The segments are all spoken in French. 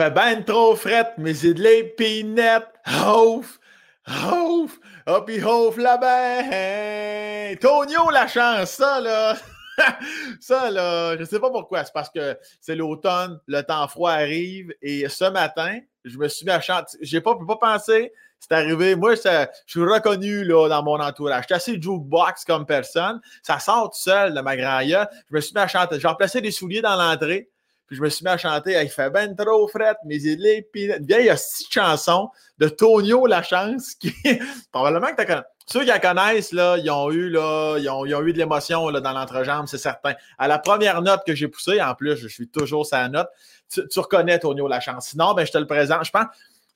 Fait ben trop frette, mais c'est de l'épinette. Ouf! Ouf! Hop, il houf là-bas! Tonio, la chance, ça, là! ça, là, je sais pas pourquoi. C'est parce que c'est l'automne, le temps froid arrive et ce matin, je me suis mis à chanter. J'ai pas, pas pensé. C'est arrivé. Moi, je suis reconnu là, dans mon entourage. Je suis assez jukebox comme personne. Ça sort tout seul de ma grand Je me suis mis à chanter. J'ai remplacé des souliers dans l'entrée. Puis je me suis mis à chanter. Il fait ben trop fret, mais il est Puis il y a six chansons de Tonio La Chance qui, probablement que tu connais. Ceux qui la connaissent, là, ils ont eu, là, ils ont, eu de l'émotion dans l'entrejambe, c'est certain. À la première note que j'ai poussée, en plus, je suis toujours sa note, tu, reconnais Tonio Lachance. Sinon, ben, je te le présente. Je pense,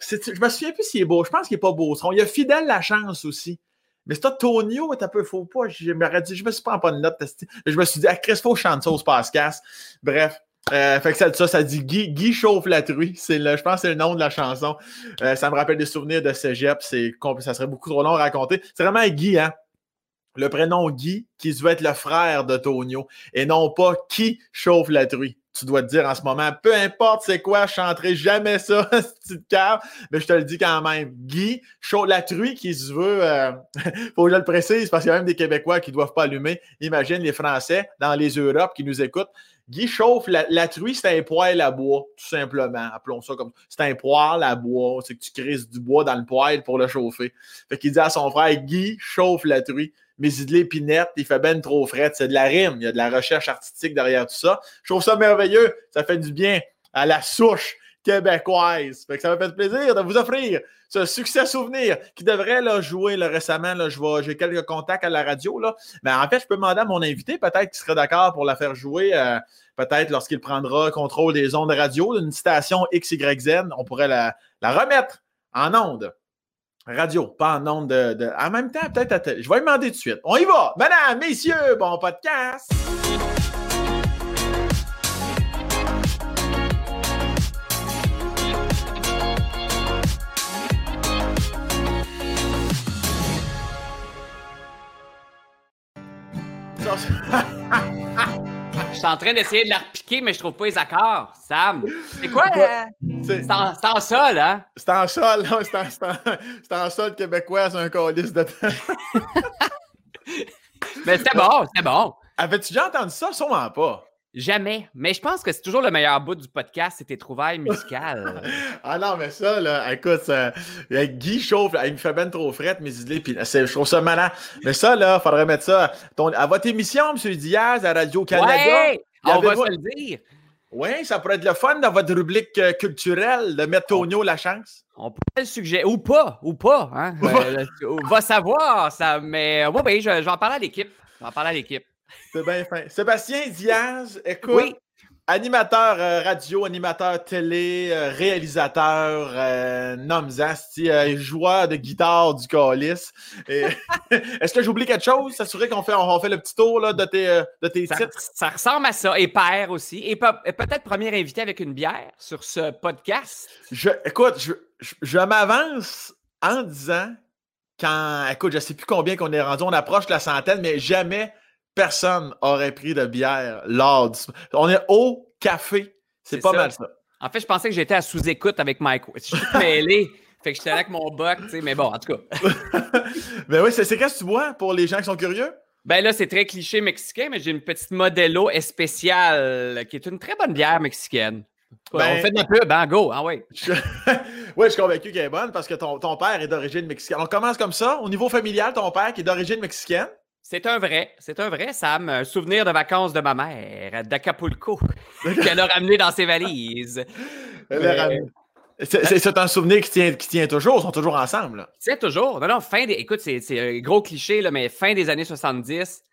je me souviens plus s'il est beau. Je pense qu'il n'est pas beau. Il y a Fidèle Lachance aussi. Mais c'est toi, Tonio, un peu faux pas. Je me me suis pas pas de note. Je me suis dit, ah, Crespo chante ça au Bref. Euh, fait que ça, ça, dit Guy, Guy chauffe la truie. C'est le, je pense que c'est le nom de la chanson. Euh, ça me rappelle des souvenirs de Cégep. C'est, ça serait beaucoup trop long à raconter. C'est vraiment Guy, hein? Le prénom Guy, qui doit être le frère de Tonio, et non pas qui chauffe la truie. Tu dois te dire en ce moment, peu importe c'est quoi, je chanterai jamais ça, petite cave, mais je te le dis quand même. Guy, chauffe la truie qui se veut, euh, faut que je le précise parce qu'il y a même des Québécois qui ne doivent pas allumer. Imagine les Français dans les Europes qui nous écoutent. Guy chauffe la, truie, c'est un poêle à bois, tout simplement. Appelons ça comme C'est un poêle à bois. C'est que tu crises du bois dans le poêle pour le chauffer. Fait qu'il dit à son frère Guy chauffe la truie. Mais il de l'épinette, il fait ben trop frais. C'est de la rime. Il y a de la recherche artistique derrière tout ça. Je trouve ça merveilleux. Ça fait du bien à la souche québécoise. Fait que ça m'a fait plaisir de vous offrir ce succès souvenir qui devrait là, jouer récemment. Là, j'ai quelques contacts à la radio. Là. Mais en fait, je peux demander à mon invité, peut-être qu'il serait d'accord pour la faire jouer, euh, peut-être lorsqu'il prendra contrôle des ondes radio d'une station XYZ, on pourrait la, remettre en ondes. Radio, pas en ondes de, En même temps, peut-être Je vais lui demander tout de suite. On y va! Madame, messieurs, bon podcast! Je suis en train d'essayer de la repiquer, mais je trouve pas les accords. Sam, c'est quoi? Euh, c'est en, sol, hein? C'est en sol, C'est en, sol québécois, c'est un colis de mais c'était bon, c'était bon. Avais-tu déjà entendu ça? Sûrement pas. Jamais. Mais je pense que c'est toujours le meilleur bout du podcast, c'est tes trouvailles musicales. ah non, mais ça, là, écoute, ça, Guy chauffe, il me fait ben trop frette, mes idées, puis je trouve ça malin. Mais ça, là, faudrait mettre ça à votre émission, M. Diaz, à Radio-Canada. Ouais, on va se le dire. Oui, ça pourrait être le fun dans votre rubrique euh, culturelle de mettre Tonio la chance. On pourrait le suggérer, ou pas, ou pas. Hein? Euh, on va savoir, ça, mais oui, ben, je, je vais en parler à l'équipe. Je vais en parler à l'équipe. C'est bien fin. Sébastien Diaz, écoute. Animateur euh, radio, animateur télé, euh, réalisateur, euh, Nomzasti, euh, joueur de guitare du Calis. Est-ce que j'oublie quelque chose? S'assurer qu'on fait, on, fait le petit tour là, de tes, de tes ça, titres? Ça ressemble à ça. Et père aussi. Et, peut-être premier invité avec une bière sur ce podcast. Je, écoute, je, je m'avance en disant quand, écoute, je ne sais plus combien qu'on est rendu, on approche la centaine, mais jamais personne aurait pris de bière lors du... On est au café. C'est pas mal ça. En fait, je pensais que j'étais à sous-écoute avec Mike. Je suis mêlé. fait que j'étais là avec mon buck, tu sais, mais bon, en tout cas. ben oui, c'est qu'est-ce que tu bois pour les gens qui sont curieux? Ben là, c'est très cliché mexicain, mais j'ai une petite Modelo spéciale qui est une très bonne bière mexicaine. Ben, on fait de la pub, hein, go, ah ouais. oui, je suis convaincu qu'elle est bonne parce que ton, ton père est d'origine mexicaine. On commence comme ça. Au niveau familial, ton père qui est d'origine mexicaine. C'est un vrai, c'est un vrai, Sam. Un souvenir de vacances de ma mère, d'Acapulco, qu'elle a ramené dans ses valises. C'est un souvenir qui tient, qui tient toujours, ils sont toujours ensemble. C'est toujours. Non, non, fin des. Écoute, c'est un gros cliché, là, mais fin des années 70,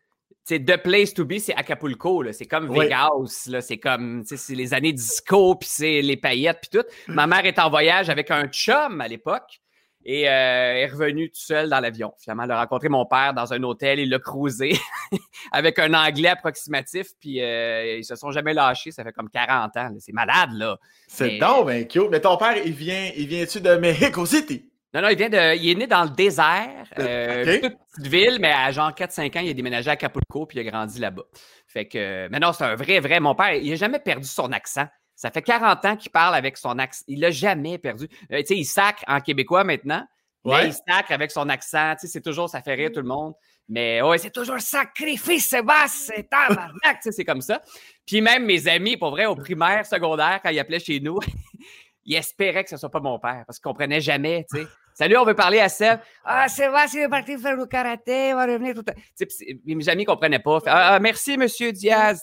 c'est The Place to Be, c'est Acapulco. C'est comme Vegas. C'est comme c'est les années disco, puis c'est les paillettes, puis tout. Ma mère est en voyage avec un chum à l'époque. Et euh, est revenu tout seul dans l'avion. Finalement, elle a rencontré mon père dans un hôtel, il l'a cruisé avec un anglais approximatif, puis euh, ils se sont jamais lâchés, ça fait comme 40 ans. C'est malade, là. C'est donc ben cute. Mais ton père, il vient, il vient-tu de Mexico City? Non, non, il vient de. Il est né dans le désert, euh, petite ville, mais à genre 4-5 ans, il a déménagé à Acapulco, puis il a grandi là-bas. Fait que. Mais non, c'est un vrai, vrai. Mon père, il n'a jamais perdu son accent. Ça fait 40 ans qu'il parle avec son accent. Il l'a jamais perdu. Euh, tu sais, il sacre en québécois maintenant, mais il sacre avec son accent. Tu sais, c'est toujours, ça fait rire tout le monde. Mais ouais, c'est toujours sacrifice, Sébastien, c'est tabarnak, tu sais, c'est comme ça. Puis même mes amis, pour vrai, au primaire, secondaire, quand ils appelaient chez nous, ils espéraient que ce soit pas mon père parce qu'ils comprenaient jamais, tu sais. Salut, on veut parler à Seb. Ah, Sébastien est parti faire le karaté, il va revenir tout Mes amis ne comprenaient pas. Ah, ah, merci, monsieur Diaz.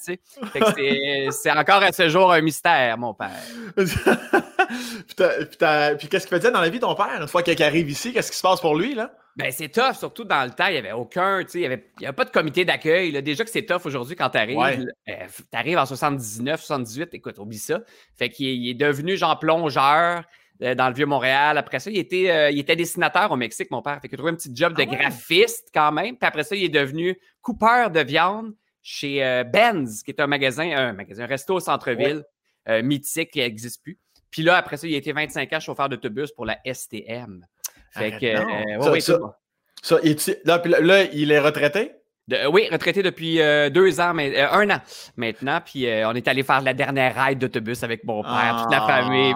C'est encore à ce jour un mystère, mon père. puis, qu'est-ce qu'il faisait dans la vie, ton père, une fois qu'il arrive ici? Qu'est-ce qui se passe pour lui, là? Ben, c'est tough, surtout dans le temps, il n'y avait aucun, tu sais, il n'y avait, avait, pas de comité d'accueil. Déjà que c'est tough aujourd'hui quand tu arrives. Euh, tu arrives en 79, 78, écoute, oublie ça. Fait qu'il est devenu genre plongeur. Euh, dans le Vieux-Montréal. Après ça, il était, euh, il était dessinateur au Mexique, mon père. Fait qu'il a trouvé un petit job de ah graphiste quand même. Puis après ça, il est devenu coupeur de viande chez euh, Benz, qui est un magasin, un magasin, un resto au centre-ville, mythique qui n'existe plus. Puis là, après ça, il a été 25 ans chauffeur d'autobus pour la STM. Fait que, ça, là, là, il est retraité? Oui, retraité depuis euh, deux ans, mais, euh, un an maintenant. Puis euh, on est allé faire la dernière ride d'autobus avec mon père, toute la famille.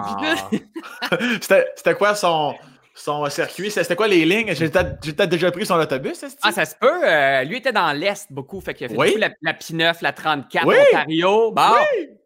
Ah. C'était quoi son, son circuit? C'était quoi les lignes? J'ai peut-être déjà pris son autobus. Ah, ça se peut. Euh, lui était dans l'Est beaucoup. Fait qu'il a fait oui. la, la P9, la 34, Ontario. Bon,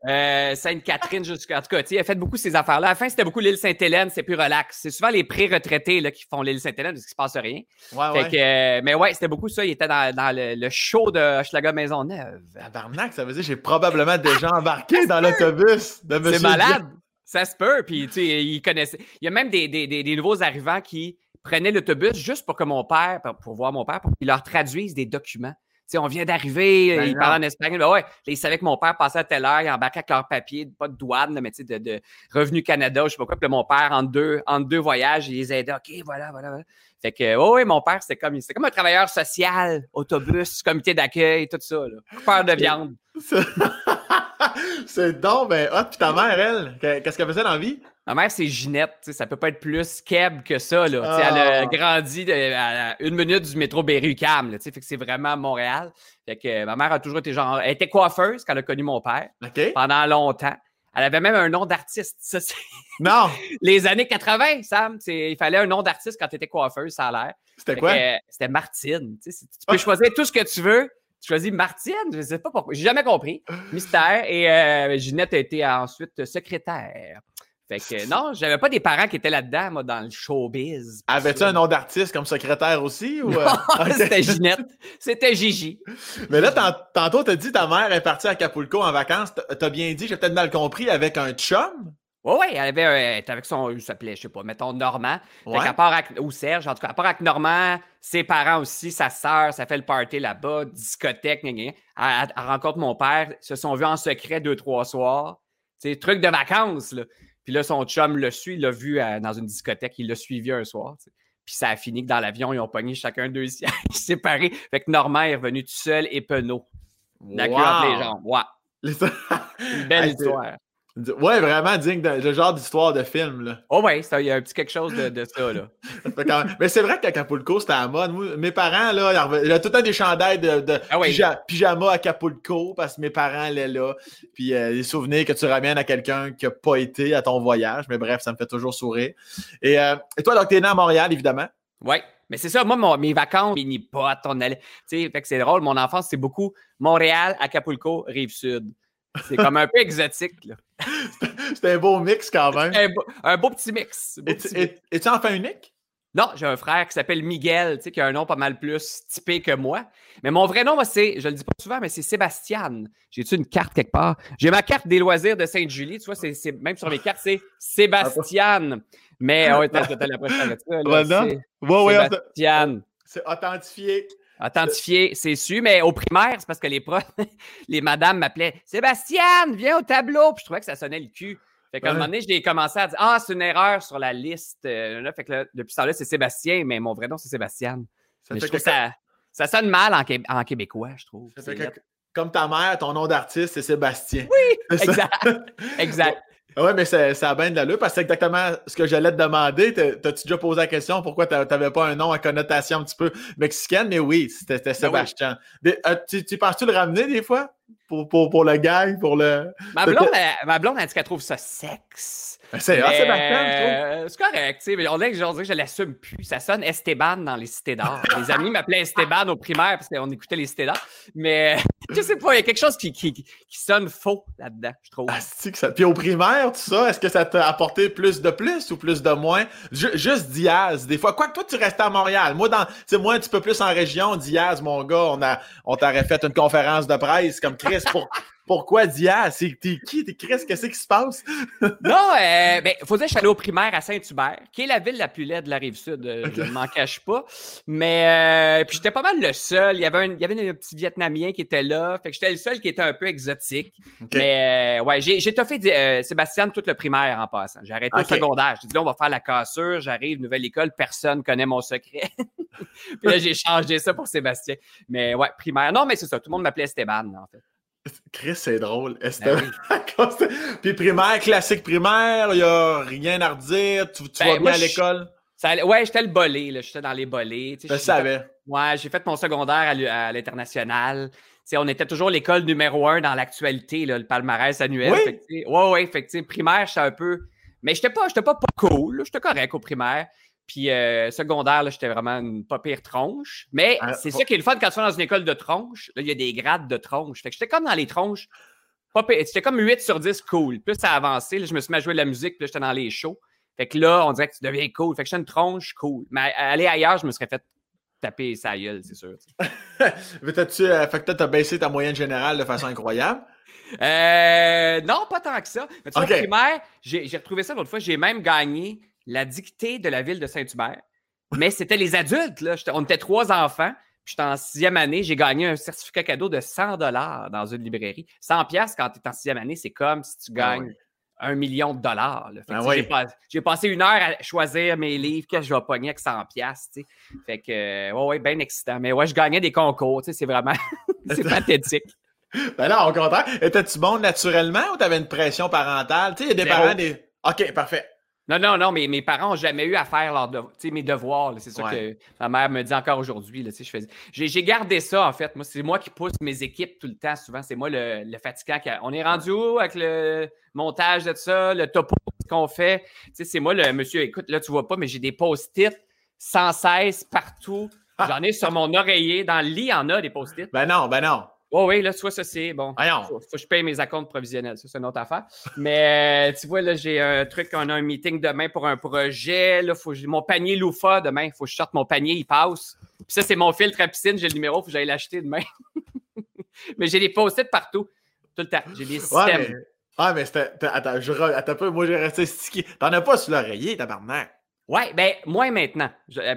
euh, Sainte-Catherine jusqu'à. En tout cas, il a fait beaucoup ces affaires-là. À la fin, c'était beaucoup l'île Sainte-Hélène. C'est plus relax. C'est souvent les pré-retraités qui font l'île Sainte-Hélène parce qu'il se passe rien. Ouais, fait Que, mais ouais, c'était beaucoup ça. Il était dans, dans le, show de Schlager Maisonneuve. Tabarnak, ça veut dire que j'ai probablement déjà embarqué dans l'autobus de C'est malade. Ça se peut. Puis, tu sais, il connaissait. Il y a même des, des, des, nouveaux arrivants qui prenaient l'autobus juste pour que mon père, pour voir mon père, pour qu'il leur traduise des documents. Sais, on vient d'arriver, ben ils parlent en espagnol. Ben ouais, ils savaient que mon père passait à telle heure, ils embarquaient avec leurs papiers, pas de douane, mais tu sais, de, de, Revenu Canada, je sais pas quoi. Puis mon père, en deux, en deux voyages, il les aidait. OK, voilà, voilà, voilà. Fait que, oui, mon père, c'était comme, comme un travailleur social, autobus, comité d'accueil, tout ça, là. Peur de viande. c'est donc, ben, hot. Puis ta mère, elle, qu'est-ce qu'elle faisait dans la vie? Ma mère, c'est Ginette. Ça peut pas être plus keb que ça. Là. Elle a ah. grandi à une minute du métro Berry-UQAM. Fait que c'est vraiment Montréal. Fait que ma mère a toujours été genre. Elle était coiffeuse quand elle a connu mon père. Pendant longtemps. Elle avait même un nom d'artiste. non! Les années 80, Sam. Il fallait un nom d'artiste quand tu étais coiffeuse, ça a l'air. C'était quoi? C'était Martine. Tu peux choisir tout ce que tu veux. Tu choisis Martine, je ne sais pas pourquoi. J'ai jamais compris. Mystère. Et euh, Ginette a été ensuite secrétaire. Fait que non, j'avais pas des parents qui étaient là-dedans, moi, dans le showbiz. Avais-tu un nom d'artiste comme secrétaire aussi? Ou... Euh? c'était Ginette. C'était Gigi. Mais là, tantôt, tu as dit ta mère est partie à Acapulco en vacances. Tu as bien dit, j'ai peut-être mal compris, avec un chum? Oui, oui, elle avait était avec son, il s'appelait, je sais pas, mettons Normand. Fait part avec, ou Serge, en tout cas, à part avec Normand, ses parents aussi, sa sœur, ça fait le party là-bas, discothèque, Elle, elle, rencontre mon père, se sont vus en secret deux, trois soirs. C'est truc de vacances, là. Puis là, son chum le suit, il l'a vu dans une discothèque, il l'a suivi un soir. Puis ça a fini que dans l'avion, ils ont pogné chacun deux sièges séparés. Fait que Normand est revenu tout seul et penaud. La wow. les jambes. Ouais. Une belle histoire. Ouais, vraiment digne de, le genre d'histoire de film. Là. Oh ouais, il y a un petit quelque chose de, ça. Là. Mais c'est vrai qu'Acapulco, c'était à mode. mes parents, là, il y a tout le temps des chandails de, de ah pyjama, à Acapulco parce que mes parents allaient là. Puis euh, les souvenirs que tu ramènes à quelqu'un qui n'a pas été à ton voyage. Mais bref, ça me fait toujours sourire. Et, euh, et toi, donc, tu es né à Montréal, évidemment. Oui. Mais c'est ça, moi, mes vacances, mini potes, on allait. Tu sais, fait que c'est drôle, mon enfance, c'est beaucoup Montréal, Acapulco, Rive-Sud. C'est comme un peu exotique. Là. C'était un beau mix quand même. Un beau, petit mix. Es-tu enfant unique? Non, j'ai un frère qui s'appelle Miguel, tu sais, qui a un nom pas mal plus typé que moi. Mais mon vrai nom, c'est, je le dis pas souvent, mais c'est Sébastien. J'ai-tu une carte quelque part? J'ai ma carte des loisirs de Sainte-Julie, tu vois, c'est, même sur mes cartes, c'est Sébastien. Mais, oh, attends, je la prochaine. Sébastien. C'est authentifié. Authentifié, c'est su, mais au primaire, c'est parce que les profs, les madames m'appelaient Sébastien, viens au tableau. Puis je trouvais que ça sonnait le cul. Fait qu'à un moment donné, j'ai commencé à dire Ah, c'est une erreur sur la liste. Euh, fait que depuis ce temps-là, c'est Sébastien, mais mon vrai nom, c'est Sébastien. Ça, je trouve ça, ça sonne mal en, québécois, je trouve. comme ta mère, ton nom d'artiste, c'est Sébastien. Oui, exact. exact. Oui, mais ça, a bien de l'allure parce que c'est exactement ce que j'allais te demander. T'as-tu déjà posé la question pourquoi tu n'avais pas un nom à connotation un petit peu mexicaine? Mais oui, c'était ben Sébastien. Euh, tu, penses-tu le ramener des fois? pour, pour, pour le gang, pour le. Ma blonde, elle, ma blonde, elle dit qu'elle trouve ça sexe. Ben, c'est euh, C'est correct. On dirait que je, je l'assume plus. Ça sonne Esteban dans les cités d'art. les amis m'appelaient Esteban au primaire parce qu'on écoutait les cités d'art. Mais je sais pas, il y a quelque chose qui, qui, qui sonne faux là-dedans, je trouve. Ah, ça... Puis au primaire, tout ça, est-ce que ça t'a apporté plus de plus ou plus de moins? juste Diaz, des fois. Quoi que toi, tu restais à Montréal. Moi, dans, moi, un petit peu plus en région, Diaz, mon gars, on, a, on t'aurait fait une conférence de presse comme Chris pour. Pourquoi Diaz? C'est t'es qui? T'es Chris? Qu'est-ce qui se passe? non, euh, ben, faut dire que je suis allé au primaire à Saint-Hubert, qui est la ville la plus laide de la rive sud. Euh, je ne m'en cache pas. Mais euh, puis j'étais pas mal le seul. Il y avait un, il y avait un petit Vietnamien qui était là. Fait que j'étais le seul qui était un peu exotique. Mais euh, ouais, j'ai, j'ai toffé Sébastien toute le primaire en passant. J'ai arrêté okay. au secondaire. J'ai dit là, on va faire la cassure. J'arrive, nouvelle école, personne connaît mon secret. puis là, j'ai changé ça pour Sébastien. Mais ouais, primaire. Non, mais c'est ça. Tout le monde m'appelait Esteban, en fait. Chris, c'est drôle. Ben Puis primaire, classique primaire, il n'y a rien à redire. Tu, tu ben, vas bien à l'école? Ouais, j'étais le bolé, j'étais dans les bolés. Je savais. ouais, j'ai fait mon secondaire à l'international. On était toujours l'école numéro un dans l'actualité, le palmarès annuel. Oui? ouais, ouais, effectivement. Primaire, j'étais un peu. Mais j'étais pas, pas, pas cool, j'étais correct au primaire. Puis euh, secondaire, j'étais vraiment une pas pire tronche. Mais ah, c'est ça qui est le fun quand tu vas dans une école de tronche. Là, il y a des grades de tronche. Fait que j'étais comme dans les tronches. C'était comme 8 sur 10 cool. Plus ça a avancé, là, je me suis mis à jouer de la musique, puis j'étais dans les shows. Fait que là, on dirait que tu deviens cool. Fait que j'étais une tronche cool. Mais aller ailleurs, je me serais fait taper sa gueule, c'est sûr. Mais tu euh, fait que t'as baissé ta moyenne générale de façon incroyable? Euh, non, pas tant que ça. Mais tu vois, primaire, j'ai retrouvé ça l'autre fois. J'ai même gagné la dictée de la ville de Saint-Hubert. Mais c'était les adultes, là. On était trois enfants. Puis j'étais en sixième année, j'ai gagné un certificat cadeau de 100 dollars dans une librairie. 100 pièces quand tu es en sixième année, c'est comme si tu ah gagnes un million de dollars. Ah j'ai, passé une heure à choisir mes livres que je vais pogner avec 100 pièces. Fait que, ouais, ouais, bien excitant. Mais ouais, je gagnais des concours. C'est vraiment, c'est pathétique. Ben non, au contraire. Étais-tu bon naturellement ou tu avais une pression parentale? Tu sais, il y a des parents des. OK, parfait. Non, non, non, mais mes parents n'ont jamais eu à faire leur mes devoirs. C'est ça que ma mère me dit encore aujourd'hui. J'ai gardé ça, en fait. Moi, c'est moi qui pousse mes équipes tout le temps. Souvent, c'est moi le, le fatigant. On est rendu où avec le montage de ça, le topo qu'on fait? C'est moi le monsieur. Écoute, là, tu vois pas, mais j'ai des post-it sans cesse partout. Ah. J'en ai sur mon oreiller. Dans le lit, il y en a des post-it. Ben non, ben non. Oh oui, là, soit ça, c'est bon. Il faut, que je paye mes accounts provisionnels. Ça, c'est une autre affaire. Mais euh, tu vois, là, j'ai un truc, on a un meeting demain pour un projet. Là, faut, mon panier loufa demain. Il faut que je sorte mon panier, il passe. Puis ça, c'est mon filtre à piscine. J'ai le numéro, il faut que j'aille l'acheter demain. mais j'ai des post-it partout. Tout le temps. J'ai des systèmes. Ah, mais, c'était. Attends, je, attends un peu. Moi, j'ai resté stické. T'en as pas sur l'oreiller, tabarnak. Ouais, ben, moi maintenant.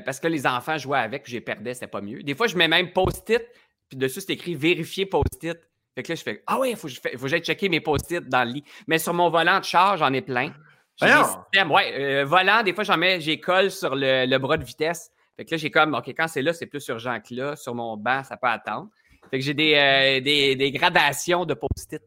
Parce que les enfants jouaient avec, j'ai perdais, c'était pas mieux. Des fois, je mets même post-it puis dessus, c'est écrit vérifier post-it. Fait que là, je fais Ah oui, il faut, que j'aille checker mes post-it dans le lit. Mais sur mon volant de charge, j'en ai plein. J'ai des systèmes. Ouais, euh, volant, des fois, j'en mets, j'ai colle sur le, bras de vitesse. Fait que là, j'ai comme OK, quand c'est là, c'est plus urgent que là. Sur mon banc, ça peut attendre. Fait que j'ai des, euh, des, gradations de post-it.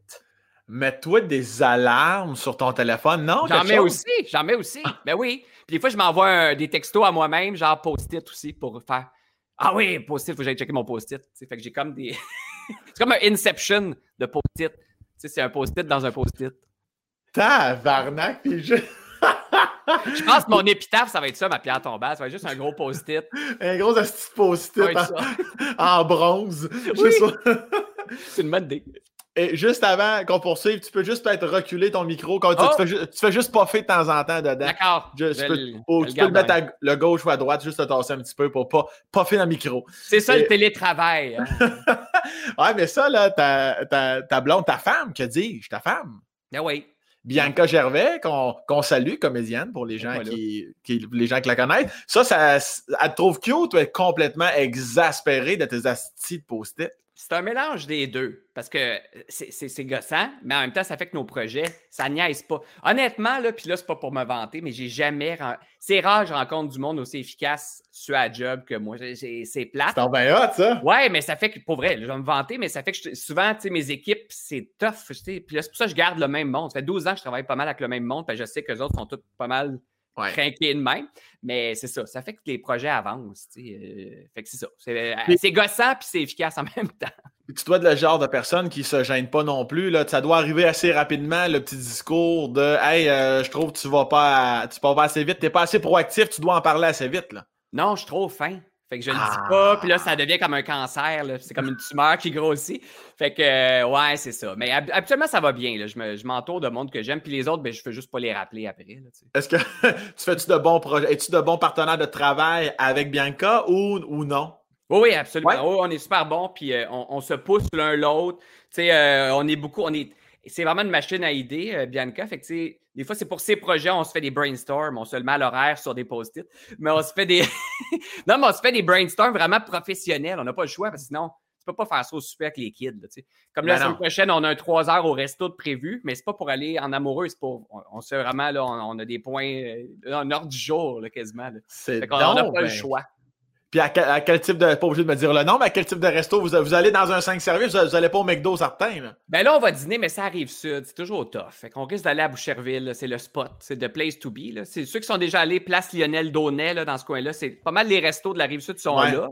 Mets-toi des alarmes sur ton téléphone, non? J'en mets aussi, j'en mets aussi. ben oui. Puis des fois, je m'envoie des textos à moi-même, genre post-it aussi, pour faire ah oui, post-it, il faut que j'aille checker mon post-it. Fait que j'ai comme des. c'est comme un Inception de post-it. C'est un post-it dans un post-it. Tabarnak, puis je. je pense que mon épitaphe, ça va être ça, ma pierre tombale. Ça va être juste un gros post-it. un gros post-it en, bronze. C'est une bonne idée. Et juste avant qu'on poursuive, tu peux juste peut-être reculer ton micro. Quand tu, oh! fais, tu, fais, juste puffer de temps en temps dedans. D'accord. Tu, peux, le mettre à le gauche ou à droite, juste te tasser un petit peu pour pas puffer dans le micro. C'est ça le télétravail. Hein. ouais, mais ça, là, ta, ta, ta blonde, ta femme, que dis-je, ta femme? Ah oui. Bianca Gervais, qu'on salue, comédienne, pour les gens, qui, les gens qui la connaissent. Ça, ça, elle te trouve cute ou est complètement exaspérée de tes astis de post-it? C'est un mélange des deux parce que c'est gossant, mais en même temps, ça fait que nos projets, ça niaise pas. Honnêtement, là, puis là, c'est pas pour me vanter, mais j'ai jamais. C'est rare que je rencontre du monde aussi efficace sur la job que moi. C'est plate. C'est bien hot, ça. Ouais, mais ça fait que, pour vrai, je vais me vanter, mais ça fait que souvent, tu sais, mes équipes, c'est tough. Puis là, c'est pour ça que je garde le même monde. Ça fait 12 ans que je travaille pas mal avec le même monde, puis je sais que les autres sont tous pas mal ouais. de même. Mais c'est ça, ça fait que les projets avancent. Euh, fait que c'est ça. C'est, euh, gossant puis c'est efficace en même temps. tu dois être le genre de personne qui se gêne pas non plus. Là. Ça doit arriver assez rapidement, le petit discours de Hey, euh, je trouve que tu vas pas tu vas pas assez vite, t'es pas assez proactif, tu dois en parler assez vite. Là. Non, je suis trop fin. Fait que je le dis pas, puis là, ça devient comme un cancer. C'est comme une tumeur qui grossit. Fait que, euh, ouais, c'est ça. Mais habituellement, ça va bien. Là. Je m'entoure de monde que j'aime, puis les autres, ben, je fais juste pas les rappeler après. Est-ce que tu fais-tu de bons projets? Es-tu de bons partenaires de travail avec Bianca ou, ou non? Oui, oui, absolument. on est super bons, puis euh, on, se pousse l'un l'autre. Euh, on est beaucoup, on est, c'est vraiment une machine à idées, euh, Bianca. Fait que, des fois, c'est pour ces projets, on se fait des brainstorms, on se le met à l'horaire sur des post-it, mais on se fait des. non, mais on se fait des brainstorms vraiment professionnels. On n'a pas le choix, parce que sinon, tu peux pas faire ça au super avec les kids. Comme la ben semaine prochaine, on a un 3 heures au resto de prévu, mais c'est pas pour aller en amoureux, c'est pour. On, sait vraiment, là, on, a des points en ordre du jour, quasiment. On n'a pas le choix. Puis à quel, type de. Pas obligé de me dire le nom, mais à quel type de resto vous, vous allez dans un 5 services, vous, n'allez pas au McDo certain. Là. Ben là, on va dîner, mais ça arrive sud. C'est toujours tough. Fait qu'on risque d'aller à Boucherville. C'est le spot. C'est the place to be. C'est ceux qui sont déjà allés place Lionel Daunet dans ce coin-là. C'est pas mal les restos de la rive sud sont là.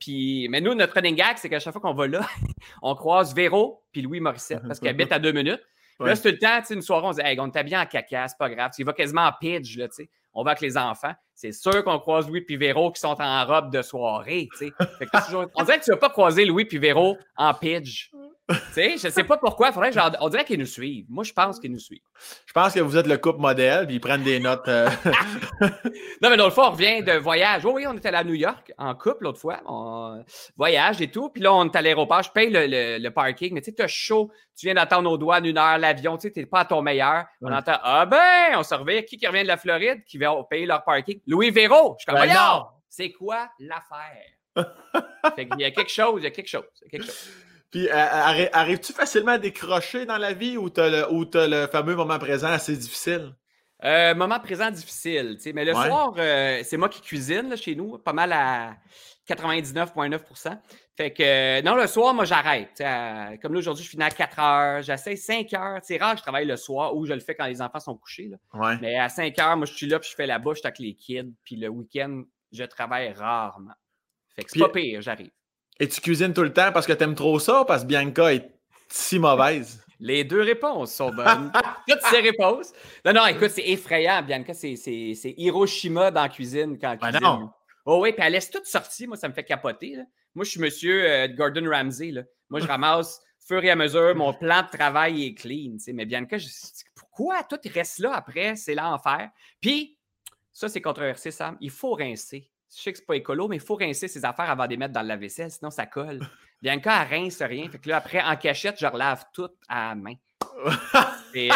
Puis, mais nous, notre running gag, c'est qu'à chaque fois qu'on va là, on croise Véro puis Louis Morissette parce qu'ils habitent à deux minutes. Là, c'est tout le temps, une soirée, on se dit, hey, on t'habille en caca, c'est pas grave. Il va quasiment en pitch, là, tu sais on va avec les enfants. C'est sûr qu'on croise Louis et Véro qui sont en robe de soirée. on dirait que tu ne vas pas croiser Louis et Véro en pidge sais, je ne sais pas pourquoi. Faudrait on dirait qu'ils nous suivent. Moi, je pense qu'ils nous suivent. Je pense que vous êtes le couple modèle, puis ils prennent des notes. Euh. non, mais l'autre fois, on revient de voyage. oui, on était allé à New York en couple l'autre fois. On... Voyage et tout. Puis là, on est à l'aéroport. Je paye le, parking. Mais tu sais, tu as chaud. Tu viens d'attendre aux doigts une heure l'avion. Tu n'es pas à ton meilleur. On entend Ah ben, on se revient. Qui qui revient de la Floride qui va payer leur parking? Louis Véro. Je suis comme ben C'est quoi l'affaire? il y a quelque chose, il y a quelque chose. Il y a quelque chose. Puis euh, arrives-tu facilement à décrocher dans la vie ou tu as, le fameux moment présent assez difficile? Euh, moment présent difficile, mais le soir, euh, c'est moi qui cuisine chez nous, pas mal à 99,9 Fait que non, le soir, moi j'arrête. comme là aujourd'hui, je finis à 4 heures, j'essaie 5 heures. C'est rare que je travaille le soir ou je le fais quand les enfants sont couchés. Mais à 5 heures, moi je suis là puis je fais la bouche avec les kids. Puis le week-end, je travaille rarement. Fait que c'est pas pire, j'arrive. Et tu cuisines tout le temps parce que tu aimes trop ça ou parce que Bianca est si mauvaise? Les deux réponses sont bonnes. Toutes ces réponses. Non, non, écoute, c'est effrayant. Bianca, c'est Hiroshima dans la cuisine quand elle ben cuisine. non. Oh oui, puis elle laisse tout sortir. Moi, ça me fait capoter. Moi, je suis monsieur euh, Gordon Ramsay. Là. Moi, je ramasse fur et à mesure. Mon plan de travail est clean. Mais Bianca, je... pourquoi tout reste là après? C'est l'enfer. Puis, ça, c'est controversé, Sam. Il faut rincer. Je sais que c'est pas écolo, mais il faut rincer ses affaires avant de les mettre dans la vaisselle, sinon ça colle. Bianca, elle rince rien. Fait que là, après, en cachette, je relave tout à la main. Et, euh...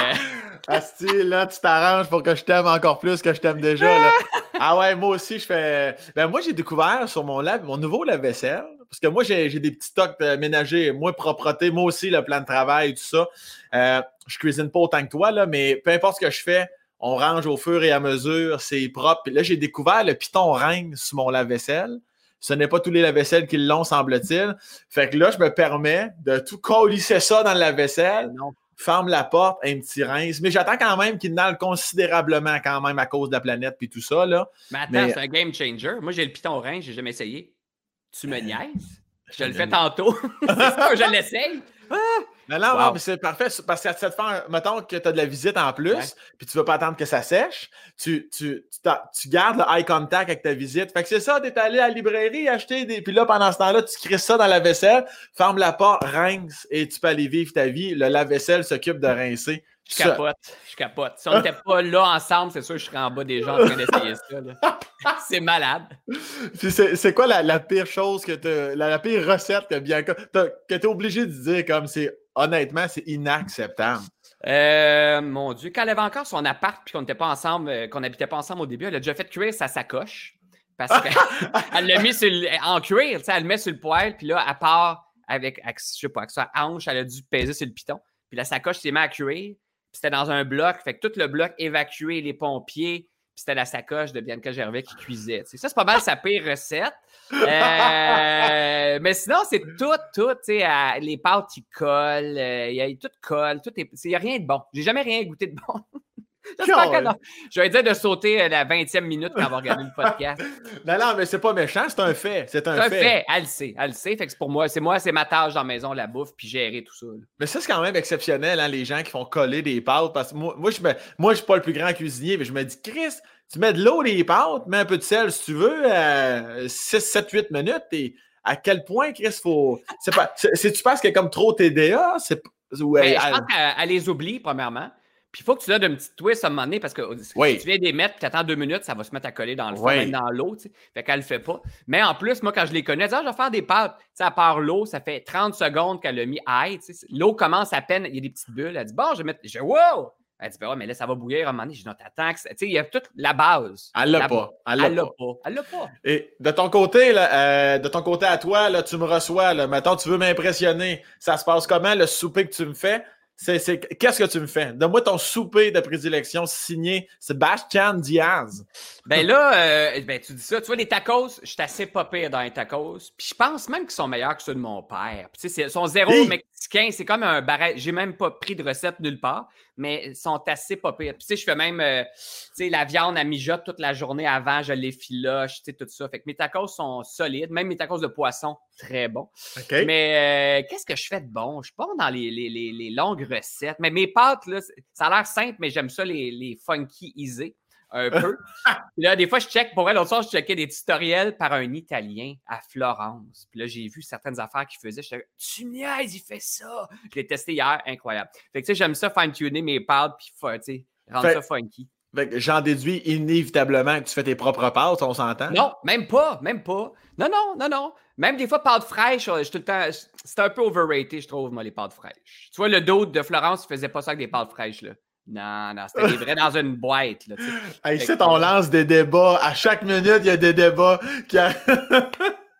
Asti, là, tu t'arranges pour que je t'aime encore plus que je t'aime déjà. Là. Ah ouais, moi aussi, je fais. Ben, moi, j'ai découvert sur mon lave, mon nouveau lave-vaisselle, parce que moi, j'ai des petits tocs ménagers, moi, propreté, moi aussi, le plan de travail, tout ça. Euh, je cuisine pas autant que toi, là, mais peu importe ce que je fais, on range au fur et à mesure, c'est propre. Puis là, j'ai découvert le piton ring sur mon lave-vaisselle. Ce n'est pas tous les lave-vaisselles qui l'ont, semble-t-il. Fait que là, je me permets de tout colisser ça dans le lave-vaisselle. Ferme la porte, un petit rince. Mais j'attends quand même qu'il n'aille considérablement quand même à cause de la planète puis tout ça. Là. Mais attends, c'est un game changer. Moi, j'ai le piton rince, j'ai jamais essayé. Tu me euh, niaises? Je le fais tantôt. je l'essaye. Ah! Non, non, mais c'est parfait parce que ça te fait, mettons que tu as de la visite en plus, puis tu ne veux pas attendre que ça sèche, tu, tu, tu, gardes le eye contact avec ta visite. Fait que c'est ça, tu es allé à la librairie acheter des. Puis là, pendant ce temps-là, tu crisses ça dans la vaisselle, ferme la porte, rince et tu peux aller vivre ta vie. Le lave-vaisselle s'occupe de rincer. Je capote, je capote. Si on n'était pas là ensemble, c'est sûr que je serais en bas des gens en train d'essayer ça. c'est malade. c'est quoi la, pire chose que tu la, la, pire recette que bien que tu es obligé de dire comme c'est honnêtement, c'est inacceptable. Euh, mon Dieu, quand elle avait encore son appart puis qu'on n'était pas ensemble, euh, qu'on n'habitait pas ensemble au début, elle a déjà fait cuire sa sacoche. Parce qu'elle l'a mis sur en cuir, elle le met sur le poêle, puis là, à part avec, avec, je sais pas, avec sa hanche, elle a dû peser sur le piton. Puis la sacoche s'est mise à cuire, puis c'était dans un bloc, fait que tout le bloc évacué, les pompiers, c'était la sacoche de Bianca Gervais qui cuisait. ça, c'est pas mal sa pire recette. Euh, mais sinon, c'est tout, tout. les pâtes, ils collent. Euh, y a, tout colle. Tout il n'y a rien de bon. J'ai jamais rien goûté de bon. Je vais dire de sauter euh, la 20e minute quand on va regarder le podcast. non, non, mais c'est pas méchant, c'est un fait. C'est un, fait. fait. Elle le sait. Elle le sait. Fait que pour moi, c'est moi, c'est ma tâche dans la maison, la bouffe, puis gérer tout ça. Mais ça, c'est quand même exceptionnel, hein, les gens qui font coller des pâtes. Parce que moi, moi je me, moi, suis pas le plus grand cuisinier, mais je me dis, Chris, tu mets de l'eau, des pâtes, mets un peu de sel si tu veux, 6, 7, 8 minutes, et à quel point, Chris, faut. C'est pas. Si tu penses qu'il y a comme trop TDA, c'est. Ouais, ben, je pense qu'elle les oublie, premièrement. Puis il faut que tu donnes un petit twist à un moment donné parce que si tu viens des mettre puis tu attends deux minutes, ça va se mettre à coller dans le fond, même dans l'eau. Fait qu'elle le fait pas. Mais en plus, moi, quand je les connais, elle dit, ah, je vais faire des pâtes. sais, à part l'eau, ça fait 30 secondes qu'elle a mis aïe. L'eau commence à peine, il y a des petites bulles. Elle dit, bon, je vais mettre. Je dis, wow! Elle dit, ben ouais, mais là, ça va bouillir à un moment donné. Je dis, non, t'attends. Tu sais, il y a toute la base. Elle l'a pas. Elle l'a pas. Elle l'a pas. Et de ton côté, là, euh, de ton côté à toi, là, tu me reçois. Là, maintenant, tu veux m'impressionner. Ça se passe comment, le souper que tu me fais? C'est, qu'est-ce que tu me fais? Donne-moi ton souper de prédilection signé Sébastien Diaz. Ben là, euh, ben tu dis ça. Tu vois, les tacos, je suis assez pas pire dans les tacos. Puis je pense même qu'ils sont meilleurs que ceux de mon père. Puis, tu sais, ils sont zéro mexicain. C'est comme un barret. J'ai même pas pris de recette nulle part, mais ils sont assez pas pires. Puis, tu sais, je fais même, euh, tu sais, la viande à mijote toute la journée avant, je les filoche, tu sais, tout ça. Fait que mes tacos sont solides. Même mes tacos de poisson, très bons. Mais euh, qu'est-ce que je fais de bon? Je suis dans les, les, les, longues recettes. Mais mes pâtes, là, ça a l'air simple, mais j'aime ça, les, les funky easy un peu. Puis là, des fois, je check, pour vrai, l'autre soir, je checkais des tutoriels par un Italien à Florence. Puis là, j'ai vu certaines affaires qu'il faisait. Je tu niaises, il fait ça. Je l'ai testé hier, incroyable. Fait que, tu sais, j'aime ça fine-tuner mes pâtes, puis, tu sais, rendre ça funky. J'en déduis inévitablement que tu fais tes propres pâtes, on s'entend? Non, même pas, même pas. Non, non, non, non. Même des fois, pâtes fraîches, je tout le temps. C'est un peu overrated, je trouve, moi, les pâtes fraîches. Tu vois, le dos de Florence, il faisait pas ça avec des pâtes fraîches, là. Non, non, c'était livré dans une boîte. Là, hey, ici, on lance des débats. À chaque minute, il y a des débats qui ah,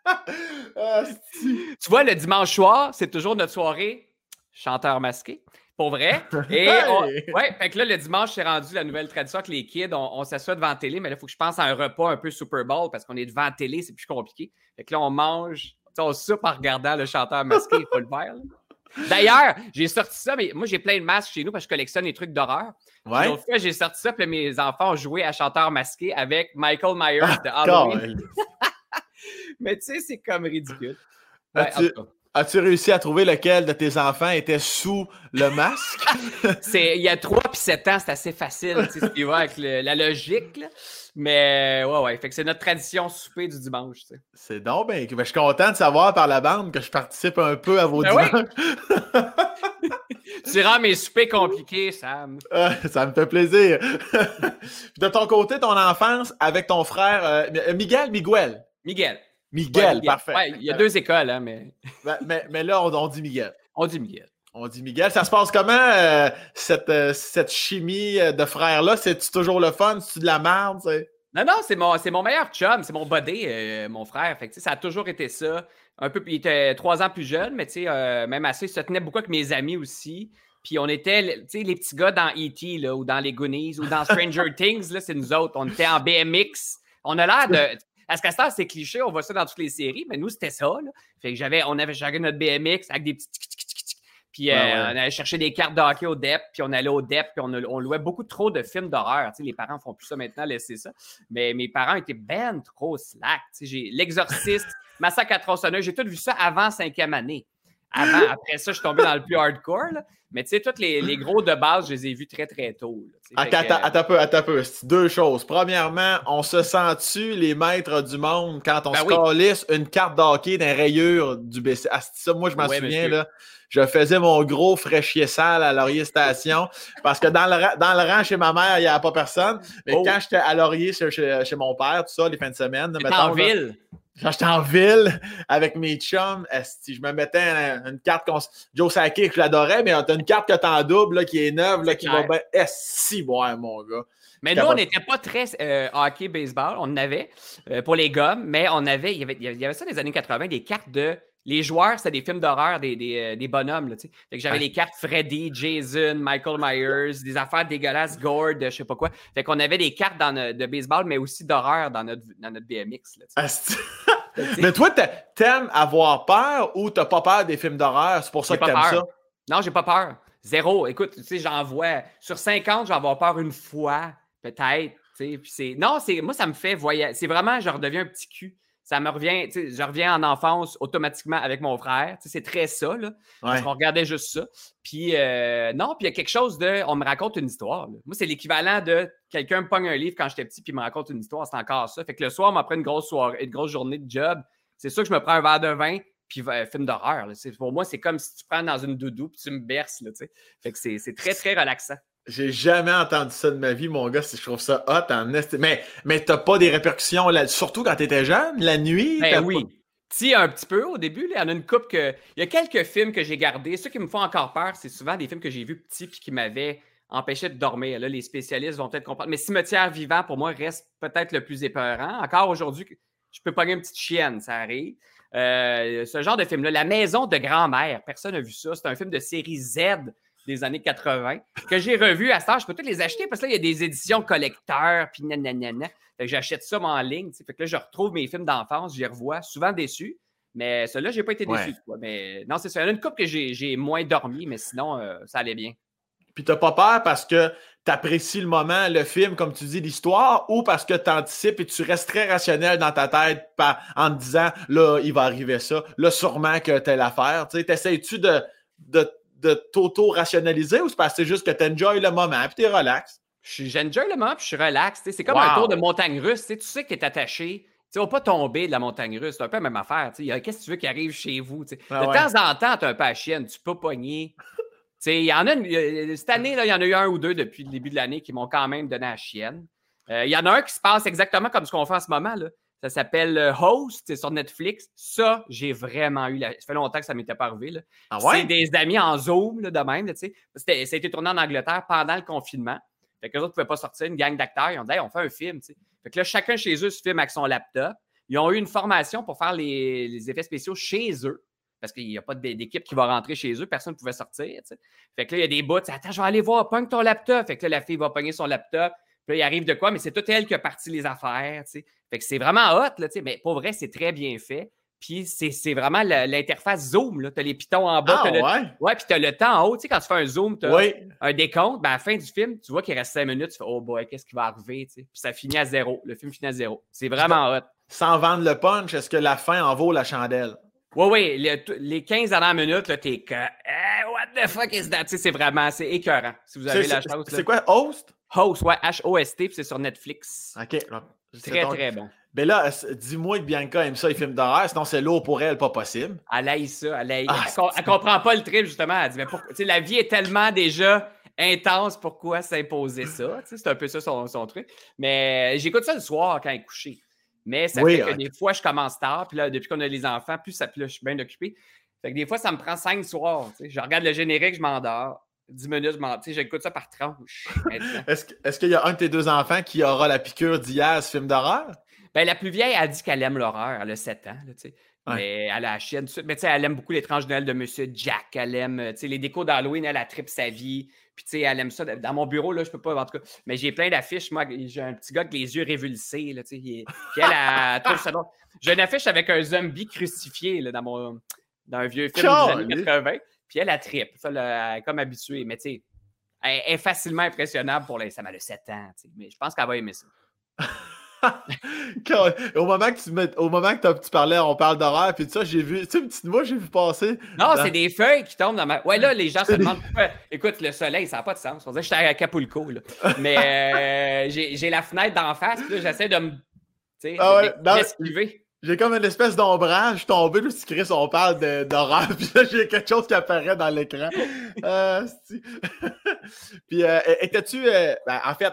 tu vois, le dimanche soir, c'est toujours notre soirée chanteur masqué. Pour vrai. Et ouais, fait que là, le dimanche, c'est rendu la nouvelle tradition que les kids, on, s'assoit devant la télé, mais là, il faut que je pense à un repas un peu Super Bowl parce qu'on est devant la télé, c'est plus compliqué. Fait que là, on mange, on soupe en regardant le chanteur masqué, il faut le faire. D'ailleurs, j'ai sorti ça, mais moi, j'ai plein de masques chez nous parce que je collectionne les trucs d'horreur. Ouais. L'autre fois, j'ai sorti ça, puis mes enfants ont joué à chanteur masqué avec Michael Myers de ah, Halloween. mais tu sais, c'est comme ridicule. As-tu réussi à trouver lequel de tes enfants était sous le masque? il y a 3 puis 7 ans, c'est assez facile, tu sais, avec la logique. Mais ouais, ouais. Fait que c'est notre tradition souper du dimanche. Tu sais. C'est donc ben, ben, je suis content de savoir par la bande que je participe un peu à vos ben dimanches. tu rends mes soupers compliqués, Sam. Ah, ça me fait plaisir. de ton côté, ton enfance avec ton frère euh, Miguel, Miguel. Miguel. Miguel, parfait. Ouais, il y a deux écoles, hein, mais... mais, mais, là, on, dit Miguel. On dit Miguel. On dit Miguel. Ça se passe comment, euh, cette, euh, cette chimie de frères-là? C'est-tu toujours le fun? C'est-tu de la merde? Non, non, c'est mon, mon meilleur chum, c'est mon buddy, mon frère. Fait ça a toujours été ça. Un peu, il était trois ans plus jeune, mais même assez, il se tenait beaucoup avec mes amis aussi. Puis on était, les petits gars dans E.T. Là, ou dans les Goonies ou dans Stranger Things, là, c'est nous autres. On était en BMX. On a l'air de. À ce cas c'est cliché, on voit ça dans toutes les séries, mais nous, c'était ça. Là. Fait que j'avais, on avait chacun notre BMX avec des petits. Puis euh, on allait chercher des cartes de hockey au DEP, puis on allait au DEP, puis on, on louait beaucoup trop de films d'horreur. les parents font plus ça maintenant, laissez ça. Mais mes parents étaient ben trop slack. J'ai L'Exorciste, Massacre à tronçonneuse, j'ai tout vu ça avant cinquième année. Avant, après ça, je suis tombé dans le plus hardcore. Mais tu sais, tous les, gros de base, je les ai vus très, très tôt. attends, attends, un peu, attends un peu. Deux choses. Premièrement, on se sent-tu les maîtres du monde quand on ben se calisse une carte d'hockey d'un rayure du BC? Ah, ça, moi, je m'en souviens, là. Je faisais mon gros fraîchier sale à Laurier Station parce que dans le, dans le rang chez ma mère, il n'y avait pas personne. Mais oh. quand j'étais à Laurier chez, chez, mon père, tout ça, les fins de semaine. en ville. Quand j'étais en ville avec mes chums, si je me mettais une, carte Joe Saki, que je l'adorais, mais t'as une carte que t'en double là, qui est neuve, là, qui va bien. si bon, mon gars. Mais nous, on n'était pas très euh, hockey, baseball. On en avait euh, pour les gommes, mais on avait il, y avait, il y avait ça dans les années 80, des cartes de les joueurs, c'était des films d'horreur, des, des, euh, bonhommes. Là, fait que j'avais les cartes Freddy, Jason, Michael Myers, des affaires dégueulasses, Gord, je sais pas quoi. Fait qu'on avait des cartes dans de baseball, mais aussi d'horreur dans notre, dans notre BMX. Là, mais toi, t'aimes avoir peur ou t'as pas peur des films d'horreur? C'est pour ça que t'aimes ça? Non, j'ai pas peur. Zéro. Écoute, tu sais, j'en vois. Sur 50, j'en avoir peur une fois, peut-être. Non, c'est moi, ça me fait voyager. C'est vraiment, je redeviens un petit cul. Ça me revient, je reviens en enfance automatiquement avec mon frère. C'est très ça, là. Parce qu'on regardait juste ça. Puis, euh, non, puis il y a quelque chose de. On me raconte une histoire. Moi, c'est l'équivalent de quelqu'un me pogne un livre quand j'étais petit, puis me raconte une histoire. C'est encore ça. Fait que le soir, on m'apprend une grosse soirée, une grosse journée de job. C'est sûr que je me prends un verre de vin, puis un euh, film d'horreur. Pour moi, c'est comme si tu prends dans une doudou, puis tu me berces. Là, fait que c'est très, très relaxant. J'ai jamais entendu ça de ma vie, mon gars. Je trouve ça hot en Mais, mais t'as pas des répercussions, là, surtout quand t'étais jeune, la nuit? Ben oui. Si, un petit peu au début. il y en a une coupe que. Il y a quelques films que j'ai gardés. Ceux qui me font encore peur, c'est souvent des films que j'ai vus petits puis qui m'avaient empêché de dormir. Là, les spécialistes vont peut-être comprendre. Mais Cimetière vivant, pour moi, reste peut-être le plus épeurant. Encore aujourd'hui, je peux pogner une petite chienne, ça arrive. Euh, ce genre de film-là. La maison de grand-mère, personne n'a vu ça. C'est un film de série Z des années 80 que j'ai revu à ça. Je peux tous les acheter parce que là, il y a des éditions collecteurs, puis nanana. j'achète ça en ligne. Fait que là, je retrouve mes films d'enfance, j'y revois, souvent déçu. Mais celui-là, je n'ai pas été déçu. Mais non, c'est ça. Il y en a une couple que j'ai moins dormi, mais sinon, euh, ça allait bien. Puis tu n'as pas peur parce que tu apprécies le moment, le film, comme tu dis, l'histoire, ou parce que tu anticipes et tu restes très rationnel dans ta tête en te disant là, il va arriver ça, là, sûrement que telle affaire. Tu essaies-tu de, de de t'auto-rationaliser ou c'est parce que c'est juste que tu enjoy le moment puis tu es relax? J'enjoy le moment puis je suis relax. C'est comme un tour de montagne russe. Tu sais que tu es attaché. Tu vas pas tomber de la montagne russe. C'est un peu la même affaire. Qu'est-ce que tu veux qui arrive chez vous? de temps en temps, tu es un peu à chienne. Tu peux pogner. Il y en a cette année, il y en a eu un ou deux depuis le début de l'année qui m'ont quand même donné à chienne. Euh, il y en a un qui se passe exactement comme ce qu'on fait en ce moment. Là. Ça s'appelle euh, Host, c'est sur Netflix. Ça, j'ai vraiment eu. La... Ça fait longtemps que ça ne m'était pas arrivé. Ah c'est des amis en Zoom, là, de même. ça a été tourné en Angleterre pendant le confinement. Fait que les autres ne pouvaient pas sortir, une gang d'acteurs. Ils ont dit on fait un film. Fait que là, chacun chez eux se filme avec son laptop. Ils ont eu une formation pour faire les, effets spéciaux chez eux. Parce qu'il n'y a pas d'équipe qui va rentrer chez eux, personne ne pouvait sortir. Fait que là, il y a des bouts. Attends, je vais aller voir, pogne ton laptop. Fait que là, la fille va pogner son laptop. Puis là, il arrive de quoi, mais c'est tout elle qui a parti les affaires. Fait que c'est vraiment hot, là, mais pour vrai, c'est très bien fait. Puis c'est vraiment l'interface Zoom. Tu as les pitons en bas. Ah, le... ouais? ouais, puis tu as le temps en haut. Tu sais, quand tu fais un Zoom, tu as un décompte. Ben, à la fin du film, tu vois qu'il reste cinq minutes. Tu fais Oh boy, qu'est-ce qui va arriver? Puis ça finit à zéro. Le film finit à zéro. C'est vraiment hot. Sans vendre le punch, est-ce que la fin en vaut la chandelle? Oui, oui. Les, 15 dernières minutes, tu es que eh, What the fuck is that? C'est vraiment c'est écœurant. Si vous avez la chance. C'est quoi, Host? Host, ouais, H-O-S-T, puis c'est sur Netflix. OK. Très, très bon. Mais là, dis-moi que Bianca aime ça, les films d'horreur, sinon c'est lourd pour elle, pas possible. Elle aime ça, elle aime. Ah, elle, comprend pas le trip, justement. Elle dit, mais pourquoi, la vie est tellement déjà intense, pourquoi s'imposer ça? C'est un peu ça son, son truc. Mais j'écoute ça le soir quand elle est couchée. Mais ça fait que des fois, je commence tard, puis là, depuis qu'on a les enfants, plus ça, plus je suis bien occupé. Fait que des fois, ça me prend cinq soirs. Je regarde le générique, je m'endors. 10 minutes, j'écoute ça par tranche. Est-ce qu'il y a un de tes deux enfants qui aura la piqûre d'hier, ce film d'horreur? Ben, la plus vieille a dit qu'elle aime l'horreur. Elle a 7 ans. Mais elle a la chienne. Mais elle aime beaucoup l'étrange Noël de Monsieur Jack. Elle aime les décos d'Halloween. Elle a trip sa vie. Puis elle aime ça. Dans mon bureau, là, je peux pas, en tout cas. Mais j'ai plein d'affiches. Moi, j'ai un petit gars avec les yeux révulsés. Là, puis elle, a trouve ça J'ai une affiche avec un zombie crucifié là, dans, mon, dans un vieux film des années 80. Puis elle, a trip. Ça, elle est comme habituée. Mais tu sais, elle est facilement impressionnable pour les. Ça m'a le 7 ans. Mais je pense qu'elle va aimer ça. au moment que tu au moment que tu parlais, on parle d'horreur, puis ça, j'ai vu, tu sais, une petite moi, j'ai vu passer. Non, c'est des feuilles qui tombent dans ma. Ouais, là, les gens se demandent pourquoi. Écoute, le soleil, ça n'a pas de sens. On dirait que j'étais à Acapulco, là. Mais euh, j'ai la fenêtre d'en face, puis là, j'essaie de me. Tu sais, ah ouais, j'ai comme une espèce d'ombrage tombé, là, si Chris, on parle d'horreur, puis là, j'ai quelque chose qui apparaît dans l'écran. Euh, puis, euh, étais-tu, euh, ben, en fait,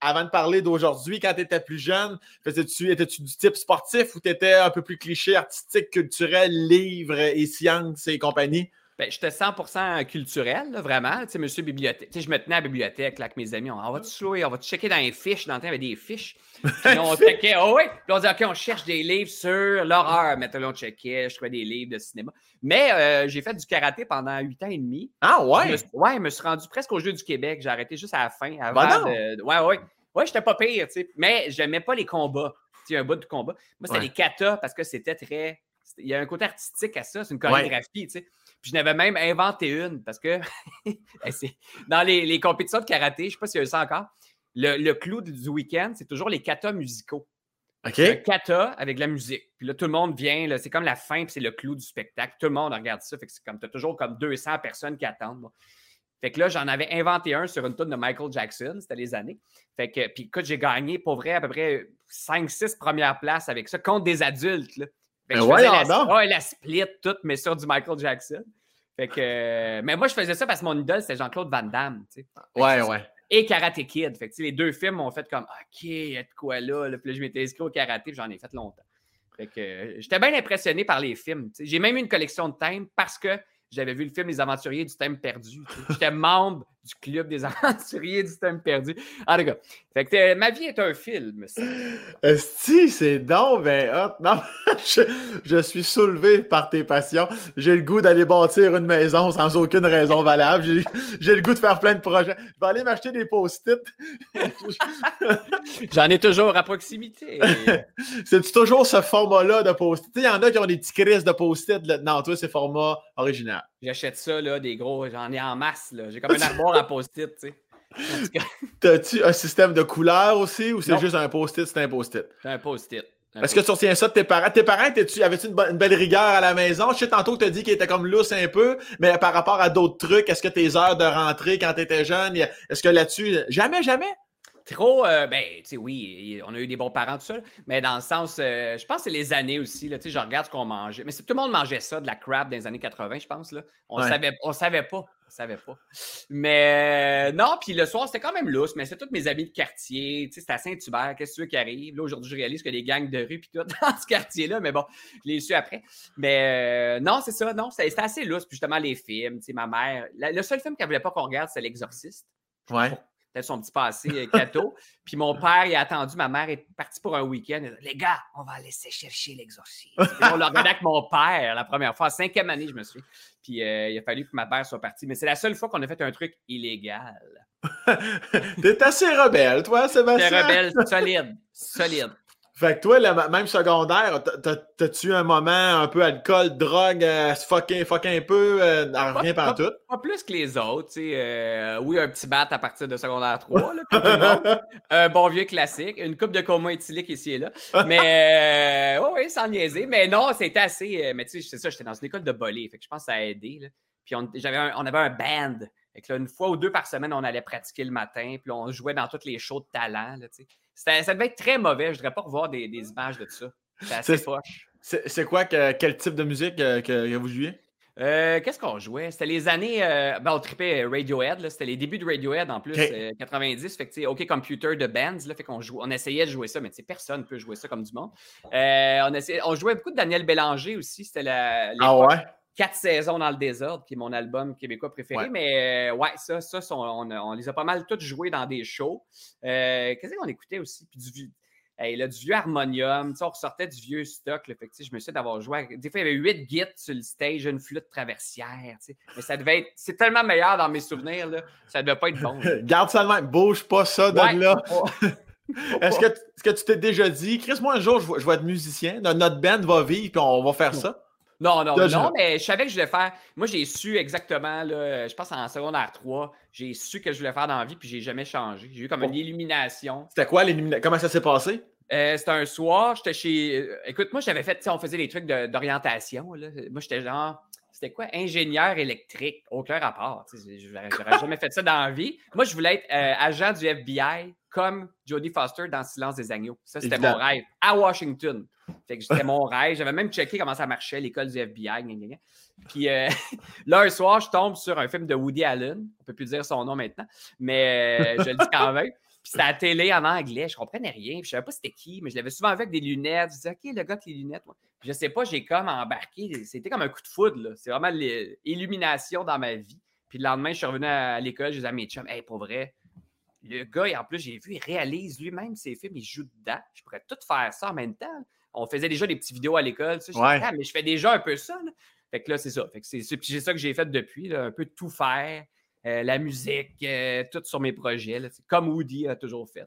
avant de parler d'aujourd'hui, quand tu étais plus jeune, faisais-tu, étais-tu du type sportif ou tu étais un peu plus cliché, artistique, culturel, livre et sciences et compagnie? Ben, j'étais 100% culturel, vraiment. Tu sais, monsieur bibliothèque. Tu sais, je me tenais à la bibliothèque là, avec mes amis. On, va te jouer, on va te checker dans les fiches. Dans le temps, il y avait des fiches. Puis on checkait, oh oui. Puis on disait, OK, on cherche des livres sur l'horreur. Maintenant, on checkait, je trouvais des livres de cinéma. Mais euh, j'ai fait du karaté pendant huit ans et demi. Ah ouais? Je ouais, je me suis rendu presque au Jeu du Québec. J'ai arrêté juste à la fin. Avant bah de... Ouais, ouais. Ouais, j'étais pas pire, tu sais. Mais j'aimais pas les combats. Tu sais, un bout de combat. Moi, c'était les katas parce que c'était très Il y a un côté artistique à ça, c'est une chorégraphie, tu sais. Puis je n'avais même inventé une parce que dans les, compétitions de karaté, je ne sais pas s'il y a ça encore, le, clou du week-end, c'est toujours les katas musicaux. OK. Un kata avec la musique. Puis là, tout le monde vient, c'est comme la fin, puis c'est le clou du spectacle. Tout le monde regarde ça. Fait que c'est comme, tu as toujours comme 200 personnes qui attendent. Fait que là, j'en avais inventé un sur une tune de Michael Jackson, c'était les années. Fait que, puis écoute, j'ai gagné pour vrai à peu près 5-6 premières places avec ça contre des adultes. Là. Fait que ben la, la split, tout, mais sur du Michael Jackson. Fait que, mais moi, je faisais ça parce que mon idole, c'était Jean-Claude Van Damme. Tu sais. Ouais, ouais. Et Karate Kid. Fait que, les deux films m'ont fait comme, OK, il y a de quoi là. Puis là, je m'étais inscrit au karaté, j'en ai fait longtemps. Fait que, j'étais bien impressionné par les films. J'ai même eu une collection de thèmes parce que j'avais vu le film Les Aventuriers du thème perdu. J'étais membre du club des Aventuriers du thème perdu. En tout cas, fait que euh, ma vie est un film. Si, c'est donc ben hop. Non, je, suis soulevé par tes passions. J'ai le goût d'aller bâtir une maison sans aucune raison valable. J'ai le goût de faire plein de projets. Je vais aller m'acheter des post-it. J'en ai toujours à proximité. C'est toujours ce format-là de post-it? Il y en a qui ont des petits crises de post-it. Non, toi, c'est format original. J'achète ça, là, des gros, j'en ai en masse. J'ai comme un armoire à post-it, tu sais. T'as-tu un système de couleurs aussi ou c'est juste un post-it, c'est un post-it? C'est un post-it. Est-ce que tu retiens ça de tes parents? Tes parents, avais-tu une, une, belle rigueur à la maison? Je sais tantôt que tu as dit qu'ils étaient comme lousse un peu, mais par rapport à d'autres trucs, est-ce que tes heures de rentrée quand tu étais jeune, est-ce que là-dessus, jamais, jamais? Trop, euh, ben, tu sais, oui, on a eu des bons parents, tout ça, mais dans le sens, euh, je pense que c'est les années aussi, là, tu sais, je regarde ce qu'on mangeait. Mais tout le monde mangeait ça, de la crab dans les années 80, je pense, là. On savait, on savait pas, on savait pas. Mais euh, non, puis le soir, c'était quand même lousse, mais c'est tous mes amis de quartier, tu sais, c'était à Saint-Hubert, qu'est-ce que tu veux qui arrive? Là, aujourd'hui, je réalise que les gangs de rue, puis tout, dans ce quartier-là, mais bon, je l'ai su après. Mais non, c'est ça, non, c'était assez lousse, puis justement, les films, tu sais, ma mère, le seul film qu'elle voulait pas qu'on regarde, c'est L'Exorciste. Ouais peut-être son petit passé euh, cateau. Puis mon père, il a attendu, ma mère est partie pour un week-end. Les gars, on va laisser chercher l'exorcisme. on l'a regardé avec mon père la première fois, cinquième année, je me suis. Puis euh, il a fallu que ma mère soit partie. Mais c'est la seule fois qu'on a fait un truc illégal. T'es assez rebelle, toi, Sébastien. T'es rebelle, solide, solide. Fait que toi, même secondaire, t'as-tu un moment un peu alcool, drogue, euh, fucking, un peu, euh, rien pas, tout? Pas plus que les autres, tu sais. Euh, oui, un petit bat à partir de secondaire 3, là, un bon vieux classique, une coupe de coma éthylique ici et là. Mais, euh, oui, sans niaiser. Mais non, c'était assez, mais tu sais, c'est ça, j'étais dans une école de bolé, fait que je pense que ça a aidé, là. Puis on, on avait un band. Fait que là, une fois ou deux par semaine, on allait pratiquer le matin, puis on jouait dans toutes les shows de talent, là, tu sais ça devait être très mauvais. Je ne voudrais pas revoir des, images de ça. C'est assez C'est quoi, quel type de musique euh, que, vous jouiez? Euh, qu'est-ce qu'on jouait? C'était les années. Euh, ben, on tripait Radiohead. C'était les débuts de Radiohead en plus, 90. Fait que, OK Computer de Bands. Là, fait qu'on on essayait de jouer ça, mais personne ne peut jouer ça comme du monde. on, essayait, on jouait beaucoup de Daniel Bélanger aussi. C'était la. Ah ouais? Quatre saisons dans le désordre, qui est mon album québécois préféré. Mais euh, ouais, ça, ça on, les a pas mal tous joués dans des shows. Euh, qu'est-ce qu'on écoutait aussi? Puis du, du vieux harmonium, on ressortait du vieux stock. Là, fait je me suis d'avoir joué. Des fois, il y avait huit gits sur le stage, une flûte traversière. Mais ça devait être. C'est tellement meilleur dans mes souvenirs. Là, ça devait pas être bon. Garde ça même. Bouge pas ça de là. Est-ce que, que, tu t'es déjà dit, Chris, moi un jour, je vais, être musicien, notre band va vivre, puis on va faire ça? Non, non, non, mais je savais que je voulais faire. Moi, j'ai su exactement, là, je pense en secondaire 3, j'ai su que je voulais faire dans la vie, puis j'ai jamais changé. J'ai eu comme une illumination. C'était quoi l'illumination? Comment ça s'est passé? Euh, c'était un soir, j'étais chez. Euh, écoute, moi, j'avais fait, on faisait des trucs d'orientation. Moi, j'étais genre c'était quoi? Ingénieur électrique. Aucun rapport. Je n'aurais jamais fait ça dans la vie. Moi, je voulais être euh, agent du FBI comme Jodie Foster dans Silence des agneaux. Ça, c'était mon rêve. À Washington. C'était mon rêve. J'avais même checké comment ça marchait, l'école du FBI. Puis euh, là, un soir, je tombe sur un film de Woody Allen. On ne peut plus dire son nom maintenant, mais euh, je le dis quand même. Puis c'était à la télé en anglais, je comprenais rien. Puis je savais pas c'était qui, mais je l'avais souvent avec des lunettes. Je disais, OK, le gars avec les lunettes. Puis je sais pas, j'ai comme embarqué. C'était comme un coup de foudre. C'est vraiment l'illumination dans ma vie. Puis le lendemain, je suis revenu à l'école, je disais à mes chums, hey, pour vrai, le gars, en plus, j'ai vu, il réalise lui-même ses films, il joue dedans. Je pourrais tout faire ça en même temps. On faisait déjà des petites vidéos à l'école. Tu ah, mais je fais déjà un peu ça. Fait que là, c'est ça. Fait que c'est ça que j'ai fait depuis, un peu tout faire. Euh, la musique, euh, tout sur mes projets, comme Woody a toujours fait.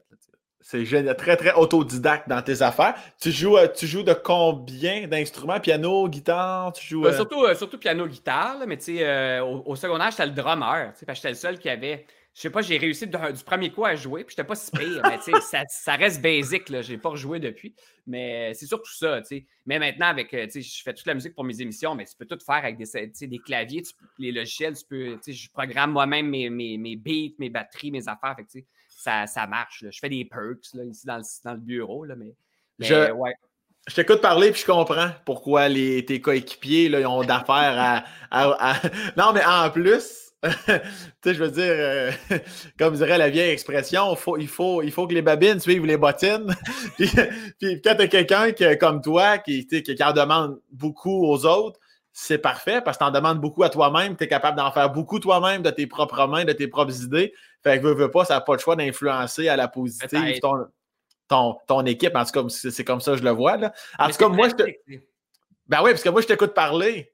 C'est très, très autodidacte dans tes affaires. Tu joues, euh, tu joues de combien d'instruments? Piano, guitare? Tu joues, euh, surtout, surtout piano, guitare, mais tu sais, au, au, secondaire, j'étais le drummer, parce que j'étais le seul qui avait je sais pas, j'ai réussi du premier coup à jouer, puis j'étais pas si pire, mais ça, ça reste basic, là, j'ai pas rejoué depuis, mais c'est surtout ça, tu sais. Mais maintenant, avec, euh, tu sais, je fais toute la musique pour mes émissions, mais tu peux tout faire avec des, des claviers, les logiciels, tu peux, tu sais, je programme moi-même mes, mes, mes, beats, mes batteries, mes affaires, fait que, ça, ça marche, là. Je fais des perks, là, ici dans le, dans le bureau, là, mais, je... ouais. Je t'écoute parler puis je comprends pourquoi les, tes coéquipiers là, ils ont d'affaires à, Non, mais en plus, tu sais, je veux dire, euh, comme dirait la vieille expression, faut, il, faut, il faut que les babines suivent les bottines. puis, puis, quand tu as quelqu'un comme toi qui, qui en demande beaucoup aux autres, c'est parfait parce que tu en demandes beaucoup à toi-même. Tu es capable d'en faire beaucoup toi-même de tes propres mains, de tes propres idées. Fait que veux, veux pas, ça n'a pas le choix d'influencer à la positive ton, ton, équipe. En tout cas, c'est comme ça que je le vois. Là. En tout cas, moi, je te... Ben oui, parce que moi, je t'écoute parler.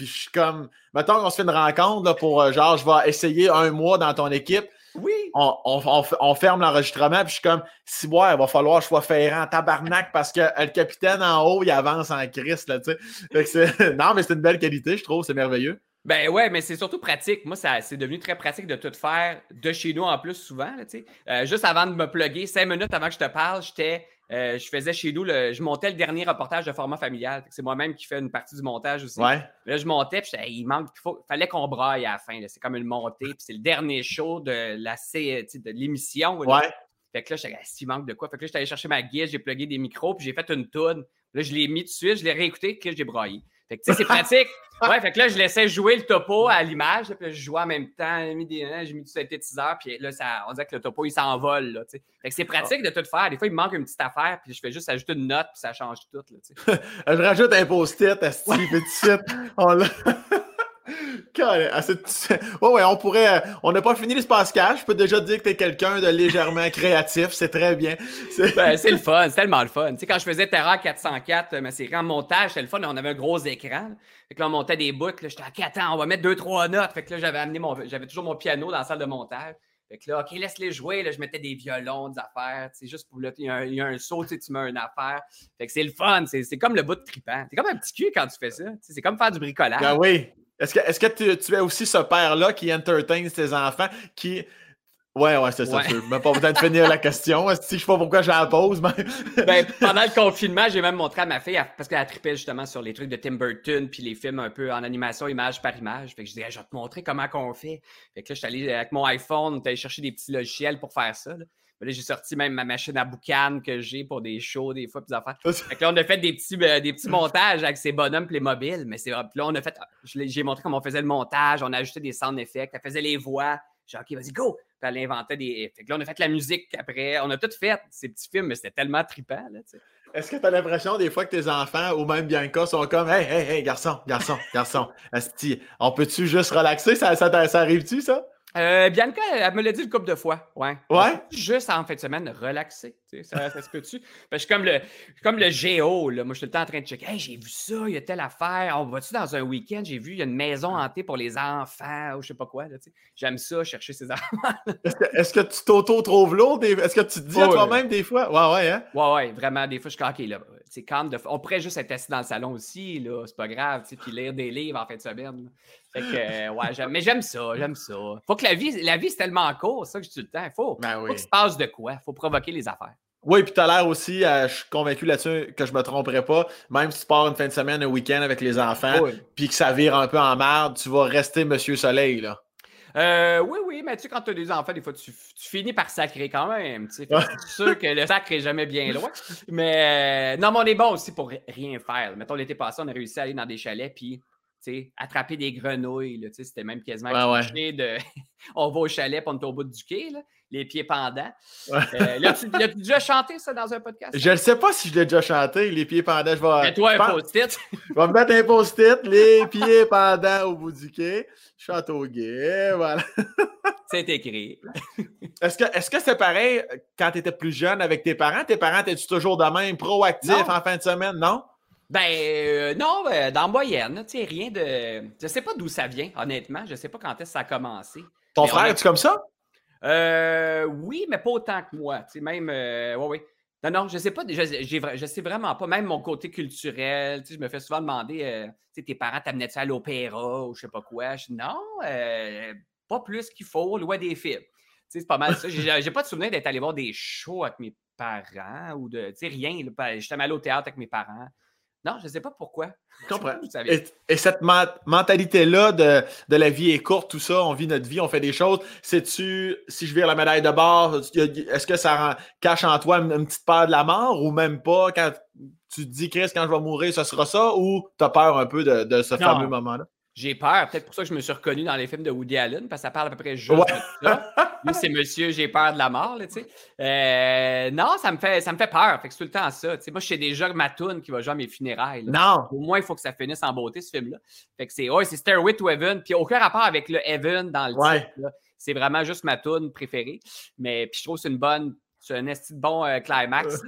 Puis je suis comme, mettons qu'on se fait une rencontre là, pour euh, genre, je vais essayer un mois dans ton équipe. Oui. On, ferme l'enregistrement, puis je suis comme, si ouais, il va falloir que je sois ferrant, tabarnak, parce que euh, le capitaine en haut, il avance en Christ, là, tu sais. non, mais c'est une belle qualité, je trouve, c'est merveilleux. Ben ouais, mais c'est surtout pratique. Moi, ça, c'est devenu très pratique de tout faire de chez nous en plus souvent. Là, euh, juste avant de me plugger, cinq minutes avant que je te parle, j'étais euh, je faisais chez nous, je montais le dernier reportage de format familial. C'est moi-même qui fais une partie du montage aussi. Là, je montais, puis il manque, il fallait qu'on braille à la fin. C'est comme une montée, puis c'est le dernier show de la de l'émission. Ouais. Fait que là, j'étais, s'il manque de quoi? Fait que là, j'étais allé chercher ma guide, j'ai plugué des micros, puis j'ai fait une toune. Là, je l'ai mis tout de suite, je l'ai réécouté, puis j'ai braillé. Fait que, tu sais, c'est pratique. Ouais, fait que là, je laissais jouer le topo à l'image, puis je jouais en même temps, j'ai mis, des, hein, j'ai mis du synthétiseur, puis là, ça, on dirait que le topo, il s'envole, là, tu sais. Fait que c'est pratique de tout faire. Des fois, il me manque une petite affaire, puis je fais juste ajouter une note, puis ça change tout, là, tu sais. je rajoute un post-it, à ce On l'a... ouais, on pourrait. Euh, on n'a pas fini l'espace cash. Je peux déjà dire que tu es quelqu'un de légèrement créatif. C'est très bien. C'est ben, le fun. C'est tellement le fun. Tu sais, quand je faisais Terra 404, ma série en montage, c'était le fun. On avait un gros écran. Fait que là, on montait des bouts. J'étais à 4 ans, on va mettre deux, trois notes. Fait que là, j'avais amené mon. J'avais toujours mon piano dans la salle de montage. Fait que là, OK, laisse-les jouer. Là, je mettais des violons, des affaires. C'est juste pour là, il y, a un, y a un saut, tu mets une affaire. Fait que c'est le fun. C'est comme le bout de tripant. C'est comme un petit cul quand tu fais ça. C'est comme faire du bricolage. Ben oui. Est-ce que, est que tu, es aussi ce père-là qui entertain ses enfants, qui. Ouais, ouais, c'est ça. Je même pas besoin de finir la question. Si je sais pas pourquoi je la pose, mais. ben, pendant le confinement, j'ai même montré à ma fille, parce qu'elle a trippé justement sur les trucs de Tim Burton, puis les films un peu en animation, image par image. Fait que je disais, je vais te montrer comment qu'on fait. Fait que là, je suis allé avec mon iPhone, allé chercher des petits logiciels pour faire ça. Là, j'ai sorti même ma machine à boucan que j'ai pour des shows, des fois, puis affaires. Fait que là, on a fait des petits, euh, des petits montages avec ces bonhommes les mobiles. Mais c'est là, on a fait. J'ai montré comment on faisait le montage, on a ajouté des sound effects, elle faisait les voix. J'ai dit, OK, vas-y, go! Puis elle inventait des. Fait que là, on a fait la musique après. On a tout fait, ces petits films, mais c'était tellement trippant. Est-ce que tu as l'impression des fois que tes enfants ou même Bianca sont comme Hey, hey, hey, garçon, garçon, garçon, on peut-tu juste relaxer? Ça, ça, ça arrive-tu, ça? Euh, Bianca, elle me l'a dit une couple de fois. Ouais. Ouais? Juste en fin de semaine, relaxer. Ça, ça se peut-tu? Parce que comme le, comme le géo, là, moi, je suis tout le temps en train de checker. Hey, j'ai vu ça, il y a telle affaire. On va-tu dans un week-end? J'ai vu, il y a une maison hantée pour les enfants ou je sais pas quoi. J'aime ça, chercher ces enfants. Est-ce que, tu t'auto-trouves lourd? Est-ce que tu te dis à toi-même des fois? Ouais, ouais, hein? Ouais, ouais, vraiment. Des fois, je suis OK, là. C'est calme. De... On pourrait juste être assis dans le salon aussi, là. C'est pas grave, puis lire des livres en fin de semaine. Fait que, euh, ouais, mais j'aime ça, j'aime ça. Faut que la vie, la vie, c'est tellement court, ça que je dis tout le temps. Il faut, ben faut qu'il se passe de quoi? Il faut provoquer les affaires. Oui, puis tu as l'air aussi, euh, je suis convaincu là-dessus que je me tromperai pas. Même si tu pars une fin de semaine, un week-end avec les enfants, puis que ça vire un peu en merde, tu vas rester Monsieur Soleil, là. Euh, oui, oui, mais tu sais, quand tu as des enfants, des fois, tu, finis par sacrer quand même. Tu sais, c'est sûr que le sacre est jamais bien loin. Mais non, mais on est bon aussi pour rien faire. Mettons, l'été passé, on a réussi à aller dans des chalets, puis attraper des grenouilles. C'était même quasiment de. on va au chalet, puis on est au bout du quai, là, les pieds pendants. Euh, là, tu as déjà chanté ça dans un podcast? Je ne sais pas si je l'ai déjà chanté, les pieds pendants. Je vais. Mets-toi un post-it. je vais me mettre un post-it, les pieds pendants au bout du quai. Chante au gay, voilà. C'est écrit. Est-ce que c'est pareil quand tu étais plus jeune avec tes parents? Tes parents, étais-tu toujours de même proactif en fin de semaine? Non? Ben euh, non, ben, dans moyenne, tu sais, rien de. Je sais pas d'où ça vient, honnêtement. Je sais pas quand est-ce que ça a commencé. Ton frère, est-tu comme ça? Euh, oui, mais pas autant que moi. Même, euh, ouais, oui. Non, non, je sais pas, je, je sais vraiment pas, même mon côté culturel, je me fais souvent demander, euh, tes parents t'amenaient-tu à l'opéra ou je sais pas quoi? Je non, euh, pas plus qu'il faut, loin des films. C'est pas mal ça. J'ai pas de souvenir d'être allé voir des shows avec mes parents ou de, tu sais, rien. J'étais allé au théâtre avec mes parents. Non, je ne sais pas pourquoi. Je comprends. Et, cette mentalité-là de, la vie est courte, tout ça, on vit notre vie, on fait des choses. Sais-tu, si je vire la médaille de bord, est-ce que ça cache en toi une, petite peur de la mort ou même pas? Quand tu te dis, Chris, quand je vais mourir, ce sera ça ou tu as peur un peu de, ce fameux moment-là? J'ai peur. Peut-être pour ça que je me suis reconnu dans les films de Woody Allen, parce que ça parle à peu près juste de ça. Lui, c'est monsieur, j'ai peur de la mort, tu sais. Euh, non, ça me, fait, ça me fait peur. Fait que c'est tout le temps ça. moi, je sais déjà ma toune qui va jouer à mes funérailles. Non. Au moins, il faut que ça finisse en beauté, ce film-là. Fait que c'est, ouais, c'est Stairway to Heaven. Puis aucun rapport avec le Heaven dans le titre. C'est vraiment juste ma tune préférée. Mais puis je trouve que c'est une bonne, c'est un esti bon euh, climax.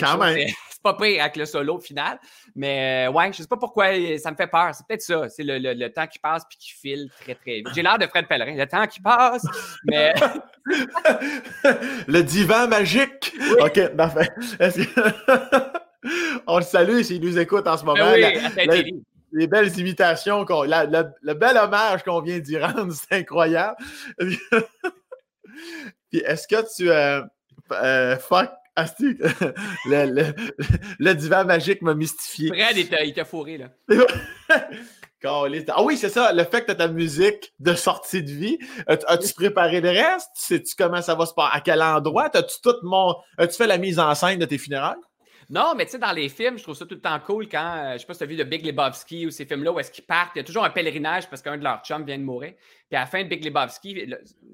Quand même. C'est pas pire avec le solo final. Mais euh, ouais, je sais pas pourquoi ça me fait peur. C'est peut-être ça. C'est le, temps qui passe puis qui file très, très vite. J'ai l'air de Fred Pellerin. Le temps qui passe, mais. le divan magique. OK, parfait. On le salue s'il nous écoute en ce moment. Ben oui, les belles imitations, le bel hommage qu'on vient d'y rendre, c'est incroyable. Puis est-ce que tu. Euh, euh, fuck ah, le, le, le, divan magique m'a mystifié. Fred, il t'a fourré, là. ah oui, c'est ça, le fait que tu as ta musique de sortie de vie. As-tu préparé le reste? Sais-tu comment ça va se passer? À quel endroit? As-tu tout mon. As-tu fait la mise en scène de tes funérailles? Non, mais tu sais, dans les films, je trouve ça tout le temps cool quand, euh, je sais pas si tu as vu de Big Lebowski ou ces films-là où est-ce qu'ils partent, il y a toujours un pèlerinage parce qu'un de leurs chums vient de mourir. Puis à la fin de Big Lebowski,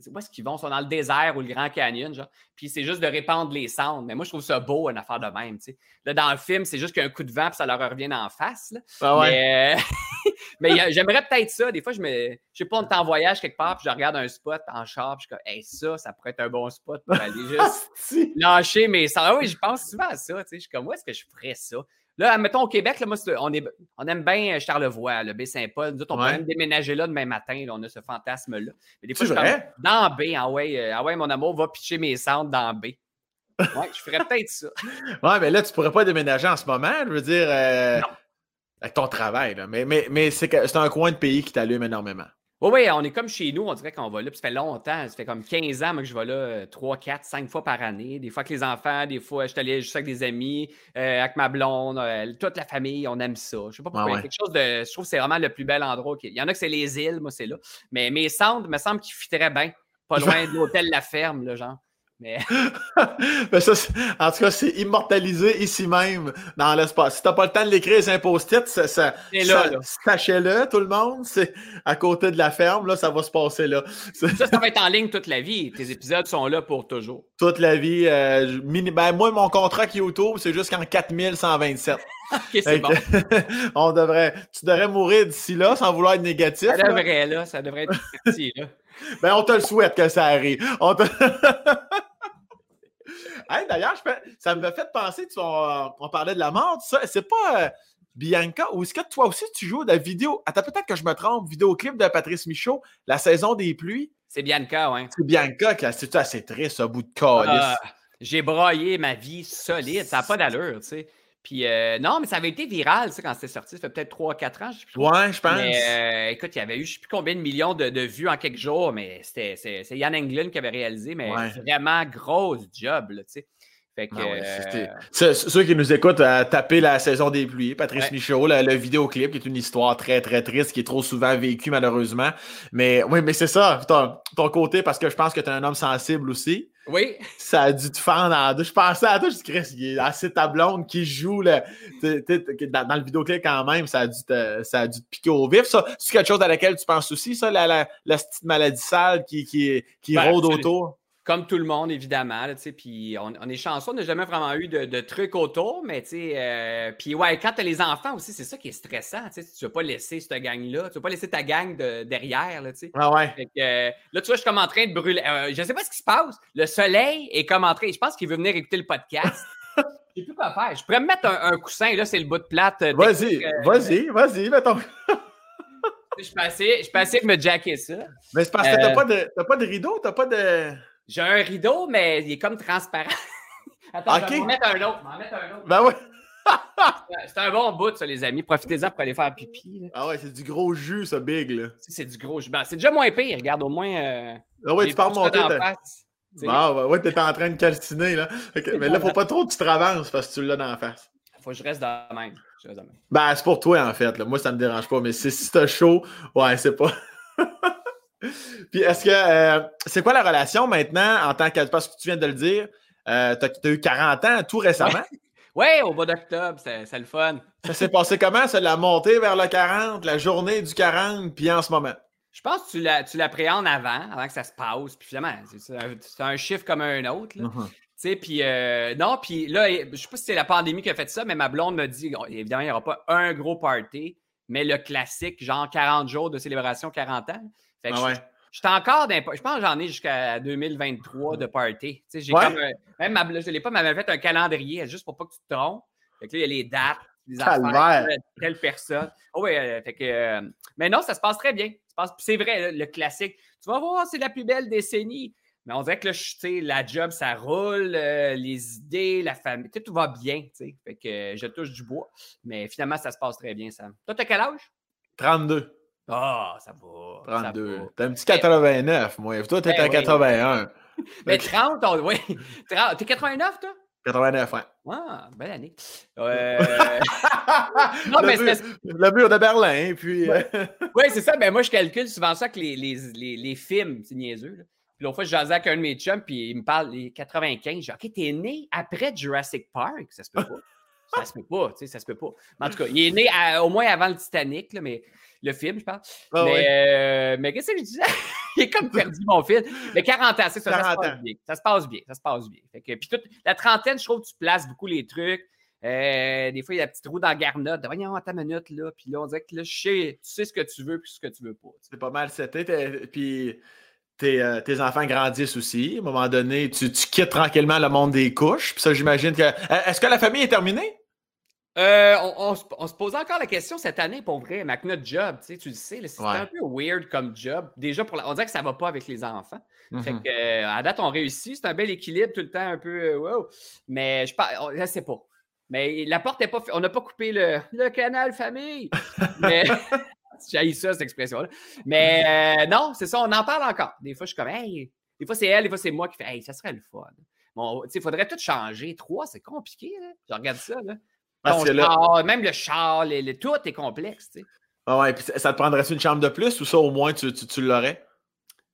où est-ce qu'ils vont? Ils sont dans le désert ou le Grand Canyon, genre. Puis c'est juste de répandre les cendres. Mais moi, je trouve ça beau, une affaire de même, tu sais. Là, dans le film, c'est juste qu'un coup de vent, puis ça leur revient en face. Là. Ah ouais. Mais, euh, j'aimerais peut-être ça. Des fois, je me. Je sais pas, on est en voyage quelque part, puis je regarde un spot en char, puis je suis comme, hey, ça, ça pourrait être un bon spot pour aller juste lâcher mes cendres. Ah oui, je pense souvent à ça, tu sais. Je suis comme, où est-ce que je ferais ça? Là, mettons au Québec, là, moi, on, est, on aime bien euh, Charlevoix, le Baie-Saint-Paul. Nous autres, on peut même déménager là demain matin. on a ce fantasme-là. Mais des fois, je vrai? dans B, ah ouais, euh, ah ouais, mon amour, va pitcher mes cendres dans B. Ouais, je ferais peut-être ça. ouais, mais là, tu pourrais pas déménager en ce moment. Je veux dire, euh, avec ton travail. Là. Mais, mais, mais c'est un coin de pays qui t'allume énormément. Oui, oui, on est comme chez nous, on dirait qu'on va là. Puis ça fait longtemps, ça fait comme 15 ans que je vais là 3, 4, 5 fois par année. Des fois avec les enfants, des fois je suis allé juste avec des amis, euh, avec ma blonde, euh, toute la famille, on aime ça. Je sais pas pourquoi. Ah quelque chose de. Je trouve que c'est vraiment le plus bel endroit. Il y en a que c'est les îles, moi c'est là. Mais mes centres, me semble qu'ils fitteraient bien. Pas loin de l'hôtel La Ferme, là, genre. Mais... ça, en tout cas, c'est immortalisé ici même dans l'espace. Si tu n'as pas le temps de l'écrire, c'est un post-it, ça, ça, sachez-le, tout le monde. C'est à côté de la ferme, là, ça va se passer là. Ça, ça va être en ligne toute la vie. Tes épisodes sont là pour toujours. Toute la vie. Euh, ben, moi, mon contrat qui est YouTube, c'est jusqu'en 4127. ok, c'est bon. on devrait, tu devrais mourir d'ici là sans vouloir être négatif. Ça devrait, là. Ça devrait être petit, là. Ben, on te le souhaite que ça arrive. On te... D'ailleurs, ça me fait penser, tu, on, parlait de la mort, ça. C'est pas euh, Bianca ou est-ce que toi aussi tu joues de la vidéo? Attends, peut-être que je me trompe, vidéoclip de Patrice Michaud, La saison des pluies. C'est Bianca, oui. C'est Bianca qui a assez triste, au bout de calice. Ah, j'ai braillé ma vie solide, ça n'a pas d'allure, tu sais. Puis euh, non, mais ça avait été viral quand c'était sorti. Ça fait peut-être 3-4 ans. Je sais plus ouais, je pense. Mais, euh, écoute, il y avait eu je ne sais plus combien de millions de, vues en quelques jours, mais c'était c'est Yann Englund qui avait réalisé, mais vraiment grosse job, tu sais. Fait que, ah euh, ceux qui nous écoutent à taper la saison des pluies, Patrice Michaud, le, vidéoclip qui est une histoire très très triste qui est trop souvent vécue malheureusement. Mais oui, mais c'est ça, ton, ton, côté parce que je pense que tu es un homme sensible aussi. Oui. Ça a dû te fendre en deux. Je pensais à toi, je dis, il est assez ta blonde qui joue le, dans, le vidéoclip quand même, ça a dû te, ça a dû te piquer au vif. C'est quelque chose à laquelle tu penses aussi, ça, la, la, petite maladie sale qui, qui, qui ben, rôde autour? Comme tout le monde, évidemment. puis on, est chanceux, on n'a jamais vraiment eu de, trucs autour, mais tu sais, euh, puis ouais, quand tu as les enfants aussi, c'est ça qui est stressant. Tu ne vas pas laisser cette gang-là, tu ne vas pas laisser ta gang de, derrière. Là, ah ouais. Euh, là, tu vois, je suis comme en train de brûler. Euh, je ne sais pas ce qui se passe. Le soleil est comme en train. Je pense qu'il veut venir écouter le podcast. J'ai plus quoi faire. Je pourrais me mettre un, coussin, là, c'est le bout de plate. Vas-y, vas-y, vas-y, mettons. je essayer, je essayer de me jacker ça. Mais c'est parce que t'as pas, de, pas de rideau, t'as pas de. J'ai un rideau, mais il est comme transparent. Attends, je vais en mettre un autre. en mettre un autre. Ben ouais. c'est un bon bout, ça, les amis. Profitez-en pour aller faire pipi. Ah ouais, c'est du gros jus, ça, big. là. C'est du gros jus. Ben, c'est déjà moins pire. Regarde, au moins. Euh, ah ouais, tu peux remonter. Ah ouais, ouais, t'es en train de calciner, là. Mais là, faut pas trop que tu te ravances parce que tu l'as dans la face. Faut que je reste dans la même. Ben, c'est pour toi, en fait. Là. Moi, ça me dérange pas. Mais si t'as chaud, ouais, c'est pas. Puis, est-ce que. Euh, c'est quoi la relation maintenant en tant que. Parce que tu viens de le dire, euh, tu as, eu 40 ans tout récemment? Oui, au mois d'octobre, c'est le fun. Ça s'est passé comment, ça, la montée vers le 40, la journée du 40, puis en ce moment? Je pense que tu l'appréhendes avant, avant que ça se passe. Puis finalement, c'est un, chiffre comme un autre. Là. Uh-huh. Tu sais, puis euh, non, puis là, je sais pas si c'est la pandémie qui a fait ça, mais ma blonde me dit, évidemment, il n'y aura pas un gros party, mais le classique, genre 40 jours de célébration, 40 ans. Fait que ah J'étais encore dans. Je pense que j'en ai jusqu'à 2023 de party. J'ai comme même ma, je l'ai pas, m'avait fait un calendrier juste pour pas que tu te trompes. Fait que là, il y a les dates, les affaires, telle personne. Oh, ouais, euh, fait que, euh, mais non, ça se passe très bien. C'est vrai, le classique. Tu vas voir, c'est la plus belle décennie. Mais on dirait que là, la job, ça roule, euh, les idées, la famille, tout va bien. Fait que je touche du bois. Mais finalement, ça se passe très bien, Sam. Toi, t'as quel âge? 32. Ah, ça va. 32. T'as un petit 89, moi. Toi, t'es ben à 81. Mais 30, oui. T'es 89, toi? 89, ouais. Ah, belle année. Euh... non, le, mais mur, le mur de Berlin, puis. Euh, oui, c'est ça. Ben, moi, je calcule souvent ça que les, les, les, les films, c'est niaiseux. Là. Puis l'autre fois, je jasais avec un de mes chums, puis il me parle les 95. Je dis, OK, t'es né après Jurassic Park. Ça se peut pas. ça se peut pas, tu sais, ça se peut pas. Mais en tout cas, il est né au moins avant le Titanic, là, mais le film, je parle. Ah mais, euh, mais qu'est-ce que je disais? il est comme perdu mon film. Mais 40 ans, c'est ça, ça se passe bien. Ça se passe bien, ça se passe bien. Fait que, puis toute, la trentaine, je trouve que tu places beaucoup les trucs. Euh, des fois, il y a la petite roue dans la garnotte. Voyons, ta minute, là. Puis là, on dirait que là, je sais, tu sais ce que tu veux puis ce que tu veux pas. C'est pas mal c'était. Puis tes, euh, tes, enfants grandissent aussi. À un moment donné, tu, tu quittes tranquillement le monde des couches. Puis ça, j'imagine que. Est-ce que la famille est terminée? Euh, on, se pose encore la question cette année, pour vrai, avec notre job, tu sais, tu le sais, c'est un peu weird comme job. Déjà, pour on dirait que ça ne va pas avec les enfants. Fait mm-hmm. que, euh, à date, on réussit. C'est un bel équilibre tout le temps, un peu euh, wow. Mais je ne sais pas. Mais la porte n'est pas. On n'a pas coupé le, le, canal famille. Mais. J'ai ça, cette expression-là. Mais non, c'est ça, on en parle encore. Des fois, je suis comme, hey, des fois, c'est elle, des fois, c'est moi qui fais, hey, ça serait le fun. Bon, il faudrait tout changer. Trois, c'est compliqué. Là. Je regarde ça. Là même le char, tout est complexe. Tu sais. Ah ouais, puis ça te prendrait une chambre de plus ou ça au moins tu, tu, l'aurais?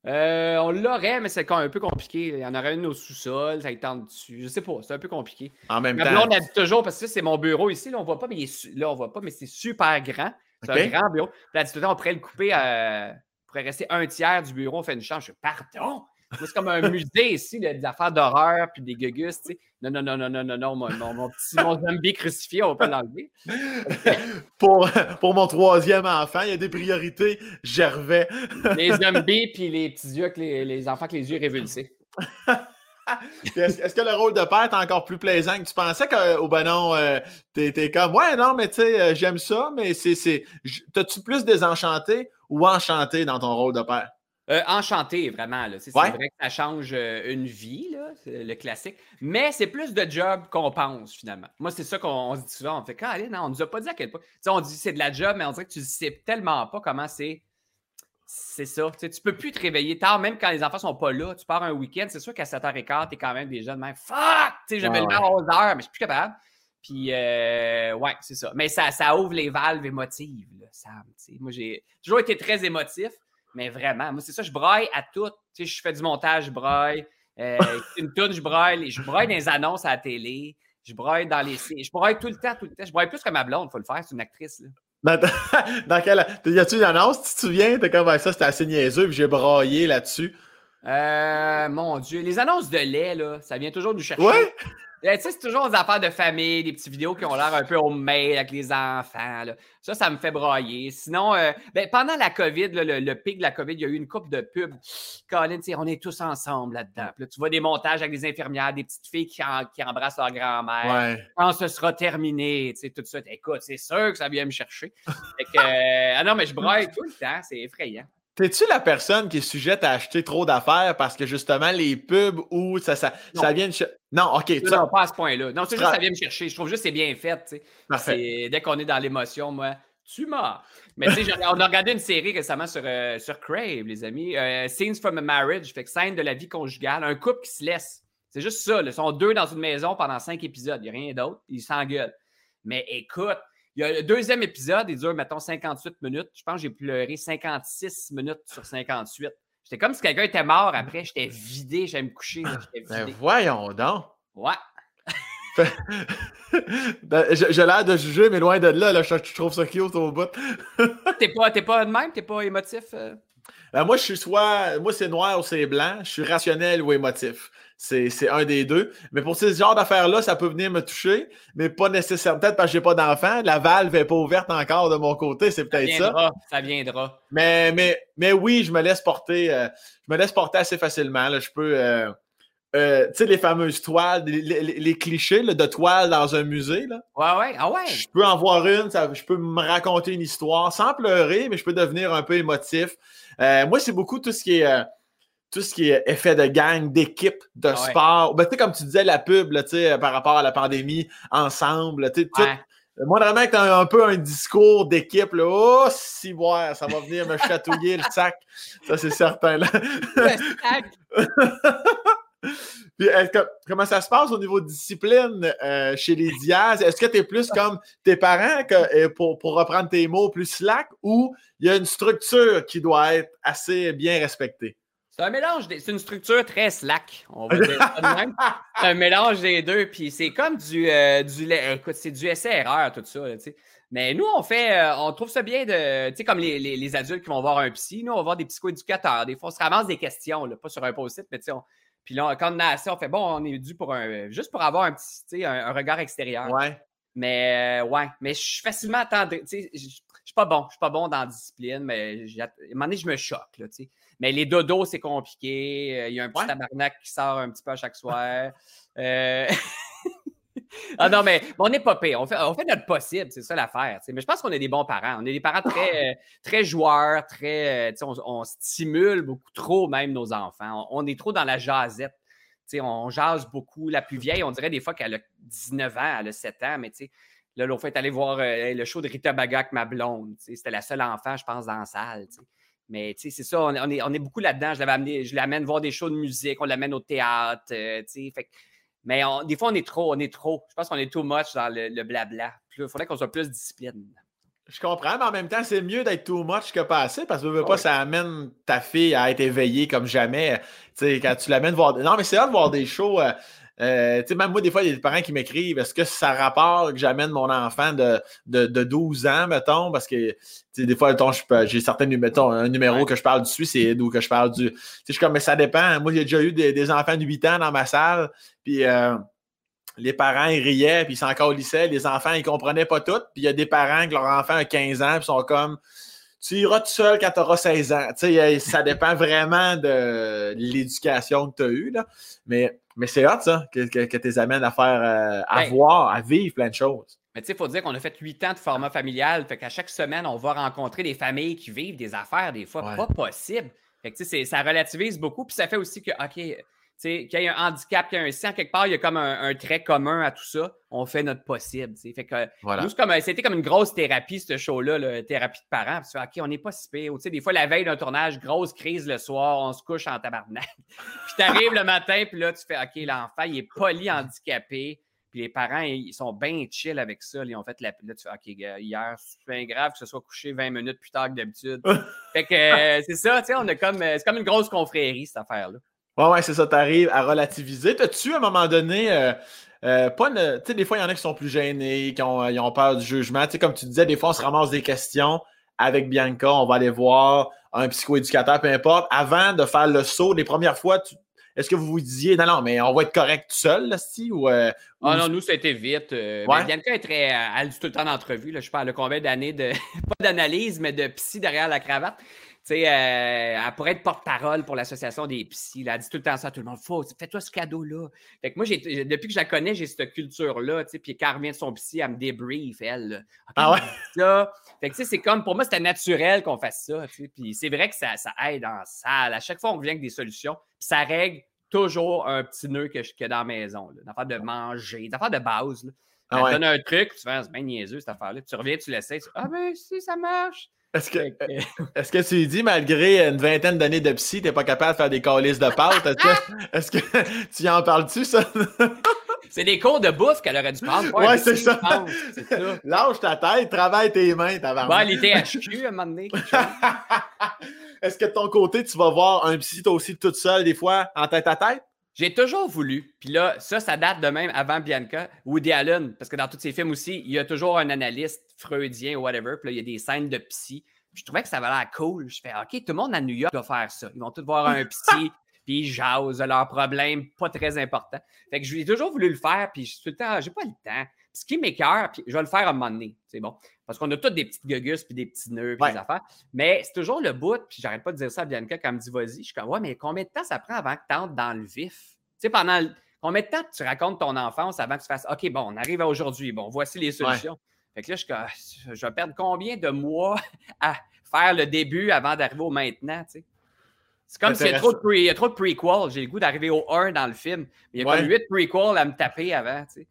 Euh, on l'aurait, mais c'est un peu compliqué. Il y en aurait une au sous-sol, ça étend dessus. Je sais pas, c'est un peu compliqué. En même temps. on habite toujours, parce que c'est mon bureau ici, là, on voit pas, mais là, on voit pas, mais c'est super grand. C'est un grand bureau. Puis là, tout le temps, on pourrait le couper, euh, on pourrait rester un tiers du bureau, on fait une chambre. Je fais, pardon, c'est comme un musée ici, des affaires d'horreur puis des gugus, tu sais. Non, non, non, non, non, non, non, mon, mon, petit mon zombie crucifié, on va pas l'enlever. pour, pour mon troisième enfant, il y a des priorités, Gervais. les zombies puis les petits yeux, les, les enfants avec les yeux révulsés. Est-ce que le rôle de père est encore plus plaisant que tu pensais qu'au ben non, euh, t'es comme Ouais, non, mais tu sais, euh, j'aime ça, mais c'est. T'as-tu plus désenchanté ou enchanté dans ton rôle de père? Euh, enchanté, vraiment. C'est vrai que ça change euh, une vie, là, le classique. Mais c'est plus de job qu'on pense, finalement. Moi, c'est ça qu'on se dit souvent. On fait, allez, non, on nous a pas dit à quel point. on dit c'est de la job, mais on dirait que tu ne sais tellement pas comment c'est. C'est ça. Tu ne peux plus te réveiller tard, même quand les enfants sont pas là. Tu pars un week-end, c'est sûr qu'à 7h15, tu es quand même déjà de même. Fuck! Tu sais, je vais le à 11h, mais je suis plus capable. Puis, euh, ouais, c'est ça. Mais ça, ça ouvre les valves émotives, là, Sam. Moi, j'ai toujours été très émotif. Mais vraiment, moi, c'est ça, je braille à tout. Tu sais, je fais du montage, je braille. Euh, une toune, je braille. Je braille dans les annonces à la télé. Je braille dans les. Je braille tout le temps, tout le temps. Je braille plus que ma blonde, il faut le faire, c'est une actrice. Là. Dans, dans quelle. Y a-tu une annonce, tu te souviens? T'es comme ça, c'était assez niaiseux, puis j'ai braillé là-dessus. Euh, mon Dieu. Les annonces de lait, là, ça vient toujours nous chercher. Ouais? Tu sais, c'est toujours des affaires de famille, des petites vidéos qui ont l'air un peu homemade avec les enfants. Ça, ça me fait brailler. Sinon, euh, ben, pendant la COVID, le, pic de la COVID, il y a eu une coupe de pubs. Colin, on est tous ensemble là-dedans. tu vois des montages avec des infirmières, des petites filles qui, embrassent leur grand-mère. Quand ce sera terminé, tout ça. Écoute, c'est sûr que ça vient me chercher. Euh, ah non, mais je braille tout le temps. C'est effrayant. T'es-tu la personne qui est sujette à acheter trop d'affaires parce que justement les pubs ou ça, ça, ça vient de Non, ok. Non, pas à ce point-là. Non, c'est juste ça vient me chercher. Je trouve juste que c'est bien fait. Dès qu'on est dans l'émotion, moi, tu m'as. Mais tu sais, on a regardé une série récemment sur, euh, sur Crave, les amis. Euh, Scenes from a Marriage, fait que scène de la vie conjugale, un couple qui se laisse. C'est juste ça. Ils sont deux dans une maison pendant cinq épisodes. Il n'y a rien d'autre. Ils s'engueulent. Mais écoute, il y a le deuxième épisode, il dure, mettons, 58 minutes. Je pense que j'ai pleuré 56 minutes sur 58. J'étais comme si quelqu'un était mort après. J'étais vidé, j'allais me coucher. Ben voyons donc. Ouais. ben, j'ai l'air de juger, mais loin de là, là je, trouve ça cute au bout. t'es pas, pas de même? T'es pas émotif? Euh? Ben, moi, je suis soit. Moi, c'est noir ou c'est blanc. Je suis rationnel ou émotif. C'est un des deux. Mais pour ce genre d'affaires-là, ça peut venir me toucher, mais pas nécessairement. Peut-être parce que j'ai pas d'enfant. La valve n'est pas ouverte encore de mon côté. C'est peut-être ça. Ça viendra. Mais, mais, mais oui, je me laisse porter. Euh, je me laisse porter assez facilement. Là. Je peux. Euh, euh, tu sais, les fameuses toiles, les, clichés de toiles dans un musée. Là. Ouais, ouais, ah ouais. Je peux en voir une, je peux me raconter une histoire sans pleurer, mais je peux devenir un peu émotif. Moi, c'est beaucoup tout ce qui est tout ce qui est effet de gang, d'équipe, de ah sport. Ben, tu sais, comme tu disais, la pub, là, par rapport à la pandémie, ensemble, tu sais, tout. Moi, vraiment, tu as un, peu un discours d'équipe, là. Oh, si, ouais, ça va venir me chatouiller le sac. Ça, c'est certain, là. Le sac. Puis, comment ça se passe au niveau de discipline euh, chez les Diaz? Est-ce que tu es plus comme tes parents, que, pour, pour reprendre tes mots, plus slack, ou il y a une structure qui doit être assez bien respectée? C'est un mélange, c'est une structure très slack, on va dire un mélange des deux, puis c'est comme du, euh, du écoute, c'est du essai-erreur, tout ça, tu sais. Mais nous, on fait, euh, on trouve ça bien de, tu sais, comme les, les, adultes qui vont voir un psy, nous, on va voir des psychoéducateurs. Des fois, on se ramasse des questions, là, pas sur un post-it, mais tu sais, puis là, quand on a assez, on fait, bon, on est dû pour un, juste pour avoir un petit, tu sais, un, regard extérieur. Ouais. Mais, euh, ouais, mais je suis facilement attendri, tu sais, je suis pas bon, je suis pas bon dans la discipline, mais à un moment donné, je me choque, là, tu sais. Mais les dodos, c'est compliqué. Euh, il y a un petit tabarnak qui sort un petit peu à chaque soir. Euh, ah non, mais on n'est pas pire. On fait, on fait notre possible, c'est ça l'affaire. Mais je pense qu'on est des bons parents. On est des parents très, euh, très joueurs, très. On, on, stimule beaucoup trop même nos enfants. On, est trop dans la jasette. on jase beaucoup. La plus vieille, on dirait des fois qu'elle a 19 ans, elle a 7 ans, mais tu sais, là, l'autre fois, est allé voir le show de Rita Bagak, ma blonde. C'était la seule enfant, je pense, dans la salle. Mais tu sais, c'est ça, on, est, on est beaucoup là-dedans. Je l'avais amené, je l'amène voir des shows de musique, on l'amène au théâtre, euh, tu sais. Fait, mais des fois, on est trop, on est trop. Je pense qu'on est too much dans le, blabla. Il faudrait qu'on soit plus discipline. Je comprends, mais en même temps, c'est mieux d'être too much que pas assez parce que veux pas, ça amène ta fille à être éveillée comme jamais. Tu sais, quand tu l'amènes voir. Non, mais c'est hâte de voir des shows. Euh, euh, tu sais, même moi, des fois, il y a des parents qui m'écrivent est-ce que ça rapporte que j'amène mon enfant de, de, de, 12 ans, mettons, parce que des fois, j'ai certains mettons, un numéro que je parle du suicide ou que je parle du. Je suis comme, mais ça dépend. Moi, j'ai déjà eu des, enfants de 8 ans dans ma salle, puis euh, les parents, ils riaient, puis ils s'en lycée, les enfants, ils comprenaient pas tout, puis il y a des parents que leur enfant a 15 ans, puis sont comme tu iras tout seul quand tu auras 16 ans. sais, ça dépend vraiment de l'éducation que tu as eue. Là. Mais mais c'est hot, ça, que, que, que tu les amènes à faire, euh, à ben voir, à vivre plein de choses. Mais tu sais, il faut dire qu'on a fait huit ans de format familial. Fait qu'à chaque semaine, on va rencontrer des familles qui vivent des affaires, des fois pas possibles. Fait que tu sais, ça relativise beaucoup. Puis ça fait aussi que, OK, qu'il y ait un handicap, qu'il y ait un sang, quelque part, il y a comme un, trait commun à tout ça. On fait notre possible. Fait que c'était comme une grosse thérapie, ce show-là, la thérapie de parents. Puis, OK, on n'est pas si pire. Des fois, la veille d'un tournage, grosse crise le soir, on se couche en tabarnak. puis tu arrives le matin, puis là, tu fais OK, l'enfant, il est poly handicapé. Puis les parents, ils sont bien chill avec ça. Ils ont fait la. Là, tu fais OK, hier, c'est grave que ce soit couché 20 minutes plus tard que d'habitude. fait que euh, c'est ça, tu sais, on a comme. Euh, c'est comme une grosse confrérie, cette affaire-là. Ouais, ouais, c'est ça, tu arrives à relativiser. T'as-tu, à un moment donné, euh, euh, pas tu sais, des fois, il y en a qui sont plus gênés, qui ont, ils ont peur du jugement. Tu sais, comme tu disais, des fois, on se ramasse des questions avec Bianca, on va aller voir un psychoéducateur, peu importe. Avant de faire le saut, les premières fois, est-ce que vous vous disiez, non, non, mais on va être correct tout seul, là, ou, euh, Ah non, nous, ça a été vite. Bianca est très. Elle dit tout le temps d'entrevue. Je parle de combien d'années de. pas d'analyse, mais de psy derrière la cravate sais, euh, elle pourrait être porte-parole pour l'association des psys. Elle dit tout le temps ça à tout le monde. Faut, fais-toi ce cadeau-là. Fait que moi, depuis que je la connais, j'ai cette culture-là. Puis quand elle revient de son psy, elle me débrief, elle. ah ouais? Ça. Fait que c'est comme, pour moi, c'était naturel qu'on fasse ça. Puis c'est vrai que ça, ça, aide en salle. À chaque fois, on revient avec des solutions. Puis ça règle toujours un petit nœud que je dans la maison. Une affaire de manger, une affaire de base. Là. Ah elle donne un truc, tu fais, c'est bien niaiseux cette affaire-là. Tu reviens, tu l'essayes. Ah ben si, ça marche. Est-ce que, est que tu dis, malgré une vingtaine d'années de psy, t'es pas capable de faire des calices de pâte? Est-ce que, tu en parles-tu, ça? C'est des cours de bouffe qu'elle aurait dû prendre. Ouais, c'est ça. ça. Lâche ta tête, travaille tes mains, ta Bah, les THQ, à un moment donné. Est-ce que de ton côté, tu vas voir un psy, toi aussi, toute seule, des fois, en tête à tête? J'ai toujours voulu. Puis là, ça, ça date de même avant Bianca. Woody Allen, parce que dans tous ses films aussi, il y a toujours un analyste freudien ou whatever. Puis là, il y a des scènes de psy. Puis je trouvais que ça avait l'air cool. Je fais, OK, tout le monde à New York doit faire ça. Ils vont tous voir un psy, puis ils jasent leurs problèmes pas très importants. Fait que j'ai toujours voulu le faire, puis tout le temps, j'ai pas le temps. ce qui m'écœure, puis je vais le faire à un moment donné. C'est bon. Parce qu'on a tous des petites gugus puis des petits nœuds puis des affaires. Mais c'est toujours le bout, puis j'arrête pas de dire ça à Bianca quand elle me dit vas-y. Je suis comme ouais, mais combien de temps ça prend avant que tu entres dans le vif? Tu sais, pendant combien de temps tu racontes ton enfance avant que tu fasses OK, bon, on arrive à aujourd'hui, bon, voici les solutions. Fait que là, je, je vais perdre combien de mois à faire le début avant d'arriver au maintenant, tu sais? C'est comme s'il y, a trop de prequels. J'ai le goût d'arriver au 1 dans le film. il y a comme 8 prequels à me taper avant. Tu sais.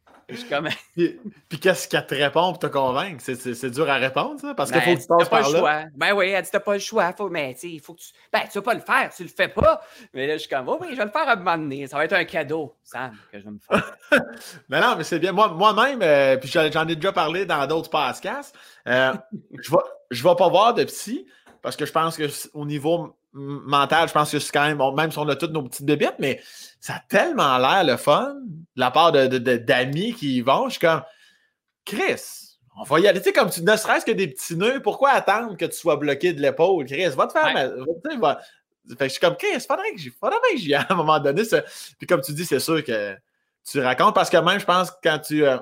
Comme... puis, qu'est-ce qu'elle te répond pour te convaincre? C'est dur à répondre, ça? Parce qu'il ben, faut que tu passes pas par le choix. Ben oui, elle dit t'as pas le choix. Faut, mais il faut que tu. Ben, tu vas pas le faire, tu le fais pas. Mais là, je suis comme, oh, oui, je vais le faire à un moment donné. Ça va être un cadeau, Sam, que je vais me faire. mais non, mais c'est bien. Moi-même, euh, puis j'en ai déjà parlé dans d'autres podcasts, euh, je vais, je vais pas voir de psy parce que je pense qu'au niveau mental, je pense que c'est quand même, même si on a toutes nos petites débites, mais ça a tellement l'air le fun de la part d'amis de, qui y vont. Je suis comme, Chris, on va y aller. Tu sais, comme tu ne serait-ce que des petits nœuds, pourquoi attendre que tu sois bloqué de l'épaule? Chris, va te faire. Ouais. Fait que je suis comme, Chris, faudrait que j'y aille à un moment donné. Puis comme tu dis, c'est sûr que tu racontes parce que même, je pense, quand tu. Euh,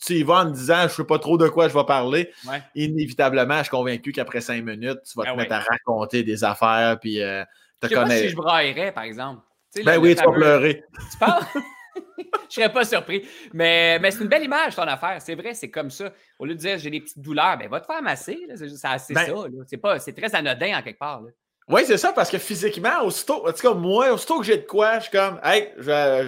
tu y vas en me disant je ne sais pas trop de quoi je vais parler, inévitablement, je suis convaincu qu'après cinq minutes, tu vas te ah mettre à raconter des affaires. Puis, euh, te je sais pas si je braillerais, par exemple. ben oui, tu vas pleurer. Tu parles? je serais pas surpris. Mais, mais c'est une belle image, ton affaire. C'est vrai, c'est comme ça. Au lieu de dire j'ai des petites douleurs, ben va te faire masser. C'est assez ben ça. C'est très anodin en quelque part. Oui, c'est ça, parce que physiquement, aussitôt, en tout cas, moi, aussitôt que j'ai de quoi, je suis comme, hey,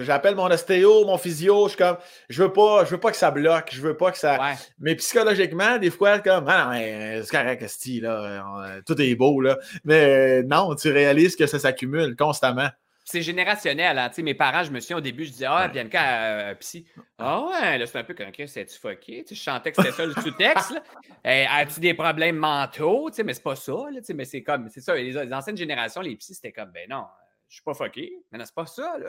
j'appelle mon ostéo, mon physio, je suis comme, je veux pas, je veux pas que ça bloque, je veux pas que ça. Mais psychologiquement, des fois, comme, ah non, c'est correct, là, tout est beau, là. Mais non, tu réalises que ça s'accumule constamment c'est générationnel. Hein? Mes parents, je me souviens au début, je disais Ah, Bianca, euh, psy. Ah ouais, là, c'est un peu comme c'est-tu fucké? je chantais que c'était ça le sous-texte. As-tu des problèmes mentaux? mais c'est pas ça. Là, mais c'est comme, c'est ça. Les, les, anciennes générations, les psys, c'était comme, ben non, je suis pas fucké. Mais non, c'est pas ça. Là.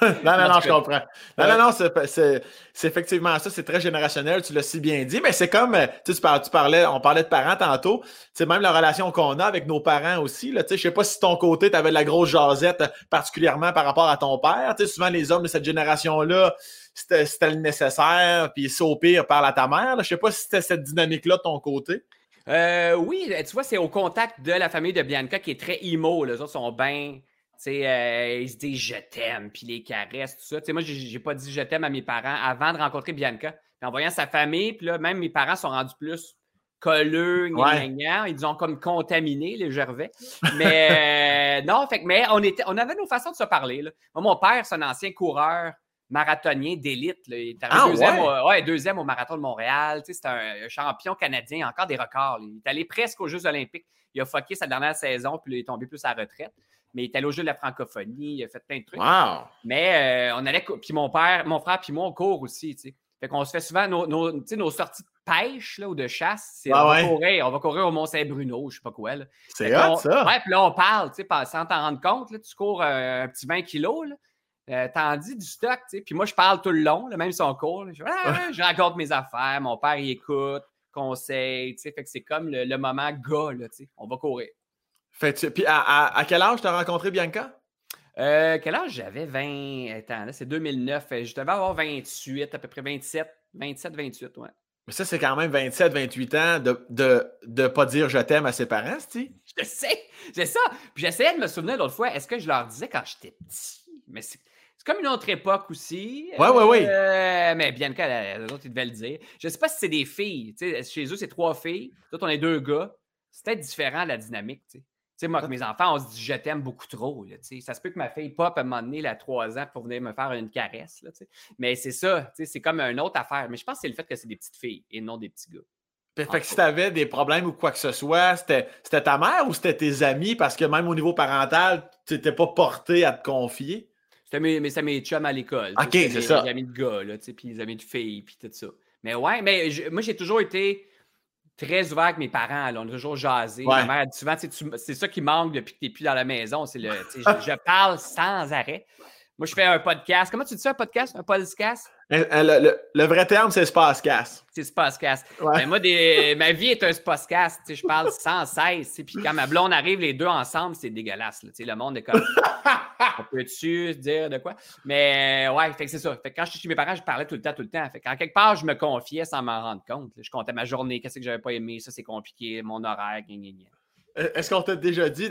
non, non, non, je comprends. Non, non, non, c'est effectivement ça. C'est très générationnel. Tu l'as si bien dit. Mais c'est comme, tu, tu parlais, on parlait de parents tantôt. C'est même la relation qu'on a avec nos parents aussi. Là. Je sais pas si ton côté, tu avais de la grosse jasette, particulièrement par rapport à ton père. sais, souvent, les hommes de cette génération-là, c'était le nécessaire. Puis, c'est au pire, parle à ta mère. Je sais pas si c'était cette dynamique-là de ton côté. Euh, oui, tu vois, c'est au contact de la famille de Bianca qui est très emo. Les autres sont bien sais, euh, ils se disent je t'aime, puis les caresses, tout ça. sais, moi, j'ai pas dit je t'aime à mes parents avant de rencontrer Bianca. en voyant sa famille, puis là, même mes parents sont rendus plus colleux, ils ont comme contaminé les Gervais. Mais euh, non, fait, mais on, était, on avait nos façons de se parler. Là. mon père, c'est un ancien coureur marathonien d'élite. Il est arrivé ah, deuxième, Au, ouais, deuxième, au marathon de Montréal. C'est un champion canadien, encore des records. Il est allé presque aux Jeux olympiques. Il a fucké sa dernière saison, puis il est tombé plus à la retraite mais il est allé au jeu de la francophonie, il a fait plein de trucs. Mais euh, on allait, puis mon père, mon frère, puis moi, on court aussi, tu sais. Fait qu'on se fait souvent nos, nos, nos sorties de pêche là, ou de chasse. on, va courir, on va courir au Mont-Saint-Bruno, je sais pas quoi. C'est hot, ça. Ouais, puis là, on parle, tu sais, sans t'en rendre compte. Là, tu cours euh, un petit 20 kilos, là. Euh, t'en dis du stock, tu sais. Puis moi, je parle tout le long, même si on court. je, ah, je, raconte mes affaires, mon père, il écoute, conseille, tu sais. Fait que c'est comme le, le moment gars, là, tu sais. On va courir. Fait, puis à, quel âge tu as rencontré Bianca? Euh, quel âge j'avais? 20. Attends, là, c'est 2009. Je devais avoir 28, à peu près 27, 27, 28, ouais. Mais ça, c'est quand même 27, 28 ans de ne de, pas dire je t'aime à ses parents, tu Je sais, c'est ça. Puis j'essayais de me souvenir l'autre fois, est-ce que je leur disais quand j'étais petit? Mais c'est comme une autre époque aussi. Oui, oui, oui. mais bien que les autres, ils devaient le dire. Je ne sais pas si c'est des filles. Chez eux, c'est trois filles. Toi, on est deux gars. C'est peut-être différent la dynamique. Tu sais, moi, avec mes enfants, on se dit je t'aime beaucoup trop. Là, ça se peut que ma fille pop à un moment donné, à trois ans, pour venir me faire une caresse. Là, mais c'est ça, c'est comme une autre affaire. Mais je pense que c'est le fait que c'est des petites filles et non des petits gars. Fait que si tu avais des problèmes ou quoi que ce soit, c'était ta mère ou c'était tes amis? Parce que même au niveau parental, tu n'étais pas porté à te confier? C'était mes, mes, mes chums à l'école. OK, c'est ça. Les amis de gars, là, puis les amis de filles, puis tout ça. Mais ouais, mais moi, j'ai toujours été très ouvert avec mes parents. On a toujours jasé. Ma mère dit souvent, c'est ça qui manque depuis que tu n'es plus dans la maison. C'est le, je, je, parle sans arrêt. Moi, je fais un podcast. Comment tu dis ça, un podcast? Un podcast? Euh, euh, le, vrai terme, c'est Spacecast. C'est Spacecast. Ouais. moi, des, ma vie est un Spacecast. Je parle sans cesse. Puis quand ma blonde arrive, les deux ensemble, c'est dégueulasse. le monde est comme. On peut-tu dire de quoi? Mais ouais, c'est ça. Fait quand je suis chez mes parents, je parlais tout le temps, tout le temps. Fait quand quelque part, je me confiais sans m'en rendre compte. Je comptais ma journée, qu'est-ce que j'avais pas aimé, ça c'est compliqué, mon horaire, euh, Est-ce qu'on t'a déjà dit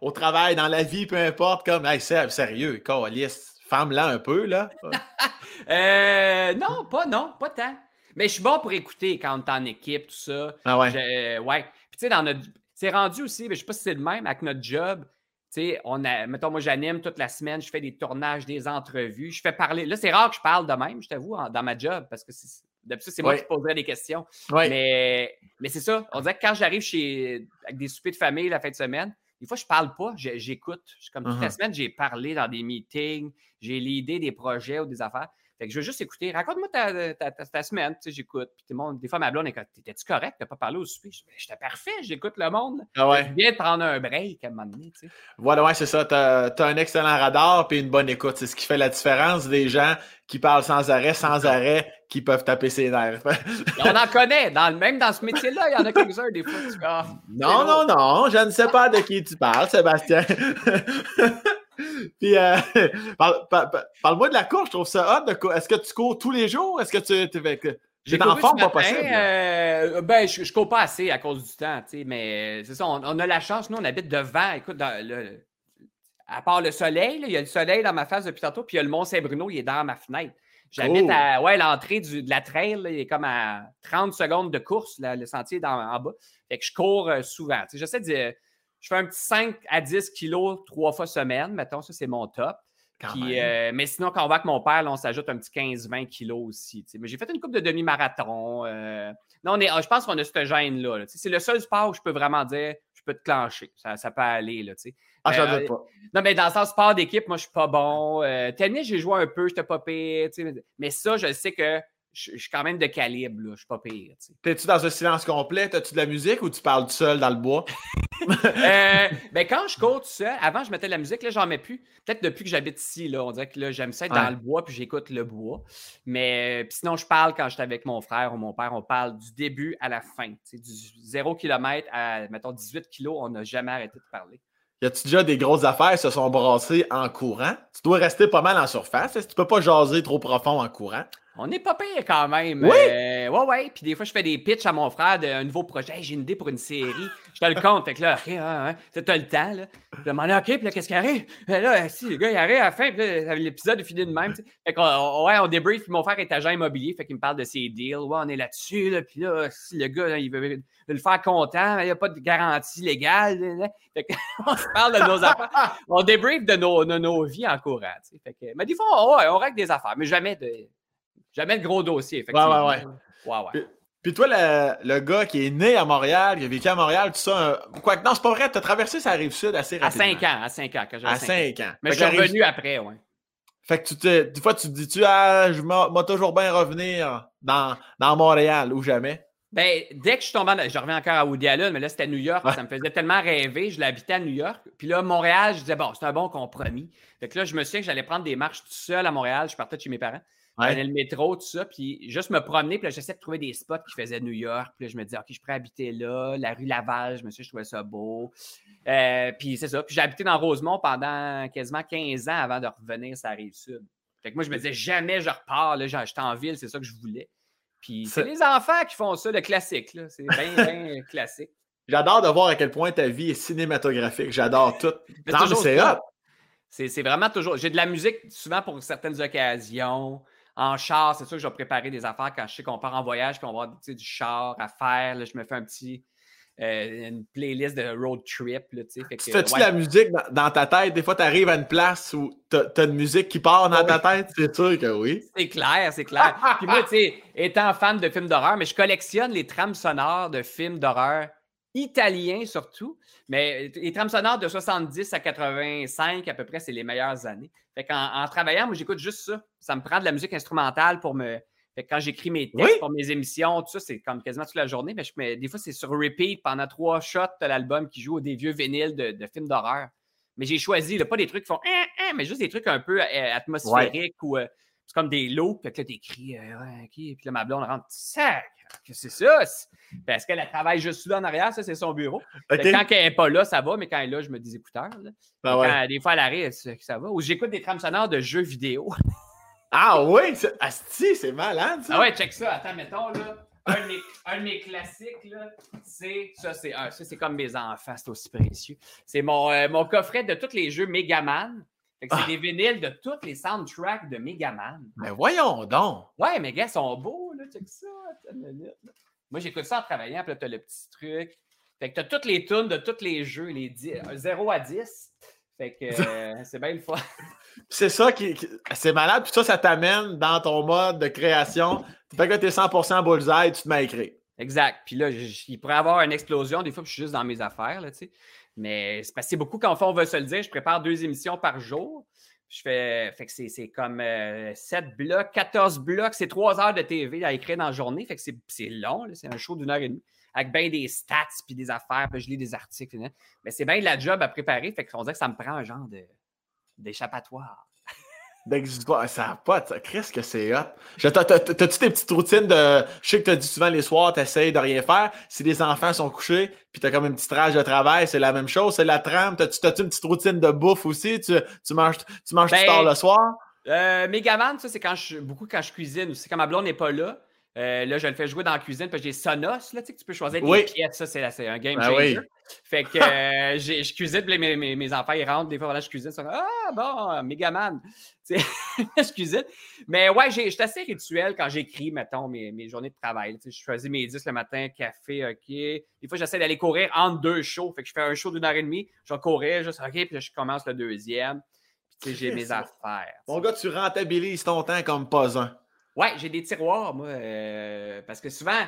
au travail, dans la vie, peu importe, comme hey, sérieux, liste femme-là un peu, là? Euh, non, pas non, pas tant. Mais je suis bon pour écouter quand on est en équipe, tout ça. Ah ouais? ouais. Puis tu sais, dans notre. C'est rendu aussi, mais je sais pas si c'est le même avec notre job. Tu sais, on a, mettons, moi, j'anime toute la semaine, je fais des tournages, des entrevues, je fais parler. Là, c'est rare que je parle de même, je t'avoue, dans ma job, parce que d'habitude, c'est moi qui poserais des questions. Mais, mais c'est ça. On dirait que quand j'arrive chez avec des soupers de famille la fin de semaine, des fois, je parle pas, j'écoute. Comme toute la uh-huh. semaine, j'ai parlé dans des meetings, j'ai l'idée des projets ou des affaires. Fait que je veux juste écouter. Raconte-moi ta, ta, ta, semaine. Tu sais, j'écoute. Puis des fois, ma blonde est comme T'étais-tu correct? T'as pas parlé au souper? J'étais parfait, j'écoute le monde. Ah ouais. Je viens de prendre un break à un moment donné. Tu sais. Voilà, ouais, c'est ça. T'as as un excellent radar puis une bonne écoute. C'est ce qui fait la différence des gens qui parlent sans arrêt, sans arrêt, qui peuvent taper ses nerfs. on en connaît. Dans, même dans ce métier-là, il y en a quelques-uns des fois. Ah, non, non, non. Je ne sais pas de qui tu parles, Sébastien. Puis, euh, parle-moi de la course, je trouve ça hot. Est-ce que tu cours tous les jours? Est-ce que tu es. J'ai en forme, pas possible. Euh, ben, je, ne cours pas assez à cause du temps, mais c'est ça, on, a la chance, nous, on habite devant. Écoute, dans le, à part le soleil, il y a le soleil dans ma face depuis tantôt, puis il y a le Mont-Saint-Bruno, il est dans ma fenêtre. J'habite à ouais, l'entrée de la trail, il est comme à 30 secondes de course, le sentier est en bas. Fait que je cours euh, souvent. J'essaie de je fais un petit 5 à 10 kilos trois fois semaine, mettons, ça c'est mon top. Euh, mais sinon, quand on va avec mon père, on s'ajoute un petit 15-20 kilos aussi. Mais j'ai fait une coupe de demi-marathon. Euh, non, on est, je pense qu'on a ce gêne-là. c'est le seul sport où je peux vraiment dire je peux te clencher. Ça, ça peut aller. Là, ah, j'en doute euh, pas. Non, mais dans le sens sport d'équipe, moi, je suis pas bon. tennis, j'ai joué un peu, je pas pire. Mais ça, je sais que je, suis quand même de calibre, là. je suis pas pire. T'es-tu dans un silence complet? T'as-tu de la musique ou tu parles tout seul dans le bois? euh, ben quand je cours tout seul, avant je mettais de la musique, là j'en mets plus. Peut-être depuis que j'habite ici, là, on dirait que là, j'aime ça être dans le bois puis j'écoute le bois. Mais sinon, je parle quand j'étais avec mon frère ou mon père, on parle du début à la fin. Du 0 km à, mettons, 18 kg, on n'a jamais arrêté de parler. Y a-tu déjà des grosses affaires se sont brassées en courant? Tu dois rester pas mal en surface. Tu peux pas jaser trop profond en courant? On n'est pas pire quand même. Oui? Euh, ouais, ouais. Puis des fois, je fais des pitchs à mon frère d'un nouveau projet. j'ai une idée pour une série. Je te le compte. Fait que là, OK, hein, hein, t'as le temps. Là. Je demande, OK, puis là, qu'est-ce qui arrive? là, si, le gars, il arrive à la fin. Puis l'épisode est fini de même. Fait qu'on ouais, on débrief. Puis mon frère est agent immobilier. Fait qu'il me parle de ses deals. Ouais, on est là-dessus. Là, puis là, si le gars, il veut, le faire content, il n'y a pas de garantie légale. Fait qu'on se parle de nos affaires. On débrief de nos, nos vies en courant. Fait que, mais des fois, on, on règle des affaires, mais jamais de Jamais le gros dossier, effectivement. Ouais, ouais, ouais. Puis, toi, le, gars qui est né à Montréal, qui a vécu à Montréal, tout ça, quoi que non, c'est pas vrai, tu as traversé sa rive sud assez rapidement. À 5 ans, à 5 ans. à 5 ans. Mais je suis revenu après, ouais. Fait que tu te, des fois, tu te dis-tu, ah, je vais toujours bien revenir dans, dans Montréal ou jamais? Ben, dès que je suis tombé, je reviens encore à Woody Allen, mais là, c'était New York. Ça me faisait tellement rêver. Je l'habitais à New York. Puis là, Montréal, je disais, bon, c'est un bon compromis. Fait que là, je me souviens que j'allais prendre des marches tout seul à Montréal. Je partais de chez mes parents. Ouais. le métro, tout ça, puis juste me promener, puis j'essaie de trouver des spots qui faisaient New York, puis là, je me dis, OK, je pourrais habiter là, la rue Laval, je me suis je trouvais ça beau. Euh, puis c'est ça. Puis j'ai habité dans Rosemont pendant quasiment 15 ans avant de revenir sur la rive sud. Fait que moi, je me disais, jamais je repars, là, j'étais en ville, c'est ça que je voulais. Puis c'est les enfants qui font ça, le classique. C'est bien, bien classique. J'adore de voir à quel point ta vie est cinématographique. J'adore tout. c'est C'est vraiment toujours. J'ai de la musique souvent pour certaines occasions. En char, c'est sûr que je vais préparer des affaires quand je sais qu'on part en voyage, qu'on va avoir du char à faire. je me fais un petit, euh, une playlist de road trip. Là, tu fais-tu la musique dans, ta tête? Des fois, tu arrives à une place où tu as, une musique qui part dans ta tête? C'est sûr que oui. C'est clair, c'est clair. Puis moi, tu sais, étant fan de films d'horreur, mais je collectionne les trames sonores de films d'horreur italiens surtout. Mais les trames sonores de 70 à 85, à peu près, c'est les meilleures années. Fait qu'en en travaillant, moi, j'écoute juste ça. Ça me prend de la musique instrumentale pour me, quand j'écris mes textes pour mes émissions, tout ça, c'est comme quasiment toute la journée. Mais, je, des fois, c'est sur repeat pendant trois shots de l'album qui joue des vieux vinyles de, films d'horreur. Mais j'ai choisi, pas des trucs qui font hein, hein, mais juste des trucs un peu euh, atmosphériques ou euh, c'est comme des lots. Puis là, t'écris, euh, ouais, Puis là, ma blonde rentre, sac, que c'est ça? Parce qu'elle travaille juste là en arrière, ça, c'est son bureau. Quand elle n'est pas là, ça va, mais quand elle est là, je me dis écouteurs. Ben des fois, elle arrive, ça va. Ou j'écoute des trames sonores de jeux vidéo. Ah oui, Asti, c'est malade ça. Ah ouais, check ça. Attends, mettons là. Un de mes, classiques, là, c'est ça, c'est ça, c'est comme mes enfants, c'est aussi précieux. C'est mon, euh, mon coffret de tous les jeux Megaman. C'est ah. des vinyles de tous les soundtracks de Megaman. Mais voyons donc! Ouais, mais gars, ils sont beaux, là, check ça. Moi, j'écoute ça en travaillant, puis là, t'as le petit truc. Fait que t'as toutes les tunes de tous les jeux, les 0 à 10. Fait que euh, c'est bien le fun. C'est ça qui. c'est malade. Puis ça, ça t'amène dans ton mode de création. Fait que tu es 100% bullseye, tu te mets à écrire. Exact. Puis là, il pourrait y avoir une explosion. Des fois, je suis juste dans mes affaires, là, tu sais. Mais c'est passé beaucoup quand on va se le dire. Je prépare deux émissions par jour. Je fais. Fait que c'est comme 7 euh, blocs, 14 blocs. C'est 3 heures de TV à écrire dans la journée. Fait que c'est long. C'est un show d'une heure et demie. Avec bien des stats puis des affaires. Puis je lis des articles. Mais c'est bien de la job à préparer. Fait dirait que ça me prend un genre d'échappatoire. D'exutoire. Ça n'a pas. Qu'est-ce que c'est hot? T'as-tu tes petites routines de. Je sais que tu as dit souvent les soirs, tu essayes de rien faire. Si les enfants sont couchés, puis tu as comme une petite rage de travail, c'est la même chose. C'est la trame. T'as-tu as une petite routine de bouffe aussi? Tu, tu manges, tu manges ben, tard le soir? Euh, Megaman, ça, c'est quand je beaucoup quand je cuisine aussi. Quand ma blonde n'est pas là. Euh, là, je le fais jouer dans la cuisine, puis j'ai Sonos, là, tu sais, que tu peux choisir des pièces, ça, c'est un game ben changer. Fait que euh, je cuisine, puis mes, mes, mes, enfants, ils rentrent, des fois, voilà, je cuisine, ça, ah, bon, Megaman, tu sais, je cuisine. Mais ouais, je suis assez rituel quand j'écris, mettons, mes, mes, journées de travail, tu sais, je choisis mes 10 le matin, café, OK. Des fois, j'essaie d'aller courir entre deux shows, fait que je fais un show d'une heure et demie, je vais courir, juste, OK, puis là, je commence le deuxième, puis tu sais, j'ai mes affaires. Mon gars, tu rentabilises ton temps comme pas un. Ouais, j'ai des tiroirs, moi, euh, parce que souvent,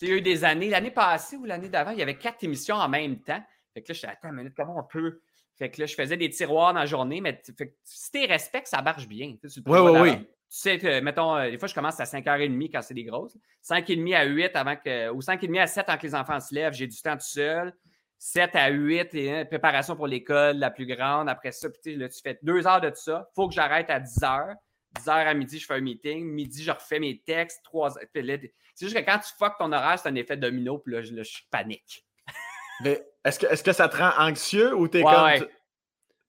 il y a eu des années, l'année passée ou l'année d'avant, il y avait quatre émissions en même temps. Fait que là, je suis attends une minute, comment on peut? Fait que là, je faisais des tiroirs dans la journée, mais si tu respectes, ça marche bien. oui, oui, oui. Tu sais, que, mettons, euh, des fois, je commence à 5h30 quand c'est des grosses. 5h30 à 8 avant que. Ou 5h30 à 7 avant que les enfants se lèvent, j'ai du temps tout seul. 7 à 8, et, hein, préparation pour l'école la plus grande. Après ça, là, tu fais deux heures de tout ça. Il faut que j'arrête à 10 heures. 10h à midi, je fais un meeting. Midi, je refais mes textes. 3 C'est juste que quand tu fuck ton horaire, c'est un effet domino. Puis là, je, panique. Mais est-ce que, est que ça te rend anxieux ou t'es ouais, comme. Ouais.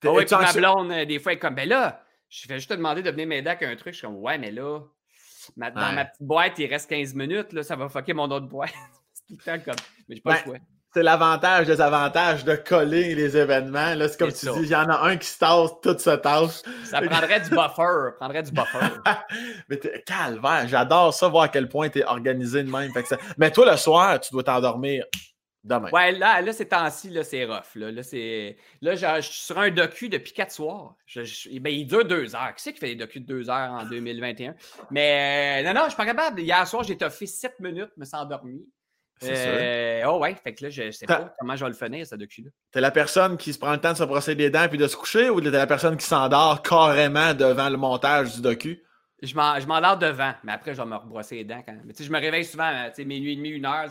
Es, ouais, ma blonde, euh, des fois, elle est comme, ben là, je vais juste te demander de venir m'aider avec un truc. Je suis comme, ouais, mais là, dans ma petite boîte, il reste 15 minutes. Là, ça va fucker mon autre boîte. c'est tout le temps comme. Mais j'ai pas le choix c'est l'avantage des avantages de coller les événements. Là, c'est comme tu dis, il y en a un qui se tasse, tout se tasse. Ça prendrait du buffer. prendrait du buffer. Mais t'es calvaire. J'adore ça, voir à quel point tu es organisé de même. Mais toi, le soir, tu dois t'endormir demain. Ouais, là, là ces temps-ci, là, c'est rough. Là, là, là je suis sur un docu depuis quatre soirs. ben, il dure deux heures. Qui c'est qui fait des docus de deux heures en 2021? Mais euh, non, non, je suis pas capable. Hier soir, j'ai toffé sept minutes, me suis endormi. Euh, oh ouais, fait que là, je sais pas comment je vais le finir, ce docu-là. T'es la personne qui se prend le temps de se brosser les dents puis de se coucher ou t'es la personne qui s'endort carrément devant le montage du docu? Je m'endors devant, mais après, je vais me rebrosser les dents quand même. Mais je me réveille souvent, tu sais, minuit et demi, une heure.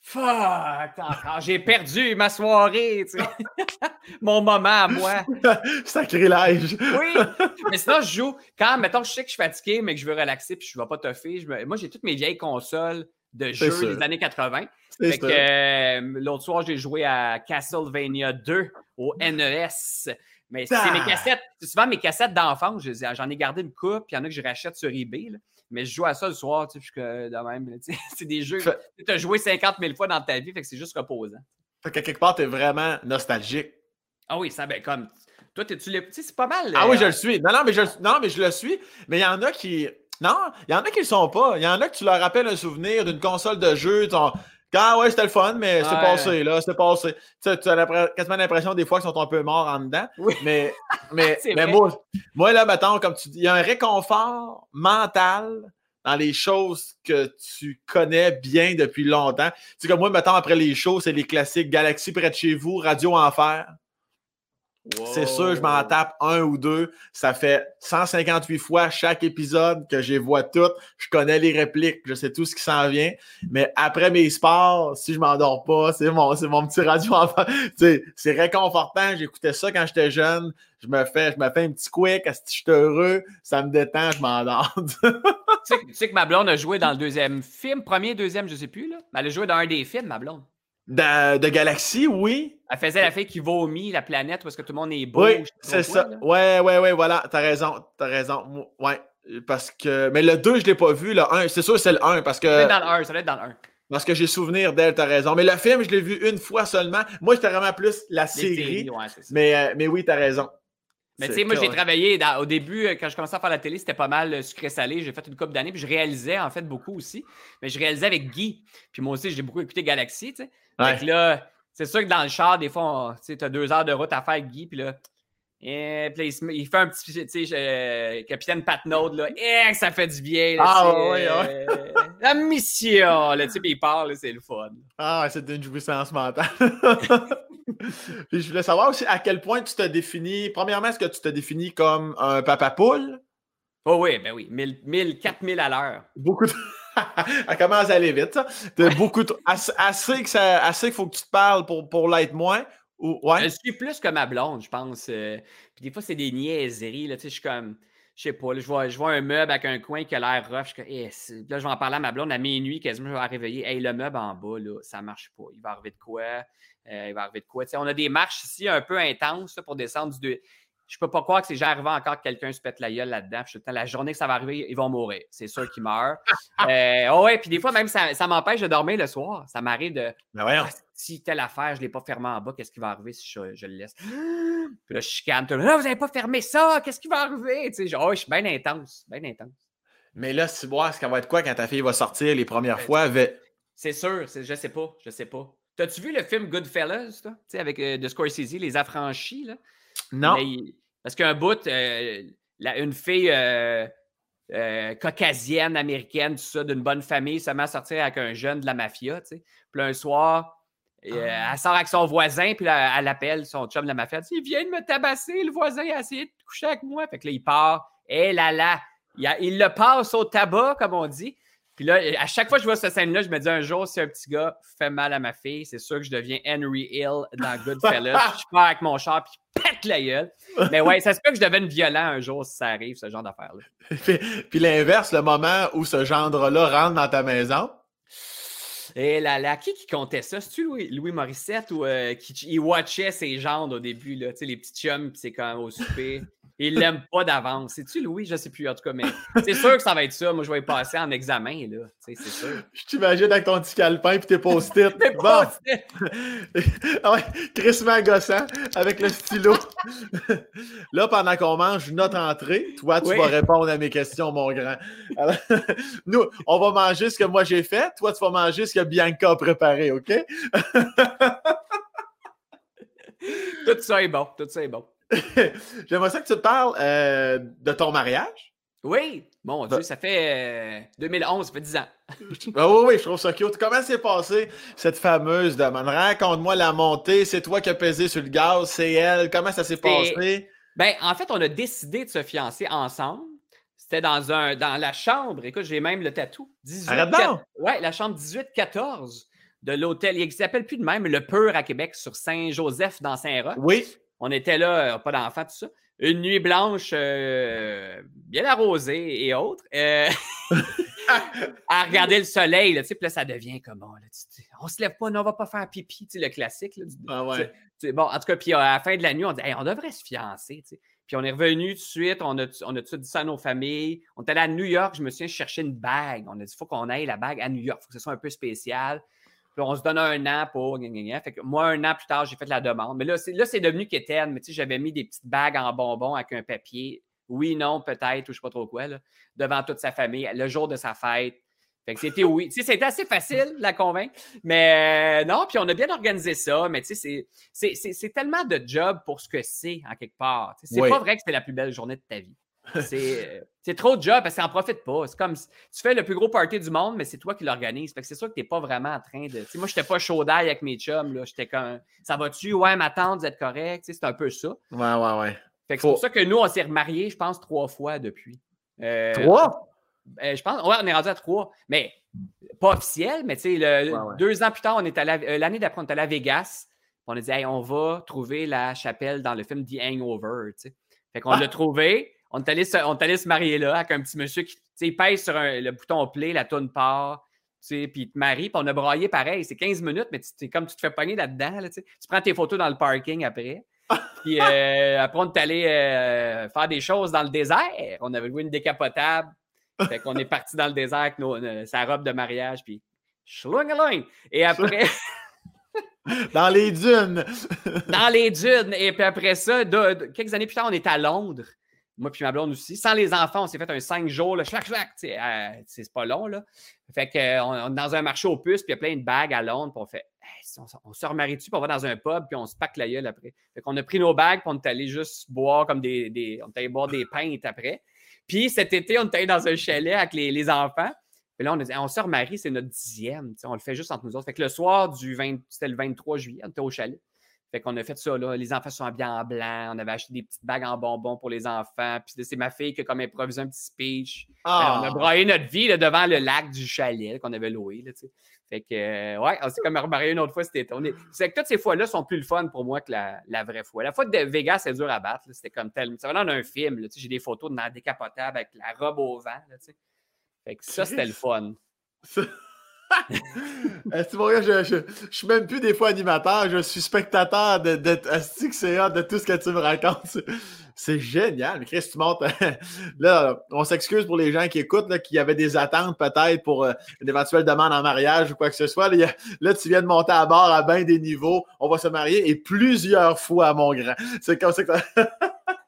Fuck! J'ai perdu ma soirée, tu sais. Mon moment à moi. Sacrilège. oui. Mais sinon, je joue. Quand, mettons, je sais que je suis fatigué, mais que je veux relaxer puis je ne vais pas toffer. Je Moi, j'ai toutes mes vieilles consoles de jeux des années 80. Fait que euh, l'autre soir, j'ai joué à Castlevania 2 au NES. Mais c'est mes cassettes, souvent mes cassettes d'enfance, j'en ai gardé une coupe, puis il y en a que je rachète sur eBay. Mais je joue à ça le soir, tu sais, je suis de même. C'est des jeux tu as joué 50 000 fois dans ta vie, fait que c'est juste reposant. Fait que quelque part, tu es vraiment nostalgique. Ah oui, ça, ben comme. Toi, tu sais, c'est pas mal. Ah oui, je le suis. Non, non, mais je, non, mais je le suis. Mais il y en a qui. Non, il y en a qui le sont pas. Il y en a que tu leur rappelles un souvenir d'une console de jeu. Ton... Ah ouais, c'était le fun, mais c'est passé, là, c'est passé. Tu, tu as quasiment l'impression des fois qu'ils sont un peu morts en dedans. Oui. Mais, mais, mais moi, moi, là, mettons, comme tu dis, il y a un réconfort mental dans les choses que tu connais bien depuis longtemps. Tu sais, comme moi, mettons, après les shows, c'est les classiques Galaxy près de chez vous, Radio Enfer. C'est sûr, je m'en tape un ou deux. Ça fait 158 fois chaque épisode que je les vois toutes. Je connais les répliques, je sais tout ce qui s'en vient. Mais après mes sports, si je m'endors pas, c'est mon, c'est mon petit radio enfant. c'est réconfortant. J'écoutais ça quand j'étais jeune. Je me fais, je me fais un petit quick, je suis heureux, ça me détend, je m'endors. tu, sais, que ma blonde a joué dans le deuxième film, premier, deuxième, je sais plus. Là. Elle a joué dans un des films, ma blonde. De, de Galaxy, oui. Elle faisait la fille qui vomit la planète parce que tout le monde est beau. Oui, c'est ça. ouais, ouais, ouais, voilà. T'as raison. T'as raison. Ouais. Parce que. Mais le 2, je l'ai pas vu. Le 1, c'est sûr, c'est le 1. Parce que. Ça doit être dans le 1. Ça doit être dans le 1. Parce que j'ai souvenir d'elle, t'as raison. Mais le film, je l'ai vu une fois seulement. Moi, j'étais vraiment plus la série. mais, euh, mais oui, t'as raison. Mais tu sais, moi, j'ai travaillé au début, euh, quand je commençais à faire la télé, c'était pas mal euh, sucré-salé. J'ai fait une couple d'années, puis je réalisais en fait beaucoup aussi. Mais je réalisais avec Guy. Puis moi aussi, j'ai beaucoup écouté Galaxy, tu sais. Donc là, c'est sûr que dans le char, des fois, tu as deux heures de route à faire avec Guy, puis là, et, puis il, fait un petit, tu sais, euh, capitaine Patnaud, là, et ça fait du bien. Là, ah oui, oui. la mission, là, tu sais, puis il parle, c'est le fun. Ah, c'est une jouissance mentale. puis je voulais savoir aussi à quel point tu te définis. Premièrement, est-ce que tu te définis comme un papa poule? Oh oui, ben oui, 1000, 4000 à l'heure. Beaucoup de. Elle commence à aller vite, ça. beaucoup assez, que ça, assez qu'il faut que tu te parles pour, pour l'être moins. Ou, ouais. Je suis plus que ma blonde, je pense. Euh, puis des fois, c'est des niaiseries. Là, je suis comme. Je sais pas, je, vois, je vois un meuble avec un coin qui a l'air rough. Je eh, là, je vais en parler à ma blonde à minuit, quasiment, je vais réveiller. Hey, le meuble en bas, là, ça marche pas. Il va arriver de quoi? Euh, il va arriver de quoi? on a des marches ici un peu intenses pour descendre du je peux pas croire que c'est déjà arrivé encore que quelqu'un se pète la gueule là-dedans. La journée que ça va arriver, ils vont mourir. C'est sûr qu'ils meurent. euh, oh ouais, puis des fois, même, ça, ça m'empêche de dormir le soir. Ça m'arrive de. Mais voyons. Ah, si telle affaire, je ne l'ai pas fermé en bas, qu'est-ce qui va arriver si je, le laisse? Puis là, je chicane. Là, vous n'avez pas fermé ça, qu'est-ce qui va arriver? Tu sais, oh, je suis bien intense. Bien intense. Mais là, si voir ce qu'elle va être quoi quand ta fille va sortir les premières ben, fois? C'est sûr, je sais pas. Je sais pas. T'as-tu vu le film Goodfellas, tu sais, avec euh, de Scorsese, Les Affranchis, là? Non. parce qu'un bout, euh, une fille euh, euh, caucasienne, américaine, tout ça, d'une bonne famille, ça m'a sorti avec un jeune de la mafia, tu sais. Puis un soir, ah. elle sort avec son voisin, puis elle, appelle son chum de la mafia. Elle dit, il vient de me tabasser, le voisin a essayé de coucher avec moi. Fait que là, il part. Et là là, il, il le passe au tabac, comme on dit. Puis là, à chaque fois que je vois cette scène-là, je me dis un jour, si un petit gars fait mal à ma fille, c'est sûr que je deviens Henry Hill dans Goodfellas. je pars avec mon char puis pète la gueule. Mais ouais, ça se peut que je devienne violent un jour si ça arrive, ce genre d'affaire-là. puis, l'inverse, le moment où ce gendre-là rentre dans ta maison? Et là, là, qui qui comptait ça? C'est-tu Louis, Louis, Morissette ou euh, qui il watchait ses gendres au début, là, tu sais, les petits chums, puis c'est quand même au souper? Il l'aime pas d'avance. C'est-tu Louis? Je sais plus. En tout cas, mais c'est sûr que ça va être ça. Moi, je vais y passer en examen, là. C'est sûr. Je t'imagine avec ton petit calepin et tes post-it. bon. ah ouais, Chris gossant avec le stylo. là, pendant qu'on mange notre entrée, toi, tu vas répondre à mes questions, mon grand. nous, on va manger ce que moi j'ai fait. Toi, tu vas manger ce que Bianca a préparé, OK? tout ça est bon. Tout ça est bon. J'aimerais ça que tu te parles euh, de ton mariage. Oui, mon Dieu, bah. ça fait 2011, euh, ça fait 10 ans. Ah oui, oui, je trouve ça cute. Comment s'est passée cette fameuse demande? Raconte-moi la montée, c'est toi qui as pesé sur le gaz, c'est elle, comment ça s'est passé? Ben, en fait, on a décidé de se fiancer ensemble. C'était dans, un, dans la chambre, écoute, j'ai même le tatou. 18, Oui, la chambre 18-14 de l'hôtel. Il ne s'appelle plus de même, le Pur à Québec, sur Saint-Joseph, dans Saint-Roch. Oui. On était là, euh, pas d'enfants, tout ça. Une nuit blanche, euh, bien arrosée et autres. Euh, à regarder le soleil, là, puis là, ça devient comment? Là, on se lève pas, non, on va pas faire pipi, le classique. Là, ah ouais. bon, en tout cas, puis à la fin de la nuit, on dit on devrait se fiancer. Puis on est revenu tout de suite, on a, on a tout dit ça à nos familles. On est allé à New York, je me souviens, chercher une bague. On a dit, il faut qu'on aille la bague à New York, il faut que ce soit un peu spécial. Puis on se donne un an pour. Fait que moi, un an plus tard, j'ai fait la demande. Mais là, c'est, là, c'est devenu Kéten. Mais tu sais, j'avais mis des petites bagues en bonbons avec un papier. Oui, non, peut-être, ou je sais pas trop quoi, là, devant toute sa famille, le jour de sa fête. Fait que c'était oui. Tu sais, c'était assez facile de la convaincre. Mais euh, non, puis on a bien organisé ça. Mais tu sais, c'est tellement de job pour ce que c'est, en quelque part. C'est pas vrai que c'est la plus belle journée de ta vie. C'est trop de job parce que ça n'en profite pas. C'est comme tu fais le plus gros party du monde, mais c'est toi qui l'organises. Fait que c'est sûr que tu n'es pas vraiment en train de. moi, je n'étais pas chaud d'ail avec mes chums. J'étais comme Ça va-tu? Ouais, ma tante, vous êtes correct. C'est un peu ça. Ouais, ouais, ouais. Fait que c'est pour ça que nous, on s'est remariés, je pense, trois fois depuis. Euh, trois? Euh, je pense, ouais, on est rendu à trois, mais pas officiel, mais tu sais, deux ans plus tard, on est euh, l'année d'après, on est allé à Vegas. On a dit, hey, on va trouver la chapelle dans le film The Hangover, tu sais. Fait qu'on ah! l'a trouvé. On est, allé se, on allé se marier là avec un petit monsieur qui, tu sais, pèse sur le bouton play, la tourne part, tu sais, puis il te marie, puis on a braillé pareil. C'est 15 minutes, mais tu, comme tu te fais pogner là-dedans, tu, prends tes photos dans le parking après. puis euh, après, on est allé faire des choses dans le désert. On avait loué une décapotable. Fait qu'on est parti dans le désert avec nos, euh, sa robe de mariage, puis Et après. dans les dunes. dans les dunes. Et puis après ça, quelques années plus tard, on est à Londres. Moi puis ma blonde aussi. Sans les enfants, on s'est fait un cinq jours, là, schlac, schlac. Euh, c'est pas long, là. Fait qu'on est dans un marché aux puces, puis il y a plein de bagues à Londres, puis on fait on, se remarie dessus, puis on va dans un pub, puis on se pack la gueule après. Fait qu'on a pris nos bagues, puis on est allé juste boire comme des, des on est allé boire des pintes après. Puis cet été, on était dans un chalet avec les, enfants. Puis là, on dit, on se remarie, c'est notre dixième. On le fait juste entre nous autres. Fait que le soir du 20, c'était le 23 juillet, on était au chalet. Fait qu'on a fait ça, là. Les enfants sont habillés en blanc. On avait acheté des petites bagues en bonbons pour les enfants. Puis c'est ma fille qui a comme improvisé un petit speech. on a ah! braillé notre vie devant le lac du chalet qu'on avait loué. Là, fait que, euh, ouais, on s'est comme remarié une autre fois c'était été. C'est que toutes ces fois-là sont plus le fun pour moi que la, la, vraie fois. La fois de Vegas, c'est dur à battre. C'était comme tel. C'est vraiment un film. J'ai des photos de ma décapotable avec la robe au vent. Là, fait que ça, c'était le fun. je, je, je, suis même plus des fois animateur, je suis spectateur de, de, de, de tout ce que tu me racontes. C'est génial. Chris, tu montes. là, on s'excuse pour les gens qui écoutent, là, qui avaient des attentes peut-être pour euh, une éventuelle demande en mariage ou quoi que ce soit. Là, tu viens de monter à bord à bien des niveaux. On va se marier et plusieurs fois, mon grand. C'est comme ça que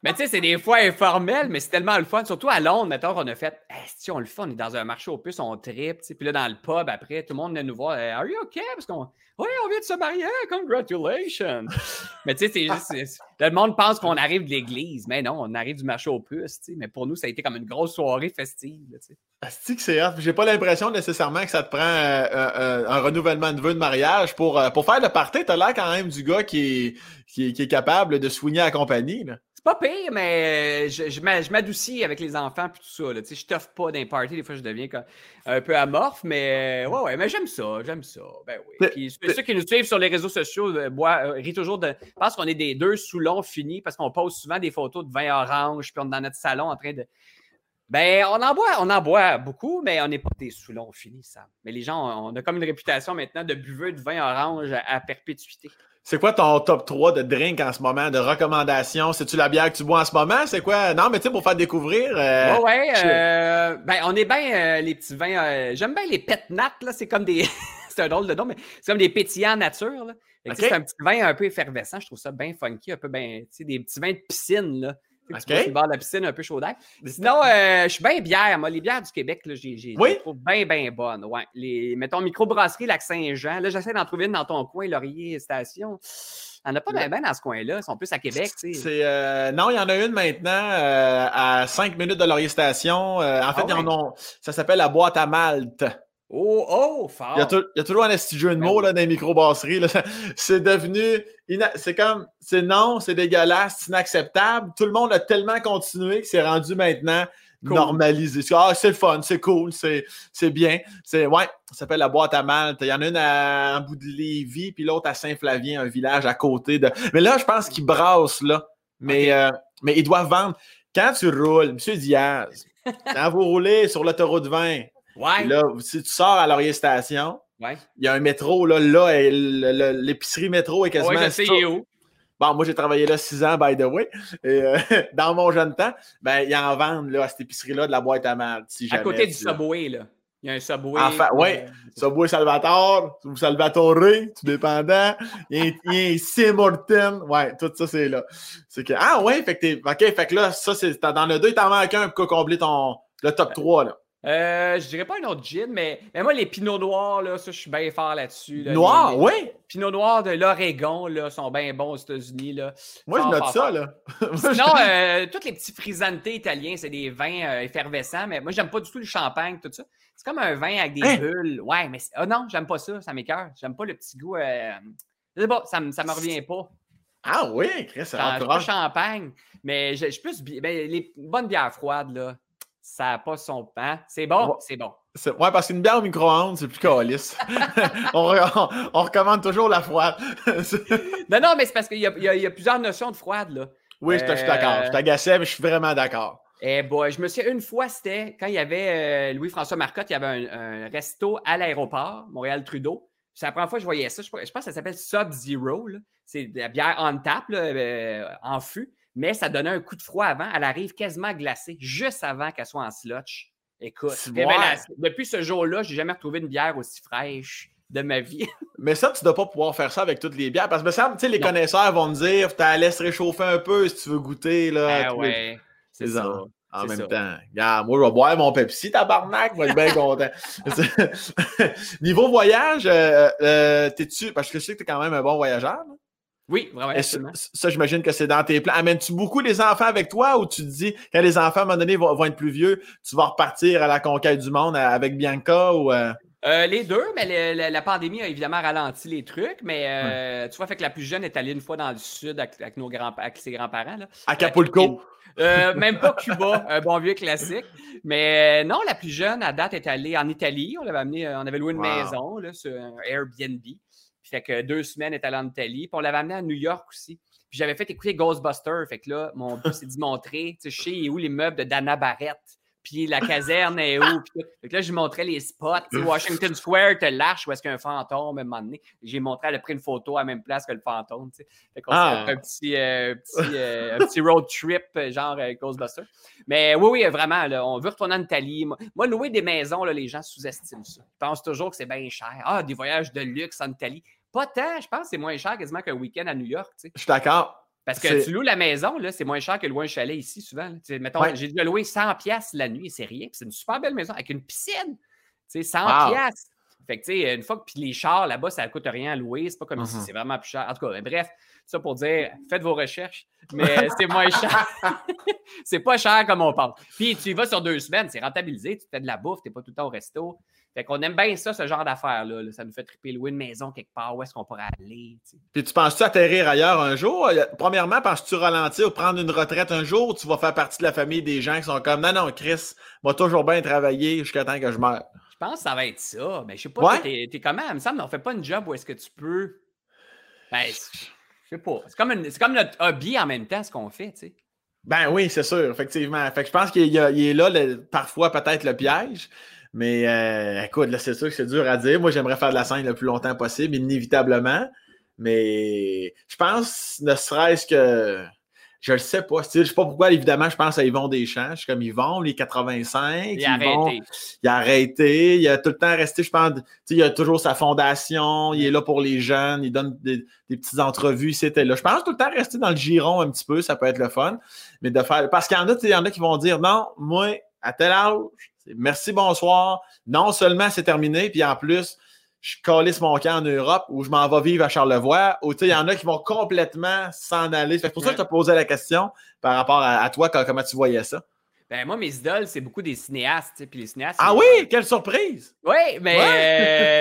Mais tu sais, c'est des fois informel, mais c'est tellement le fun. Surtout à Londres, mettons, on a fait si on le fait, on est dans un marché au plus, on tripe. Puis là, dans le pub, après, tout le monde vient nous voir. Are you okay? Parce qu'on. Oui, on vient de se marier, congratulations! mais tu sais, c'est juste. Le monde pense qu'on arrive de l'église, mais non, on arrive du marché au plus. Mais pour nous, ça a été comme une grosse soirée festive. Asti que c'est off. J'ai pas l'impression nécessairement que ça te prend euh, euh, euh, un renouvellement de vœux de mariage pour, pour faire le party. T'as l'air quand même du gars qui est, qui est, capable de soigner la compagnie. Là. Pas pire, mais je, je m'adoucis avec les enfants et tout ça. Là. Je t'offre pas d'un party, des fois je deviens un peu amorphe, mais ouais, ouais, mais j'aime ça, j'aime ça. Ben oui. Puis ceux qui nous suivent sur les réseaux sociaux euh, bois, rient toujours de. Pense qu'on est des deux sous longs finis parce qu'on pose souvent des photos de vin orange, puis on est dans notre salon en train de. Ben, on en boit, on en boit beaucoup, mais on n'est pas des sous longs finis, ça. Mais les gens, on a comme une réputation maintenant de buveux de vin orange à perpétuité. C'est quoi ton top 3 de drink en ce moment, de recommandations? C'est-tu la bière que tu bois en ce moment? C'est quoi? Non, mais tu sais, pour faire découvrir. Euh, ouais, euh, ben, on est bien euh, les petits vins. J'aime bien les pet nat, là. C'est comme des. c'est un drôle de nom, mais c'est comme des pétillants nature, là. C'est un petit vin un peu effervescent. Je trouve ça bien funky, un peu bien. Tu sais, des petits vins de piscine, là. Okay. Tu bord de la piscine un peu chaud d'air. Sinon, euh, je suis bien bière. Moi, les bières du Québec, là, j'ai, oui? trouve bien, bien bonnes. Ouais. Les, mettons, microbrasserie Lac-Saint-Jean. Là, j'essaie d'en trouver une dans ton coin, Laurier Station. Il n'y en a pas bien ben dans ce coin-là. Ils sont plus à Québec. C'est, euh, non, il y en a une maintenant euh, à 5 minutes de Laurier Station. en ah fait, ça s'appelle la boîte à Malte. Oh, oh, fort. Il y a, toujours un jeu de ben mots là, dans les microbrasseries. C'est devenu. C'est comme. C'est non, c'est dégueulasse, c'est inacceptable. Tout le monde a tellement continué que c'est rendu maintenant normalisé. Ah, c'est le fun, c'est cool, c'est bien. C'est Ouais, ça s'appelle la boîte à Malte. Il y en a une à, en bout de Lévis, puis l'autre à Saint-Flavien, un village à côté de. Mais là, je pense qu'ils brassent, là. Mais, euh, mais ils doivent vendre. Quand tu roules, M. Diaz, quand vous roulez sur l'autoroute 20, Là, si tu sors à Laurier Station, il y a un métro, là, là l'épicerie métro est quasiment. Ouais, je où. Bon, moi, j'ai travaillé là six ans, by the way. Et, euh, dans mon jeune temps, ben, ils en vendent là, à cette épicerie-là de la boîte à mal. Si à côté du Subway, là. Il y a un Subway. Enfin, oui, Subway Salvatore, ou Salvatore, tout dépendant. Il y a, un Sim Horton. Ouais, tout ça, c'est là. C'est que, ah, ouais, fait que t'es. OK, fait que là, ça, c'est. Dans le 2, il t'en manque un pour combler ton. Le top 3, là. Euh, je dirais pas un autre gin, mais, mais moi, les pinots noirs, là, ça, je suis bien fort là-dessus. Noirs, oui? Pinots noirs de l'Oregon, là, sont bien bons aux États-Unis, là. Moi, je note ça, là. Sinon, euh, tous les petits frisantés italiens, c'est des vins euh, effervescents, mais moi, j'aime pas du tout le champagne, tout ça. C'est comme un vin avec des Hein? bulles. Ouais, mais oh non, j'aime pas ça, ça m'écoeure. J'aime pas le petit goût. Euh... Je sais pas, ça, me- ça me revient pas. Ah, oui, Chris, ça encourage. champagne, mais je je plus. ben, les bonnes bières froides, là, ça n'a pas son pain. C'est bon, Ouais. c'est bon. Ouais, parce qu'une bière au micro-ondes, c'est plus calice. on, on, on recommande toujours la froide. Non, non, mais c'est parce qu'il y, a- y y plusieurs notions de froide, là. oui, je suis d'accord. Je t'agaçais, mais je suis vraiment d'accord. Eh boy, je me souviens une fois, c'était quand il y avait euh, Louis-François Marcotte, il y avait un, un resto à l'aéroport, Montréal-Trudeau. C'est la première fois que je voyais ça. Je, je pense que ça s'appelle Sub-Zero. là. C'est de la bière on tap, là, euh, en fût, mais ça donnait un coup de froid avant. Elle arrive quasiment glacée, juste avant qu'elle soit en slotch. Écoute, révélation. depuis ce jour-là, j'ai jamais retrouvé une bière aussi fraîche de ma vie. Mais ça, tu dois pas pouvoir faire ça avec toutes les bières. Parce que, me semble, tu sais, les Non. connaisseurs vont me dire, tu laisse réchauffer un peu si tu veux goûter, là. Ah ouais, c'est ça. en- même ça. temps, regarde, moi, je vais boire mon Pepsi, tabarnak, moi, je suis bien content. Niveau voyage, euh, euh, t'es-tu, parce que je sais que t'es quand même un bon voyageur. là. Oui, vraiment. Et ça, j'imagine que c'est dans tes plans. Amènes-tu beaucoup les enfants avec toi ou tu te dis, quand les enfants, à un moment donné, vont, vont être plus vieux, tu vas repartir à la conquête du monde avec Bianca ou. euh, Euh, les deux, mais le- le- la pandémie a évidemment ralenti les trucs. Mais euh, tu vois, fait que la plus jeune est allée une fois dans le sud avec, avec nos grands, avec ses grands-parents. Acapulco? Euh, même pas Cuba, un bon vieux classique. Mais non, la plus jeune, à date, est allée en Italie. On l'avait amené, on avait loué une Wow. maison là, sur un Airbnb. Fait que deux semaines, est allée en Italie. Puis on l'avait amené à New York aussi. Puis j'avais fait écouter Ghostbusters. Fait que là, mon but, c'est d'y montrer, tu sais, je sais il est où les meubles de Dana Barrett. Puis la caserne est où. Puis. Fait que là, je montrais les spots. Washington Square, te lâche où est-ce qu'il y a un fantôme à un moment donné. J'ai montré, elle a pris une photo à la même place que le fantôme. Fait qu'on Ah. s'est fait un petit, euh, petit, euh, un petit road trip, euh, genre euh, Ghostbusters. Mais oui, oui, vraiment, là, on veut retourner en Italie. Moi, moi, louer des maisons, là, les gens sous-estiment ça. Ils pensent toujours que c'est bien cher. Ah, des voyages de luxe en Italie. Pas tant, je pense que c'est moins cher quasiment qu'un week-end à New York. tu sais. Je suis d'accord. Parce que tu loues la maison, là, c'est moins cher que louer un chalet ici, souvent. là. Tu sais, mettons, Ouais. j'ai déjà loué 100 pièces la nuit, c'est rien. C'est une super belle maison avec une piscine. Tu sais, 100 Wow. pièces. Fait que, tu sais, une fois que puis les chars là-bas, ça ne coûte rien à louer. C'est pas comme ici, Mhm. c'est vraiment plus cher. En tout cas, bref, ça pour dire, faites vos recherches, mais c'est moins cher. c'est pas cher comme on pense. Puis tu y vas sur deux semaines, c'est rentabilisé, tu fais de la bouffe, tu pas tout le temps au resto. Fait qu'on aime bien ça, ce genre d'affaires-là. là. Ça nous fait triper louer une maison quelque part, où est-ce qu'on pourrait aller. Puis tu penses-tu atterrir ailleurs un jour? Euh, Premièrement, penses-tu ralentir ou prendre une retraite un jour ou tu vas faire partie de la famille des gens qui sont comme non, non, Chris, va toujours bien travailler jusqu'à temps que je meure? Je pense que ça va être ça. Mais je sais pas, Ouais. t'es, t'es comment? Il me semble qu'on fait pas une job où est-ce que tu peux. Ben, je sais pas. C'est comme, une- c'est comme notre hobby en même temps, ce qu'on fait, tu sais. Ben oui, c'est sûr, effectivement. Fait que je pense qu'il y a- il est là, le- parfois, peut-être le piège. Mais euh, écoute, là, c'est sûr que c'est dur à dire. Moi, j'aimerais faire de la scène le plus longtemps possible, inévitablement. Mais je pense, ne serait-ce que. Je le sais pas. Je sais pas pourquoi, évidemment, je pense à Yvon Deschamps. Je suis comme Yvon, les 85. Il a Yvon, arrêté. il a arrêté, il a tout le temps resté, je pense, il a toujours sa fondation, il est là pour les jeunes, il donne des, des petites entrevues, c'était là. Je pense tout le temps rester dans le giron un petit peu, ça peut être le fun, mais de faire, parce qu'il y en a, il y en a qui vont dire, non, moi, à tel âge, merci, bonsoir, non seulement c'est terminé, puis en plus, je calisse mon camp en Europe ou je m'en vais vivre à Charlevoix, ou il y en a qui vont complètement s'en aller. C'est pour ça que je te posais la question par rapport à, à toi, quand- comment tu voyais ça? Ben, moi, mes idoles, c'est beaucoup des cinéastes. Puis les cinéastes. Ah oui, quelle surprise! Oui, mais Ouais.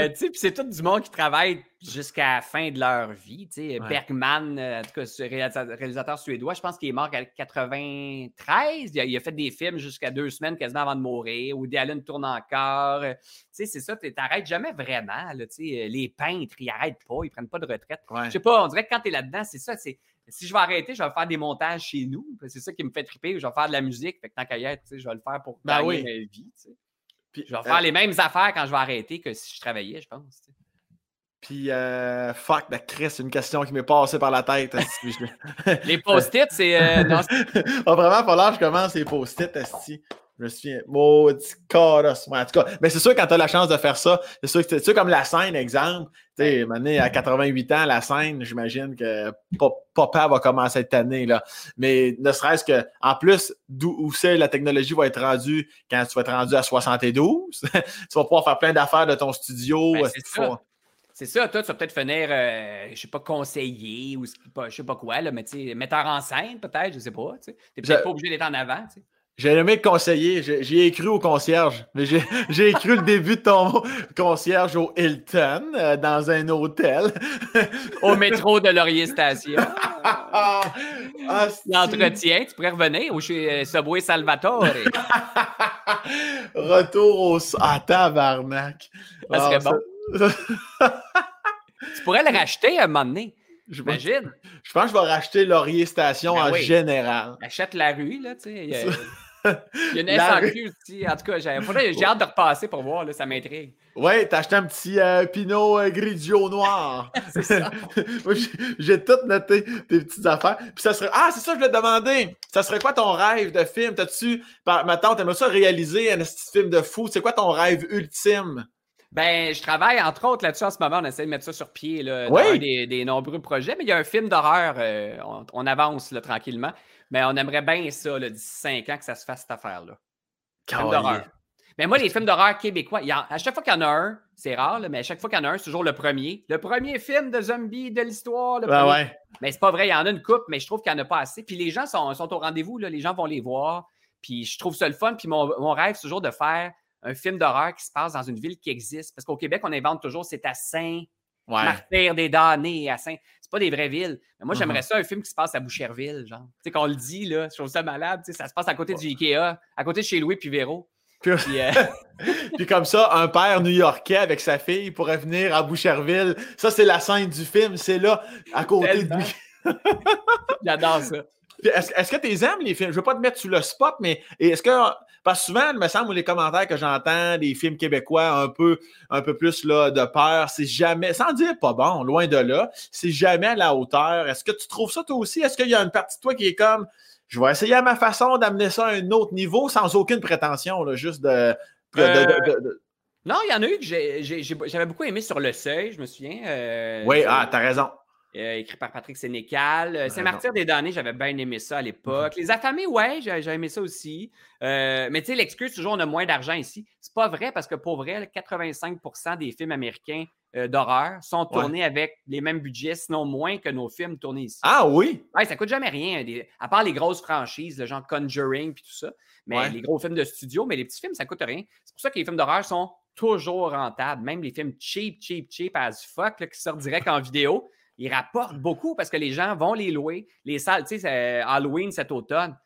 euh, tu sais, puis c'est tout du monde qui travaille jusqu'à la fin de leur vie. Ouais. Bergman, euh, en tout cas, ce réalisateur, suédois, je pense qu'il est mort à 93. Il a, il a fait des films jusqu'à deux semaines quasiment avant de mourir. Woody Allen tourne encore. Tu sais, c'est ça, tu t'arrêtes jamais vraiment. Là, les peintres, ils n'arrêtent pas, ils prennent pas de retraite. Ouais. Je sais pas, on dirait que quand tu es là-dedans, c'est ça. c'est Si je vais arrêter, je vais faire des montages chez nous. C'est ça qui me fait triper. Je vais faire de la musique. Fait que tant qu'à y être, je vais le faire pour Ben gagner oui. ma vie. Puis, Je vais euh, faire les mêmes affaires quand je vais arrêter que si je travaillais, je pense. Puis, euh, fuck, la Chris, c'est une question qui m'est passée par la tête. les post-it, c'est. Euh, non, ah, vraiment falloir que je commence les post-it. Je me souviens, maudit carosse. en tout cas, mais c'est sûr, quand tu as la chance de faire ça, c'est sûr que c'est comme la scène, exemple. Tu sais, à 88 ans, la scène, j'imagine que papa va commencer cette année, là. Mais ne serait-ce que, en plus, d'où c'est la technologie va être rendue quand tu vas être rendu à 72, tu vas pouvoir faire plein d'affaires de ton studio. Ben, c'est ça. C'est ça, toi, tu vas peut-être finir, euh, je sais pas, conseiller ou je sais pas quoi, là, mais tu sais, metteur en scène, peut-être, je sais pas. Tu n'es peut-être pas obligé d'être en avant. Tu sais. J'ai aimé conseiller, j'ai cru au concierge, mais j'ai cru le début de ton concierge au Hilton, euh, dans un hôtel. au métro de Laurier Station. ah, L'entretien, tu pourrais revenir ou chez euh, Subway Salvatore. Retour au... Ah, tabarnak. Ça serait ah, bon. tu pourrais le racheter à un moment donné. J'imagine. Je pense que je vais racheter Laurier Station ben en général. Achète la rue, là, tu sais. Il y a une SAQ aussi. En tout cas, j'ai hâte de repasser pour voir, là, ça m'intrigue. Ouais, t'as acheté un petit euh, Pinot euh, Grigio noir. c'est ça. j'ai tout noté tes petites affaires. Puis ça serait. Ah, c'est ça, je voulais te demander. Ça serait quoi ton rêve de film? T'as-tu. Ma tante, t'aimerais ça réaliser un petit film de fou? C'est quoi ton rêve ultime? Ben, je travaille entre autres là-dessus en ce moment. On essaie de mettre ça sur pied, là, oui. des, des, nombreux projets. Mais il y a un film d'horreur. Euh, on, avance là, tranquillement. Mais on aimerait bien ça, d'ici cinq ans, que ça se fasse cette affaire-là. Film d'horreur. Mais moi, les films d'horreur québécois, à chaque fois qu'il y en a un, c'est rare, mais à chaque fois qu'il y en a un, c'est toujours le premier. Le premier film de zombie de l'histoire. Ben ouais. Mais c'est pas vrai, il y en a une coupe, mais je trouve qu'il n'y en a pas assez. Puis les gens sont, sont au rendez-vous, les gens vont les voir. Puis je trouve ça le fun. Puis mon, mon rêve, c'est toujours de faire un film d'horreur qui se passe dans une ville qui existe. Parce qu'au Québec, on invente toujours c'est à Saint, ouais. Martyr des damnés, à Saint. C'est pas des vraies villes. Mais moi, j'aimerais mm-hmm. ça, un film qui se passe à Boucherville, genre. Tu sais, qu'on le dit, là, je trouve ça malade. ça se passe à côté du Ikea, à côté de chez Louis puis Véro. Puis, euh, puis, comme ça, un père new-yorkais avec sa fille pourrait venir à Boucherville. Ça, c'est la scène du film. C'est là, à côté de lui. J'adore ça. Est-ce que tu aimes les films? Je ne veux pas te mettre sur le spot, mais est-ce que. Parce que souvent, il me semble, les commentaires que j'entends des films québécois un peu, un peu plus là, de peur, c'est jamais, sans dire pas bon, loin de là, c'est jamais à la hauteur. Est-ce que tu trouves ça toi aussi? Est-ce qu'il y a une partie de toi qui est comme je vais essayer à ma façon d'amener ça à un autre niveau sans aucune prétention, là, juste de. Euh, non, il y en a eu que j'avais beaucoup aimé sur le seuil, je me souviens. Euh, oui, ah, t'as raison. Euh, écrit par Patrick Sénécal. Euh, Saint-Martyr des damnés, j'avais bien aimé ça à l'époque. Les affamés, ouais, j'ai aimé ça aussi. Euh, mais tu sais, l'excuse, toujours, on a moins d'argent ici. C'est pas vrai parce que pour vrai, 85% des films américains d'horreur sont tournés avec les mêmes budgets, sinon moins que nos films tournés ici. Ah oui? Ouais, ça coûte jamais rien. à part les grosses franchises, le genre Conjuring puis tout ça. Mais les gros films de studio, mais les petits films, ça coûte rien. C'est pour ça que les films d'horreur sont toujours rentables. Même les films cheap, cheap, cheap as fuck qui sortent direct en vidéo ils rapportent beaucoup parce que les gens vont les louer. Les salles, tu sais, Halloween cet automne.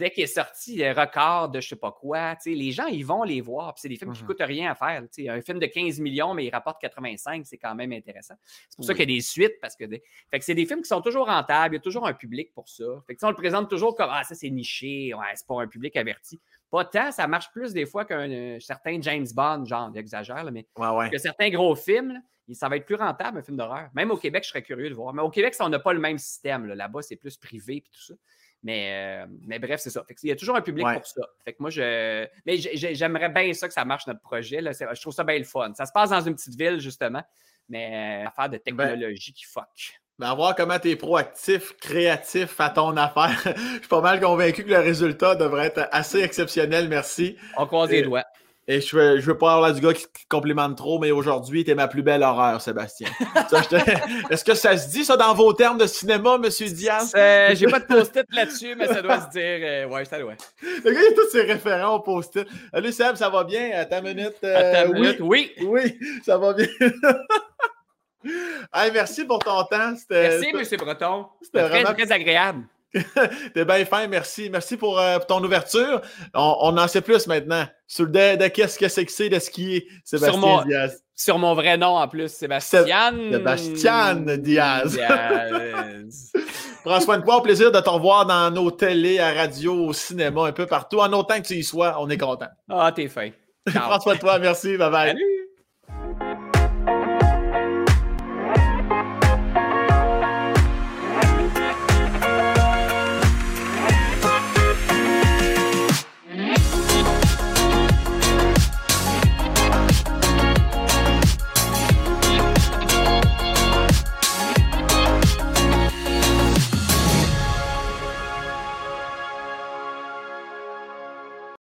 Dès qu'il est sorti le record de je sais pas quoi, les gens, ils vont les voir. c'est des films qui ne mm-hmm. coûtent rien à faire. Un film de 15 millions, mais il rapporte 85, c'est quand même intéressant. C'est pour ça qu'il y a des suites, parce que, fait que c'est des films qui sont toujours rentables, il y a toujours un public pour ça. Fait que, on le présente toujours comme Ah, ça c'est niché, ouais, c'est pas un public averti. Pas tant, ça marche plus des fois qu'un certain James Bond, genre, j'exagère, mais que certains gros films, ça va être plus rentable, un film d'horreur. Même au Québec, je serais curieux de voir. Mais au Québec, on n'a pas le même système. Là-bas, c'est plus privé et tout ça. Mais, euh, mais bref, c'est ça. il y a toujours un public pour ça. Fait que moi, je. Mais j'aimerais bien ça que ça marche, notre projet. Là. Je trouve ça bien le fun. Ça se passe dans une petite ville, justement. Mais euh, affaire de ben technologie qui fuck. Ben, voir comment tu es proactif, créatif à ton affaire. je suis pas mal convaincu que le résultat devrait être assez exceptionnel. Merci. On croise les doigts. Et je veux, je veux pas avoir du gars qui complimente trop, mais aujourd'hui, t'es ma plus belle horreur, Sébastien. Est-ce que ça se dit, ça, dans vos termes de cinéma, Monsieur Diaz? Euh, J'ai pas de post-it là-dessus, mais ça doit se dire. Euh, ouais, ça doit. Le gars, il a tous ses référents au post-it. Salut, Seb, ça va bien? À ta minute. à ta euh, minute, oui. Oui, ça va bien. hey, merci pour ton temps. Merci, M. Breton. C'était vraiment très agréable. T'es bien fin, merci. Merci pour, euh, ton ouverture. On, en sait plus maintenant sur le de, qu'est-ce que c'est que c'est de skier, Sébastien sur mon, Diaz. Sur mon vrai nom en plus, Sébastien. Sébastien Diaz. Diaz. Prends soin de toi, au plaisir de te revoir dans nos télés, à radio, au cinéma, un peu partout. En autant que tu y sois, on est content. Ah, t'es fin. Prends soin de toi, merci, bye bye. Salut.